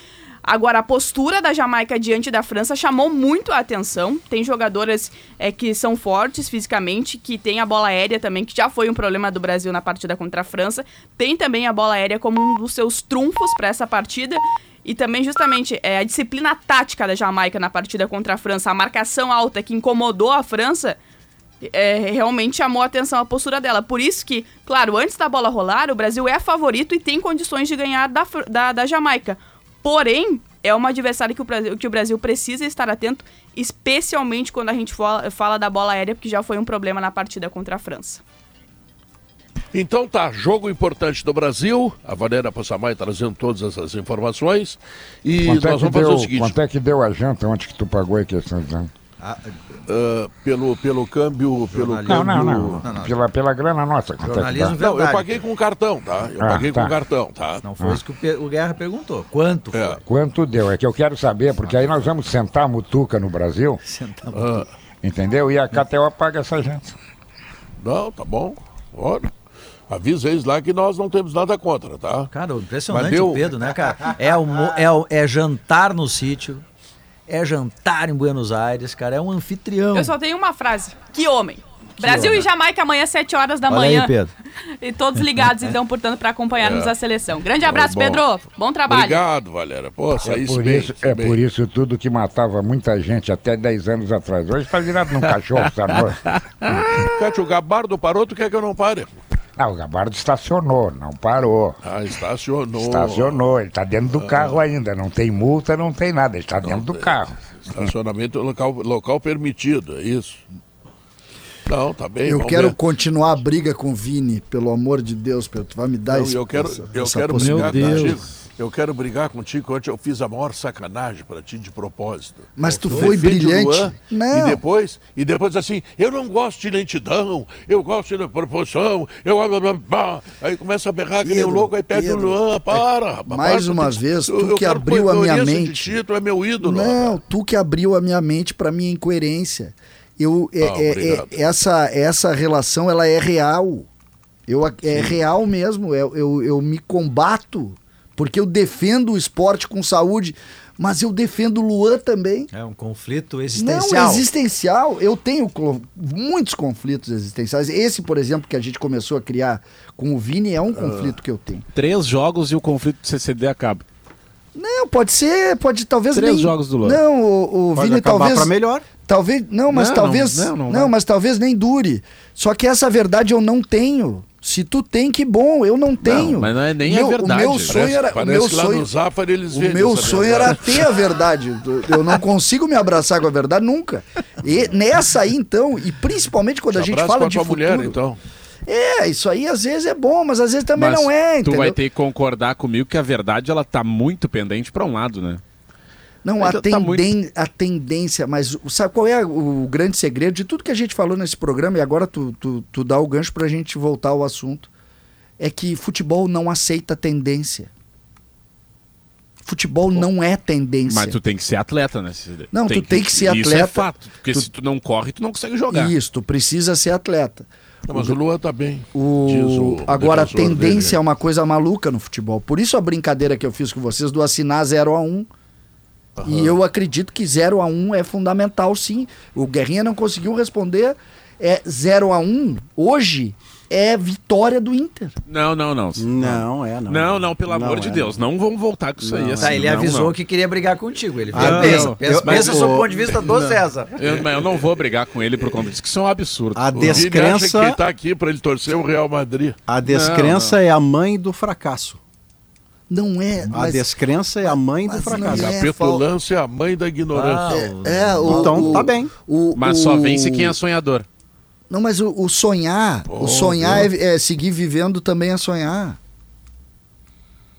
S12: Agora, a postura da Jamaica diante da França chamou muito a atenção. Tem jogadoras é, que são fortes fisicamente, que tem a bola aérea também, que já foi um problema do Brasil na partida contra a França. Tem também a bola aérea como um dos seus trunfos para essa partida. E também, justamente, é, a disciplina tática da Jamaica na partida contra a França, a marcação alta que incomodou a França, é, realmente chamou a atenção a postura dela. Por isso que, claro, antes da bola rolar, o Brasil é favorito e tem condições de ganhar da, da, da Jamaica. Porém, é uma adversária que o, Brasil, que o Brasil precisa estar atento, especialmente quando a gente fala, fala da bola aérea, porque já foi um problema na partida contra a França.
S2: Então tá, jogo importante do Brasil. A Valéria Passamai trazendo todas essas informações. E
S8: quanto
S2: nós
S8: é
S2: vamos fazer
S8: deu,
S2: o seguinte.
S8: Quanto é que deu a janta ontem que tu pagou aí que estão dizendo?
S2: Ah, uh, pelo, pelo câmbio. Pelo
S8: não,
S2: câmbio...
S8: não, não, não, Pela, pela grana nossa.
S4: Jornalismo
S2: é não, eu paguei com cartão, tá? Eu ah, paguei tá. com cartão, tá?
S4: Não foi ah. isso que o, Guerra perguntou. Quanto
S2: é.
S8: Quanto deu? É que eu quero saber, porque aí nós vamos sentar a mutuca no Brasil.
S4: Sentar mutuca.
S8: Ah. Entendeu? E a KTO paga essa janta.
S2: Não, tá bom. Olha. Avisa eles lá que nós não temos nada contra, tá?
S4: Cara, impressionante deu... o Pedro, né, cara? É, o, é, é jantar no sítio, é jantar em Buenos Aires, cara, é um anfitrião.
S12: Eu só tenho uma frase. Que homem! Brasil e Jamaica amanhã, 7 horas da
S4: Olha
S12: manhã.
S4: aí, Pedro. *laughs*
S12: E todos ligados, então, portanto, para acompanharmos
S2: É.
S12: a seleção. Grande abraço,
S2: bom.
S12: Pedro. Bom trabalho.
S2: Obrigado, Valéria. Pô,
S8: É
S2: saísse
S8: por,
S2: bem.
S8: isso, é
S2: bem.
S8: por isso tudo que matava muita gente até 10 anos atrás. Hoje está virado num cachorro, sabe? *laughs*
S2: Cátia, o Gabardo parou, tu quer que eu não pare?
S8: Ah, o Gabardo estacionou, não parou.
S2: Ah, estacionou.
S8: Estacionou, ele está dentro do carro ainda. Não tem multa, não tem nada. Ele está dentro do carro.
S2: Estacionamento local, local permitido, é isso. Não, tá bem.
S6: Eu quero
S2: ver.
S6: continuar a briga com o Vini, pelo amor de Deus, Pedro. Tu vai me dar
S2: Não,
S6: esse,
S2: eu quero,
S6: essa,
S2: eu
S6: essa
S2: quero
S6: possibilidade.
S2: brigar contigo. Eu quero brigar contigo. Ontem eu fiz a maior sacanagem pra ti de propósito.
S6: Mas tu foi brilhante.
S2: Luan,
S6: Não.
S2: E depois, e depois assim, eu não gosto de lentidão, eu gosto de proporção, eu. Aí começa a berrar que nem louco, aí pede o Luan, para, rapaz.
S6: mais
S2: para,
S6: uma
S2: tu-
S6: vez,
S2: eu-
S6: tu
S2: eu
S6: que abriu a minha mente.
S2: ti, tu é meu ídolo.
S6: Não, tu que abriu a minha mente para minha incoerência. Eu, é-
S2: Ah,
S6: é- é- essa, essa relação ela é real. Eu, é real mesmo. Eu, eu, eu me combato porque eu defendo o esporte com saúde, mas eu defendo o Luan também.
S4: É um conflito
S6: Não,
S4: existencial.
S6: existencial. Eu tenho muitos conflitos existenciais. Esse, por exemplo, que a gente começou a criar com o Vini, é um conflito que eu tenho.
S7: Três jogos e o conflito do CCD acaba.
S6: Não, pode ser, pode talvez
S7: Três
S6: nem-
S7: jogos do Luan.
S6: Não, o, o
S3: Pode
S6: Vini talvez
S3: pra melhor.
S6: Talvez, não, mas
S7: Não,
S6: talvez,
S7: não,
S6: não,
S7: não,
S6: mas talvez nem dure. Só que essa verdade eu não tenho. Se tu tem, que bom, eu não tenho.
S7: mas não é nem
S6: meu,
S7: a verdade.
S6: O meu sonho
S2: Parece,
S6: era, o
S2: parece
S6: meu sonho,
S2: no Zafari eles
S6: o meu sonho era ter a verdade. Eu não consigo me abraçar com a verdade nunca. E nessa aí então, e principalmente quando a
S2: Te
S6: gente
S2: abraça
S6: fala
S2: com a
S6: de
S2: tua
S6: futuro.
S2: mulher, então.
S6: É, isso aí às vezes é bom, mas às vezes também
S7: Mas
S6: não é,
S7: tu
S6: entendeu?
S7: vai ter que concordar comigo que a verdade ela tá muito pendente para um lado, né?
S6: Não, a,
S7: Então tá muito-
S6: tenden- a tendência, mas o- sabe qual é o grande segredo de tudo que a gente falou nesse programa, e agora tu, tu, tu dá o gancho pra gente voltar ao assunto, é que futebol não aceita tendência. Futebol não é tendência.
S7: Mas tu tem que ser atleta, né?
S6: Não, tu tem que ser
S7: Isso é
S6: atleta.
S7: fato, porque
S6: Tu-
S7: se tu não corre, tu não consegue jogar.
S6: Isso, tu precisa ser atleta.
S2: Não, mas o Luan tá bem.
S6: O...
S2: o
S6: Agora, a tendência
S2: dele.
S6: é uma coisa maluca no futebol. Por isso a brincadeira que eu fiz com vocês do assinar 0 a 1 E eu acredito que 0 a 1 é fundamental, sim. O Guerrinha não conseguiu responder. É 0 a 1 hoje é vitória do Inter.
S7: Não, não, não.
S3: Não, é, não.
S7: Não, não, pelo
S3: Não
S7: amor
S3: é,
S7: de Deus. Não vamos voltar com isso aí.
S3: Não,
S7: assim,
S4: Tá, ele
S7: não,
S4: avisou
S7: não.
S4: que queria brigar contigo. Ele
S3: Ah,
S4: pensa,
S3: não.
S4: pensa,
S3: Eu-
S4: pensa
S3: eu-
S4: ponto de vista do César.
S7: Eu, mas eu não vou brigar com ele por conta disso, que isso é um absurdo.
S3: A
S2: O Vini acha
S3: descrença,
S2: que ele tá aqui pra ele torcer o Real Madrid.
S3: a descrença é a mãe do fracasso.
S6: Não é.
S3: A
S6: Mas,
S3: descrença é a mãe do fracasso.
S6: não
S2: A
S6: é
S2: petulância é a mãe da ignorância.
S4: Ah,
S6: é, o,
S3: Então,
S6: o-
S3: tá bem.
S6: o-
S7: Mas só vence quem é sonhador.
S6: Não, mas o, o sonhar,
S2: Pô,
S6: o sonhar é, é seguir vivendo também é sonhar.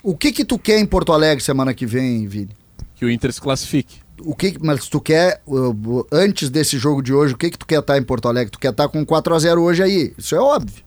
S6: O que que tu quer em Porto Alegre semana que vem, Vini?
S7: Que o Inter se classifique.
S6: O que, mas tu quer, antes desse jogo de hoje, o que que tu quer estar em Porto Alegre? Tu quer estar com 4 a 0 hoje aí, isso é óbvio.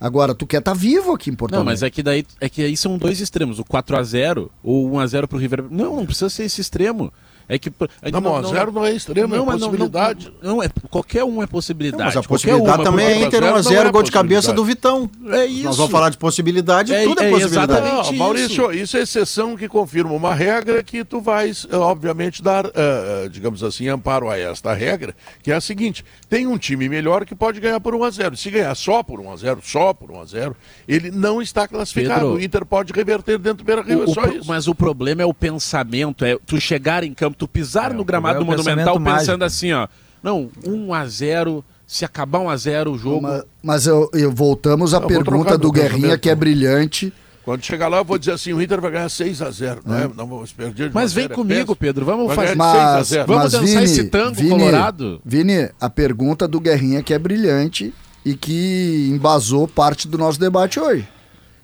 S6: Agora, tu quer estar vivo aqui em Porto
S7: Não,
S6: Alegre.
S7: mas é que daí é que aí são dois extremos, o 4 a 0 ou 1 a 0 pro River. Não, não precisa ser esse extremo. É que é
S2: Não,
S7: que
S2: mas 1 a 0 não é extremo, é
S7: mas não-
S2: possibilidade.
S7: Não, não, é qualquer um é possibilidade.
S3: Mas a
S7: Qualquer
S3: possibilidade também é Inter
S2: zero
S3: 1 a
S2: não
S3: 0
S2: é
S3: gol de cabeça do. Vitão.
S7: É isso.
S3: Nós vamos falar de possibilidade,
S7: É-
S3: tudo é,
S7: é
S3: possibilidade.
S7: exatamente.
S2: Não, Maurício, isso. é exceção que confirma uma regra que tu vais, eh, obviamente, dar, eh, digamos assim, amparo a esta regra, que é a seguinte: tem um time melhor que pode ganhar por 1 a 0 Se ganhar só por 1 a 0 só por 1 a 0 ele não está classificado.
S7: Pedro,
S2: o Inter pode reverter dentro do Beira Rio,
S7: O-
S2: é só isso.
S7: Mas o problema é o pensamento, é tu chegar em campo, tu pisar
S4: É,
S7: no gramado do
S4: é
S7: Monumental pensando
S4: mágico.
S7: assim, ó. Não, 1 a 0 se acabar 1 a 0 o jogo.
S6: Mas, mas eu, eu- voltamos à
S2: Eu
S6: pergunta do Guerrinha, que é brilhante.
S2: Quando chegar lá, eu vou dizer assim: o Inter vai ganhar 6 a 0
S6: É.
S2: né? Não vamos perder de
S7: Mas vem
S2: é
S7: comigo,
S2: péssimo.
S7: Pedro, vamos fazer.
S2: 6
S6: Mas,
S2: 0.
S7: Vamos
S6: mas
S7: dançar
S6: Vini,
S7: esse tango
S6: Vini,
S7: colorado?
S6: Vini, a pergunta do Guerrinha que é brilhante e que embasou parte do nosso debate hoje.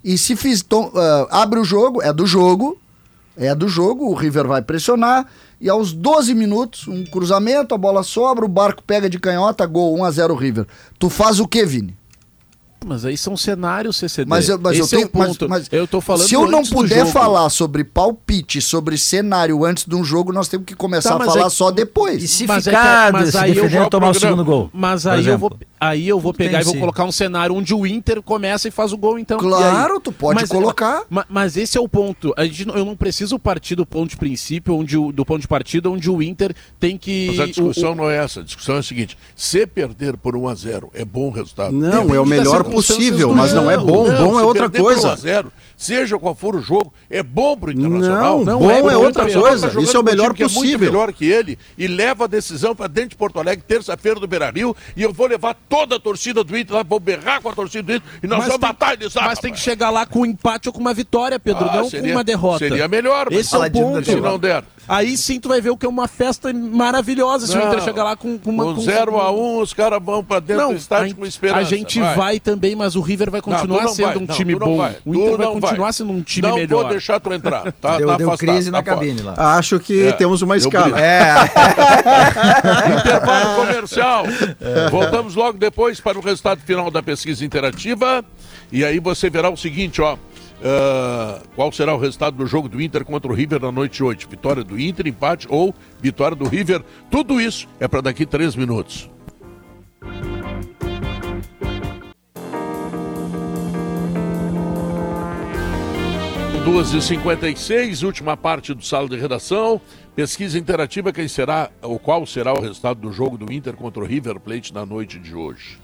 S6: E se fiz, tom- ah, abre o jogo, é do jogo, é do jogo, o River vai pressionar e aos 12 minutos, um cruzamento, a bola sobra, o barco pega de canhota, gol 1 a 0 River. Tu faz o que, Vini?
S7: Mas aí são cenários CCD.
S6: Mas eu, mas eu
S7: Esse é
S6: tenho.
S7: o ponto.
S6: Mas, mas
S7: eu tô falando
S6: se eu não puder falar sobre palpite, sobre cenário antes de um jogo, nós temos que começar
S7: Tá,
S6: a
S7: mas
S6: falar
S7: é-
S6: só depois.
S4: E se
S7: Mas é
S4: ficar
S7: que- mas
S4: se
S7: aí eu jogo
S4: tomar o segundo gol.
S7: Mas aí eu, vou, aí eu vou
S4: Tudo tem
S7: pegar e vou
S4: sim.
S7: colocar um cenário onde o Inter começa e faz o gol, então.
S6: Claro, tu pode
S7: Mas-
S6: colocar.
S7: ma- Mas, esse é o ponto. A gente, eu não preciso partir do ponto de princípio, onde o, do ponto de partida, onde o Inter tem que.
S2: Mas a discussão
S7: o- o-
S2: não é essa. A discussão é a seguinte: se perder por 1 a 0 é bom resultado.
S3: Não,
S2: Depende
S3: é o melhor possível, mas não é bom. Bom é outra coisa.
S2: Por 1 a 0, seja qual for o jogo, é bom pro Internacional.
S3: Não, bom é
S2: pro
S3: outra coisa.
S2: tá
S3: Isso é o
S2: um
S3: melhor
S2: que É muito
S3: possível.
S2: melhor que ele e leva a decisão para dentro de Porto Alegre, terça-feira do Beira-Rio, e eu vou levar toda a torcida do Inter lá, vou berrar com a torcida do Inter e nós
S7: Mas
S2: vamos
S7: tem-
S2: matar eles lá.
S7: Mas tem que
S2: rapaz.
S7: chegar lá com um empate ou com uma vitória, Pedro,
S2: Ah,
S7: não
S2: seria-
S7: com uma derrota.
S2: seria melhor, mas-
S7: Esse é o ponto.
S2: Se não der.
S7: Aí sim tu vai ver o que é uma festa maravilhosa se o
S2: Não.
S7: Inter chegar lá com, com uma...
S2: Com
S7: com-
S2: 0 a 1 os caras vão para dentro
S7: Não,
S2: do estádio
S7: a,
S2: com esperança.
S7: a gente vai. também, mas o River vai
S2: Não,
S7: continuar
S2: não
S7: sendo
S2: vai,
S7: um
S2: não,
S7: time
S2: não
S7: bom.
S2: vai,
S7: O Inter
S2: tu
S7: vai
S2: não
S7: continuar
S2: vai.
S7: sendo um time
S2: não
S7: melhor.
S2: vou deixar tu entrar. Tá,
S4: Deu,
S2: tá
S4: deu
S2: afastado,
S4: crise na
S2: tá fora.
S4: cabine lá.
S3: Acho que
S2: É,
S3: temos uma escala.
S4: É. *laughs*
S2: Intervalo comercial. Voltamos logo depois para o resultado final da pesquisa interativa. E aí você verá o seguinte, ó. Ah, qual será o resultado do jogo do Inter contra o River na noite de hoje? Vitória do Inter, empate ou vitória do River? Tudo isso é para daqui três minutos. Duas e 56 última parte do sala de redação. Pesquisa interativa, quem será, ou qual será o resultado do jogo do Inter contra o River Plate na noite de hoje?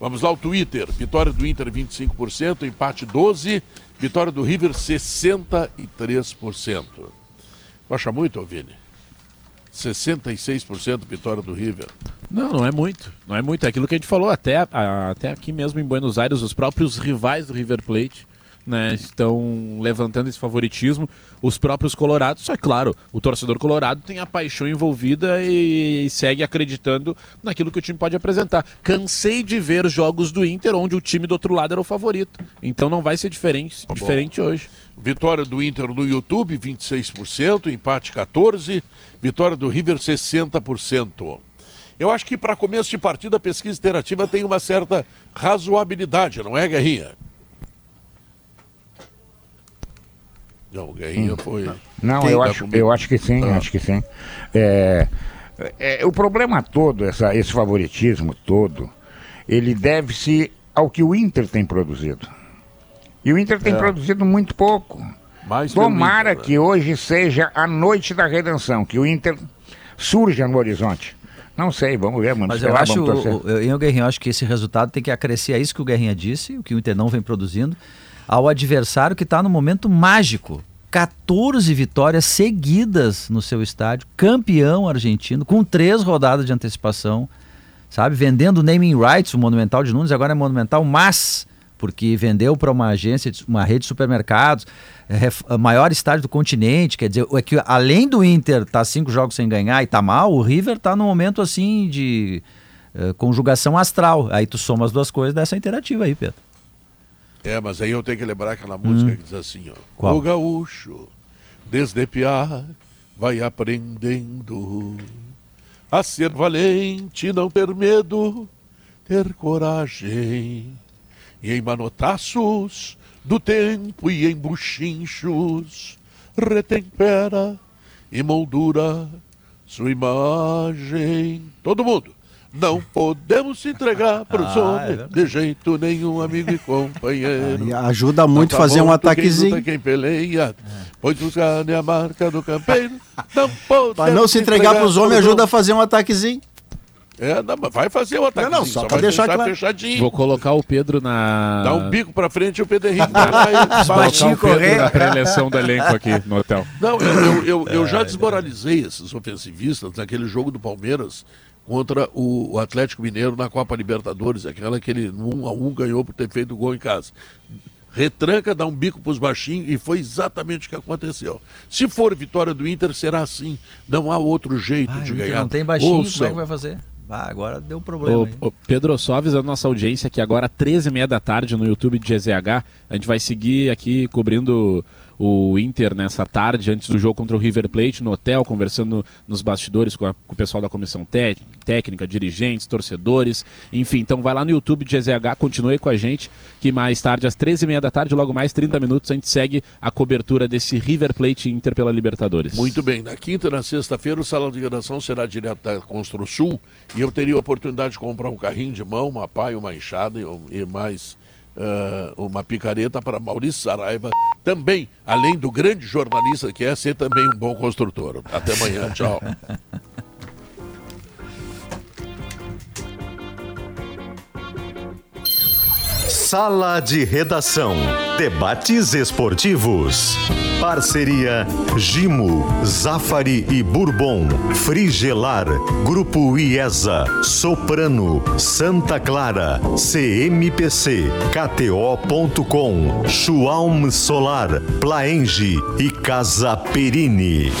S2: Vamos lá, o Twitter. Vitória do Inter, 25%, empate 12%, vitória do River, 63%. Tu acha muito, ô Vini? 66% vitória do River.
S7: Não, não é muito. Não é muito. É aquilo que a gente falou até, a- até aqui mesmo em Buenos Aires, os próprios rivais do River Plate né, estão levantando esse favoritismo. Os próprios colorados, só é claro, o torcedor colorado tem a paixão envolvida e, segue acreditando naquilo que o time pode apresentar. Cansei de ver jogos do Inter onde o time do outro lado era o favorito. Então não vai ser diferente, diferente hoje.
S2: Vitória do Inter no YouTube, 26%, empate 14%, vitória do River, 60%. Eu acho que para começo de partida a pesquisa interativa tem uma certa razoabilidade, não é, Guerrinha? Não, o Guerrinha foi.
S8: Não,
S2: Quem
S8: eu
S2: tá
S8: acho,
S2: comigo?
S8: eu acho que sim,
S2: Ah.
S8: acho que sim. É, é, o problema todo, essa, esse favoritismo todo, ele deve-se ao que o Inter tem produzido. E o Inter tem
S2: É.
S8: produzido muito pouco.
S2: Mais
S8: Tomara
S2: Inter, né?
S8: que hoje seja a noite da redenção, que o Inter surja no horizonte. Não sei, vamos ver, mano.
S4: Mas eu
S8: esperar,
S4: acho, o- eu, eu, Guerrinho, eu acho que esse resultado tem que acrescer a isso que o Guerrinha disse, o que o Inter não vem produzindo, ao adversário que está no momento mágico. 14 vitórias seguidas no seu estádio, campeão argentino, com três rodadas de antecipação, sabe? Vendendo naming rights, o Monumental de Nunes agora é Monumental, mas porque vendeu para uma agência, uma rede de supermercados, é, a maior estádio do continente, quer dizer, é que além do Inter tá cinco jogos sem ganhar e tá mal, o River tá num momento assim de eh, conjugação astral. Aí tu soma as duas coisas dessa interativa aí, Pedro.
S2: É, mas aí eu tenho que lembrar aquela música que diz assim, ó.
S4: Qual?
S2: O gaúcho, desde piar, vai aprendendo a ser valente, não ter medo, ter coragem. E em manotaços do tempo e em buchinchos, retempera e moldura sua imagem. Todo mundo. Não podemos se entregar para os
S3: Ah, é
S2: de jeito nenhum, amigo e companheiro.
S3: Aí ajuda muito
S2: Não tá
S3: fazer um ataquezinho.
S2: Quem quem peleia, pois buscar a marca do campeiro. Não podemos
S3: Para não se entregar para os homens, ajuda a fazer um ataquezinho.
S2: É, não, vai fazer o ataque.
S3: Não, não, só pra
S2: vai
S3: deixar
S2: deixar
S3: claro.
S2: fechadinho.
S7: Vou colocar o Pedro na.
S2: Dá um bico pra frente e o Pedro Henrique *laughs* vai lá e
S7: Vou colocar o Pedro na pré-eleição do elenco aqui no hotel.
S2: Não, eu, eu, eu, eu já desmoralizei esses ofensivistas naquele jogo do Palmeiras contra o, o Atlético Mineiro na Copa Libertadores, aquela que ele um a um ganhou por ter feito gol em casa. Retranca, dá um bico pros baixinhos e foi exatamente o que aconteceu. Se for vitória do Inter, será assim. Não há outro jeito
S4: Ah,
S2: de
S4: o Inter
S2: ganhar.
S4: não tem baixinho,
S2: Ouçam.
S4: como é que vai fazer? Ah, agora deu problema.
S7: Ô,
S4: aí.
S7: ô, Pedro, só avisando nossa audiência que agora, 13h30 da tarde, no YouTube de GZH, a gente vai seguir aqui cobrindo o Inter nessa tarde, antes do jogo contra o River Plate, no hotel, conversando nos bastidores com, a, com o pessoal da comissão té- técnica, dirigentes, torcedores, enfim. Então vai lá no YouTube de GZH, continue com a gente, que mais tarde, às 13h30 da tarde, logo mais 30 minutos, a gente segue a cobertura desse River Plate Inter pela Libertadores.
S2: Muito bem, na quinta e na sexta-feira o salão de redação será direto da Construsul e eu teria a oportunidade de comprar um carrinho de mão, uma pá e uma enxada e mais ah, uma picareta para Maurício Saraiva, também, além do grande jornalista que é, ser também um bom construtor. Até amanhã, *laughs* tchau.
S1: Sala de Redação. Debates esportivos. Parceria Gimo, Zafari e Bourbon. Frigelar. Grupo IESA. Soprano. Santa Clara. CMPC. KTO.com. Schwalm Solar. Plaenge e Casa Perini.